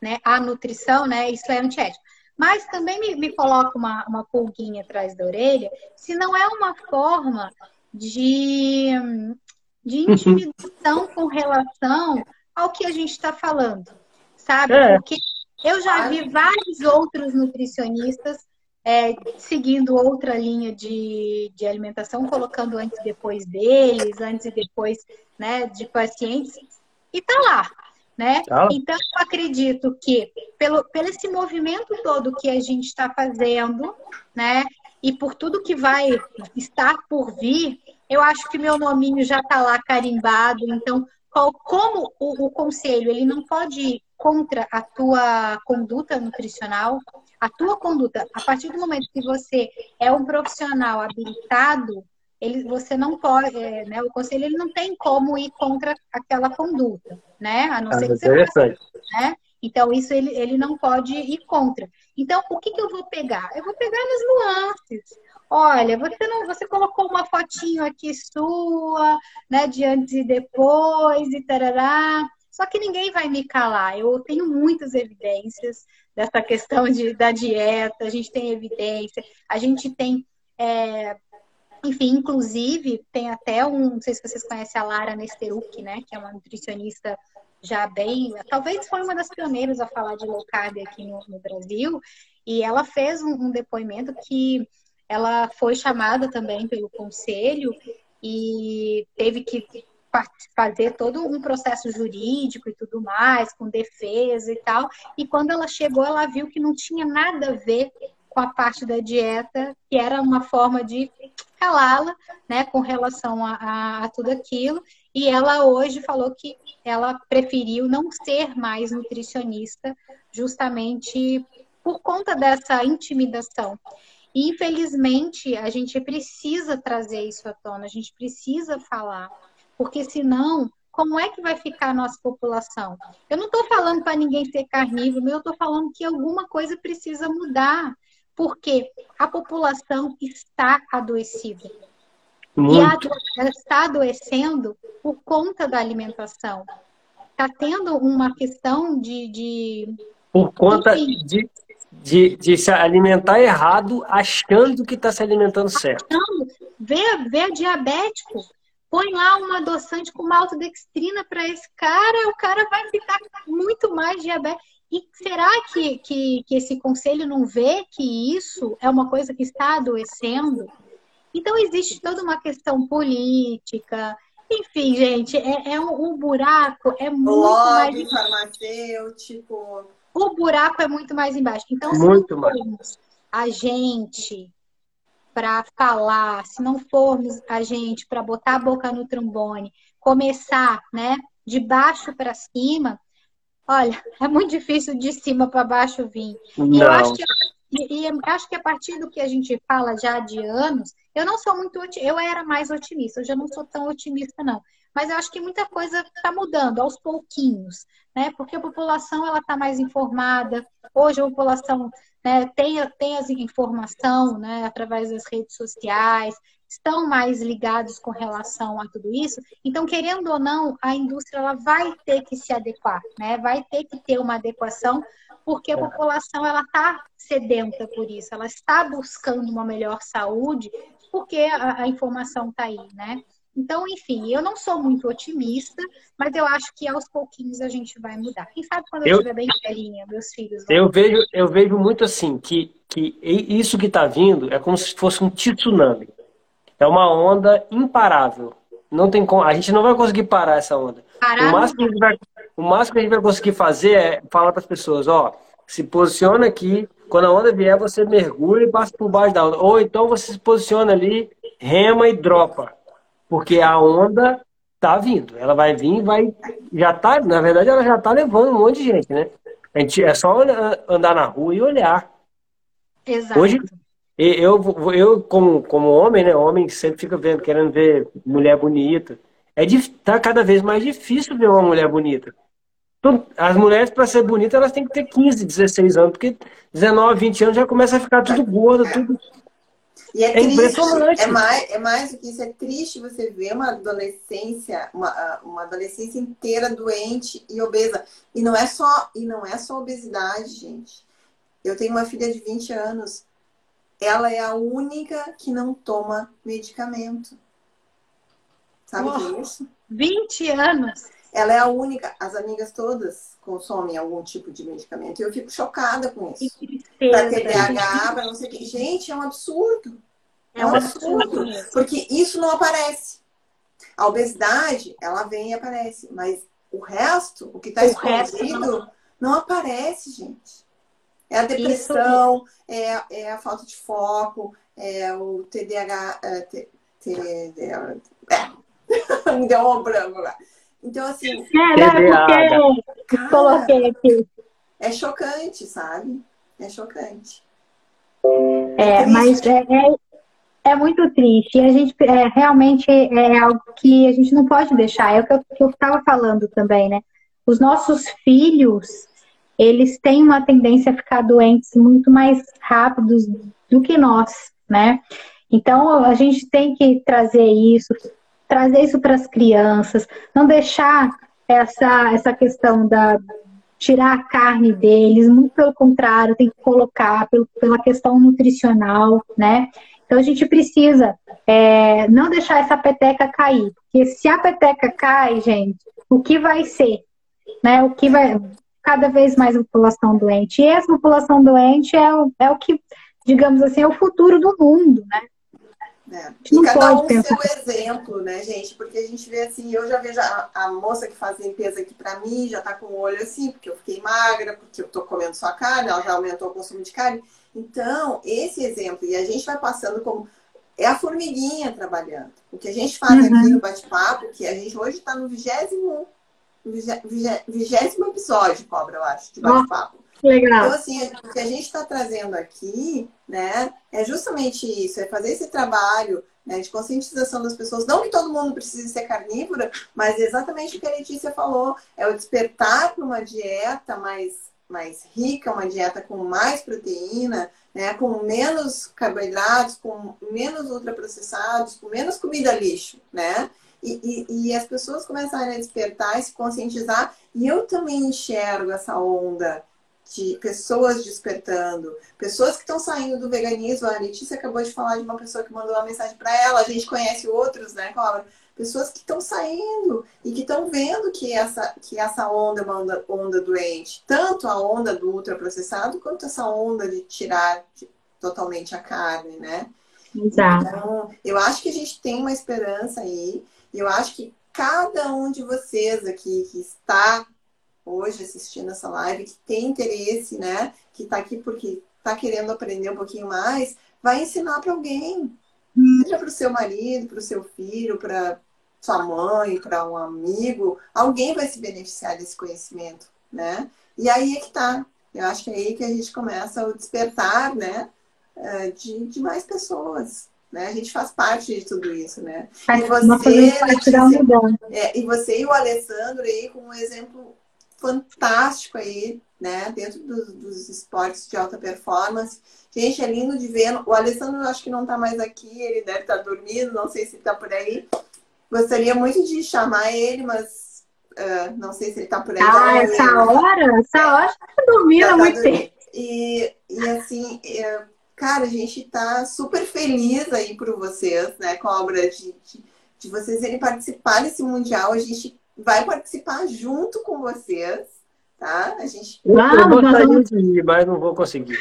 né, a nutrição, né, isso é antiético. Mas também me, me coloca uma, uma pulguinha atrás da orelha, se não é uma forma de, de intimidação com relação ao que a gente está falando, sabe? É. Porque eu já vi vários outros nutricionistas é, seguindo outra linha de, de alimentação, colocando antes e depois deles, antes e depois né, de pacientes, e tá lá. Né? Tá. Então, eu acredito que, pelo, pelo esse movimento todo que a gente está fazendo, né, e por tudo que vai estar por vir, eu acho que meu nominho já está lá carimbado. Então, qual, como o, o, conselho ele não pode contra a tua conduta nutricional, a tua conduta, a partir do momento que você é um profissional habilitado, ele, você não pode, é, né, o conselho ele não tem como ir contra aquela conduta, né? A não ah, ser que você faça, né? Então, isso ele, ele não pode ir contra. Então, o que, que eu vou pegar? Eu vou pegar nas nuances. Olha, você não, você colocou uma fotinho aqui sua, né, de antes e depois e tarará. Só que ninguém vai me calar. Eu tenho muitas evidências dessa questão de, da dieta, a gente tem evidência, a gente tem. É, enfim, inclusive, tem até um. Não sei se vocês conhecem a Lara Nesteruk, né? Que é uma nutricionista já bem. Talvez foi uma das pioneiras a falar de low carb aqui no, no Brasil. E ela fez um, um depoimento que ela foi chamada também pelo conselho e teve que fazer todo um processo jurídico e tudo mais, com defesa e tal. E quando ela chegou, ela viu que não tinha nada a ver com a parte da dieta, que era uma forma de calá-la, né, com relação a, a, tudo aquilo. E ela hoje falou que ela preferiu não ser mais nutricionista, justamente por conta dessa intimidação. Infelizmente, a gente precisa trazer isso à tona, a gente precisa falar, porque senão como é que vai ficar a nossa população? Eu não estou falando para ninguém ser carnívoro, eu estou falando que alguma coisa precisa mudar porque a população está adoecida. Muito. E a, está adoecendo por conta da alimentação. Está tendo uma questão de. de por conta de, de, de, se alimentar errado, achando que está se alimentando certo. Vê, vê diabético, põe lá uma adoçante com maltodextrina para esse cara, o cara vai ficar muito mais diabético. E será que, que, que esse conselho não vê que isso é uma coisa que está adoecendo? Então, existe toda uma questão política. Enfim, gente, é, é um, um, buraco, é muito Lobby, mais. farmacêutico. O buraco é muito mais embaixo. Então, muito formos a gente para falar, se não formos a gente para botar a boca no trombone, começar, né, de baixo para cima, Olha, é muito difícil de cima para baixo vir. Não. E eu acho que e, acho que a partir do que a gente fala já de anos, eu não sou muito eu era mais otimista, eu já não sou tão otimista não. Mas eu acho que muita coisa está mudando aos pouquinhos, né? Porque a população ela está mais informada. Hoje a população né, tem, tem as informação, né, através das redes sociais, estão mais ligados com relação a tudo isso. Então, querendo ou não, a indústria ela vai ter que se adequar, né? Vai ter que ter uma adequação, porque a é. população ela está sedenta por isso, ela está buscando uma melhor saúde, porque a, a informação está aí, né? Então, enfim, eu não sou muito otimista, mas eu acho que aos pouquinhos a gente vai mudar. Quem sabe quando eu, eu estiver bem velhinha, meus filhos. Vão... Eu vejo, eu vejo muito assim que, que isso que está vindo é como se fosse um tsunami. É uma onda imparável. Não tem como, a gente não vai conseguir parar essa onda. Parar o, máximo que a gente vai, o máximo que a gente vai conseguir fazer é falar para as pessoas, ó, se posiciona aqui, quando a onda vier, você mergulha e passa por baixo da onda. Ou então você se posiciona ali, rema e dropa. Porque a onda tá vindo. Ela vai vir vai. Já tá, na verdade, ela já tá levando um monte de gente, né? A gente, é só andar na rua e olhar. Exato. Hoje, eu, eu como, como homem, né? Homem sempre fica vendo, querendo ver mulher bonita. É tá cada vez mais difícil ver uma mulher bonita. Então, as mulheres, para ser bonitas, elas têm que ter 15, 16 anos, porque 19, 20 anos já começa a ficar tudo gorda, tudo. E é, é triste, é mais, é mais do que isso, é triste você ver uma adolescência, uma, uma adolescência inteira doente e obesa. E não é só, e não é só obesidade, gente. Eu tenho uma filha de 20 anos ela é a única que não toma medicamento. Sabe o que é isso? 20 anos. Ela é a única, as amigas todas consomem algum tipo de medicamento. E eu fico chocada com isso. Para TDAH, para não sei o que. Gente, é um absurdo. É, é um absurdo. absurdo. Porque isso não aparece. A obesidade, ela vem e aparece. Mas o resto, o que está escondido, não... não aparece, gente. É a depressão, é, é a falta de foco, é o TDAH. É, t, TDAH é. Me deu um branco lá. Então, assim. É, não, porque cara, coloquei aqui. É chocante, sabe? É chocante. É, é mas é, é, é, muito triste. E a gente é, realmente é algo que a gente não pode deixar. É o que eu estava falando também, né? Os nossos filhos eles têm uma tendência a ficar doentes muito mais rápidos do que nós, né? Então a gente tem que trazer isso, trazer isso para as crianças, não deixar essa, essa questão da tirar a carne deles, muito pelo contrário, tem que colocar pelo, pela questão nutricional, né? Então a gente precisa é, não deixar essa peteca cair, porque se a peteca cai, gente, o que vai ser? Né? O que vai cada vez mais população doente. E essa população doente é o, é o que digamos assim, é o futuro do mundo, né? É. E cada um pensar. seu exemplo, né, gente? Porque a gente vê assim, eu já vejo a, a moça que faz limpeza aqui para mim, já tá com o olho assim, porque eu fiquei magra, porque eu tô comendo só carne, ela já aumentou o consumo de carne. Então, esse exemplo, e a gente vai passando como. É a formiguinha trabalhando. O que a gente faz uhum. aqui no bate-papo, que a gente hoje está no vigésimo, vigésimo episódio, Cobra, eu acho, de bate-papo. Legal. Então, assim, o que a gente está trazendo aqui, né, é justamente isso, é fazer esse trabalho né, de conscientização das pessoas. Não que todo mundo precise ser carnívora, mas exatamente o que a Letícia falou, é o despertar para uma dieta mais, mais rica, uma dieta com mais proteína, né, com menos carboidratos, com menos ultraprocessados, com menos comida lixo, né? E, e, e as pessoas começarem a despertar e se conscientizar. E eu também enxergo essa onda de pessoas despertando, pessoas que estão saindo do veganismo. A Letícia acabou de falar de uma pessoa que mandou uma mensagem para ela, a gente conhece outros, né, Cobra? Pessoas que estão saindo e que estão vendo que essa, que essa onda é uma onda, onda doente. Tanto a onda do ultraprocessado, quanto essa onda de tirar totalmente a carne, né? Exato. Então, eu acho que a gente tem uma esperança aí. E eu acho que cada um de vocês aqui que está hoje assistindo essa live, que tem interesse, né? Que está aqui porque está querendo aprender um pouquinho mais, vai ensinar para alguém. Seja para o seu marido, para o seu filho, para sua mãe, para um amigo. Alguém vai se beneficiar desse conhecimento, né? E aí é que tá. Eu acho que é aí que a gente começa o despertar, né? Eh, de, de mais pessoas. Né? A gente faz parte de tudo isso, né? E você, é, e você e o Alessandro aí com um exemplo fantástico aí, né? Dentro dos, dos, esportes de alta performance. Gente, é lindo de ver. O Alessandro acho que não está mais aqui, ele deve estar tá dormindo, não sei se está por aí. Gostaria muito de chamar ele, mas uh, não sei se ele está por aí. Ah, essa ele... hora? Essa hora está dormindo há muito tempo. E, e assim, é, cara, a gente está super feliz aí por vocês, né, Cobra, de, de, de vocês irem participar desse Mundial. A gente vai participar junto com vocês, tá? A gente. Vamos, eu gostaria vamos... de ir, mas não vou conseguir.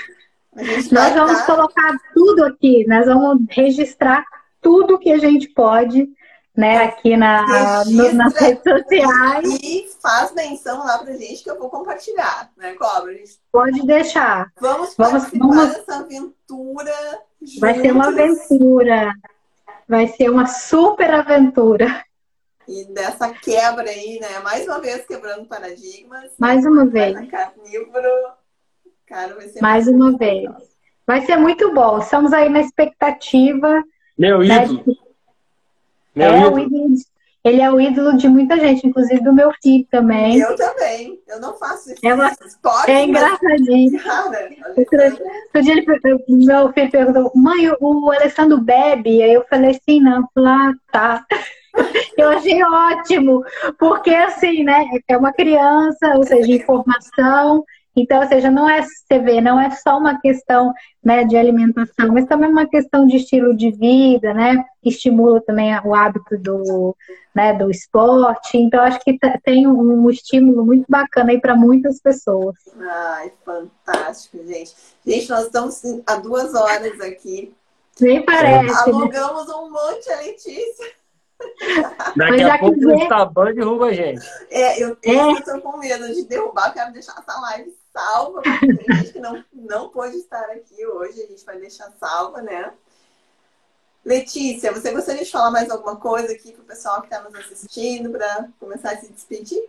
Nós vamos colocar tudo aqui, nós vamos registrar tudo que a gente pode, né, aqui na, no, nas redes sociais. E faz menção lá pra gente que eu vou compartilhar, né, Cobra? Pode deixar. Vamos participar vamos... dessa aventura. Vai ser uma aventura. Vai ser uma super aventura. E dessa quebra aí, né? Mais uma vez quebrando paradigmas. Mais uma vez. Carnívoro. Cara, vai ser Mais uma vez. Vai ser muito bom. Estamos aí na expectativa. Meu né, ídolo. De... Meu é, ídolo. ídolo. Ele é o ídolo de muita gente, inclusive do meu filho também. Eu também. Eu não faço isso. É, uma... é engraçadinho. Mas... Cara, outro dia ele, meu filho perguntou, mãe, o Alessandro bebe? Aí eu falei assim, não. Lá, ah, tá. Eu achei ótimo, porque assim, né? É uma criança, ou seja, informação. Então, ou seja, não é, você vê, não é só uma questão né, de alimentação, mas também uma questão de estilo de vida, né? Estimula também o hábito do, né, do esporte. Então, acho que tem um, um estímulo muito bacana aí para muitas pessoas. Ai, fantástico, gente. Gente, nós estamos há duas horas aqui. Nem parece. Alugamos né? um monte a Letícia. Daqui a pouco quiser... o Instaban derruba a gente. É, eu, é. tô com medo de derrubar, eu quero deixar essa live salva, porque tem gente que não, não pôde estar aqui hoje, a gente vai deixar salva, né? Letícia, você gostaria de falar mais alguma coisa aqui para o pessoal que está nos assistindo, para começar a se despedir?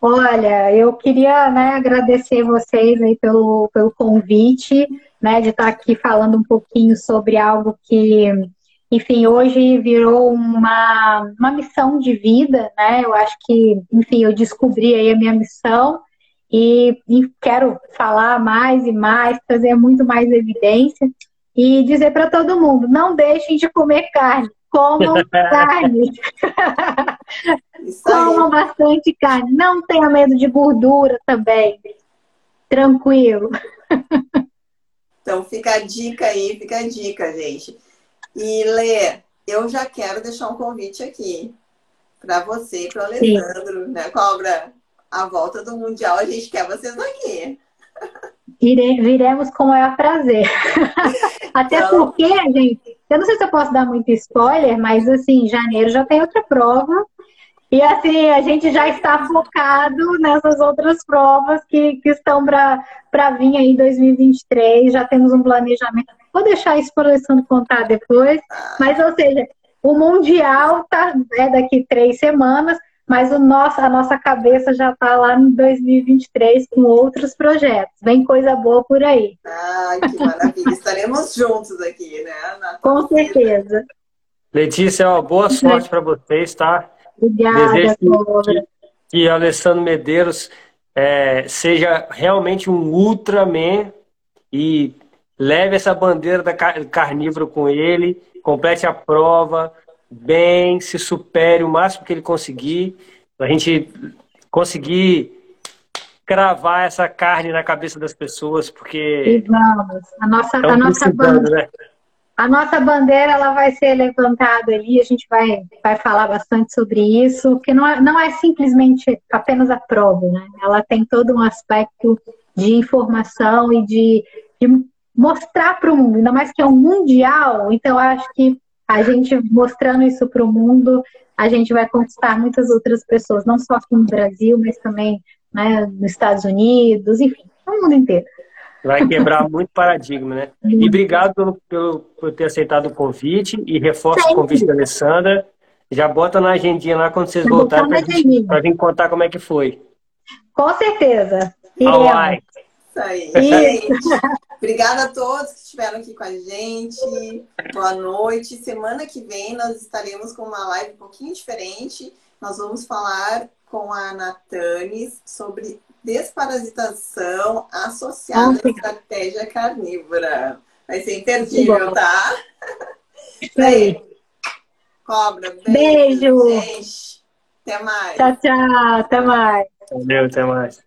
Olha, eu queria né, agradecer vocês aí pelo, pelo convite, né, de estar aqui falando um pouquinho sobre algo que enfim, hoje virou uma, uma missão de vida, né? Eu acho que, enfim, eu descobri aí a minha missão e, e quero falar mais e mais, trazer muito mais evidência e dizer para todo mundo: não deixem de comer carne, comam carne. comam bastante carne, não tenha medo de gordura também. Tranquilo. Então fica a dica aí, fica a dica, gente. E Lê, eu já quero deixar um convite aqui para você e para o Alessandro, Sim. né, Cobra? A volta do Mundial, a gente quer vocês aqui. Ire, viremos com o maior prazer. Até então... porque, gente, eu não sei se eu posso dar muito spoiler, mas assim, em janeiro já tem outra prova. E assim, a gente já está focado nessas outras provas que, que estão para vir aí em 2023. Já temos um planejamento. Vou deixar isso para o Alessandro contar depois. Mas, ou seja, o Mundial tá é, daqui três semanas mas o nosso, a nossa cabeça já está lá em 2023 com outros projetos. Vem coisa boa por aí. Ai, que maravilha. Estaremos juntos aqui, né, Ana? Com certeza. Letícia, ó, boa sorte para vocês, tá? Obrigada, Desejo que, que Alessandro Medeiros é, seja realmente um Ultraman e leve essa bandeira da carnívoro com ele, complete a prova, bem, se supere o máximo que ele conseguir, para a gente conseguir cravar essa carne na cabeça das pessoas, porque. Vamos. A nossa, a nossa bandeira. Né? A nossa bandeira ela vai ser levantada ali, a gente vai, vai falar bastante sobre isso, porque não é, não é simplesmente apenas a prova, né? Ela tem todo um aspecto de informação e de, de mostrar para o mundo, ainda mais que é um mundial, então eu acho que a gente mostrando isso para o mundo, a gente vai conquistar muitas outras pessoas, não só aqui no Brasil, mas também né, nos Estados Unidos, enfim, no mundo inteiro. Vai quebrar muito paradigma, né? E obrigado pelo, pelo, por ter aceitado o convite e reforço o convite da Alessandra. Já bota na agendinha lá quando vocês voltarem para vir contar como é que foi. Com certeza. Iremos. Isso aí, gente. Obrigada a todos que estiveram aqui com a gente. Boa noite. Semana que vem nós estaremos com uma live um pouquinho diferente. Nós vamos falar com a Natanes sobre desparasitação associada à estratégia carnívora. Vai ser imperdível, tá? Isso aí. Cobra, beijo. beijo. Gente. Até mais. Tchau, tchau. Até mais. Valeu, até mais.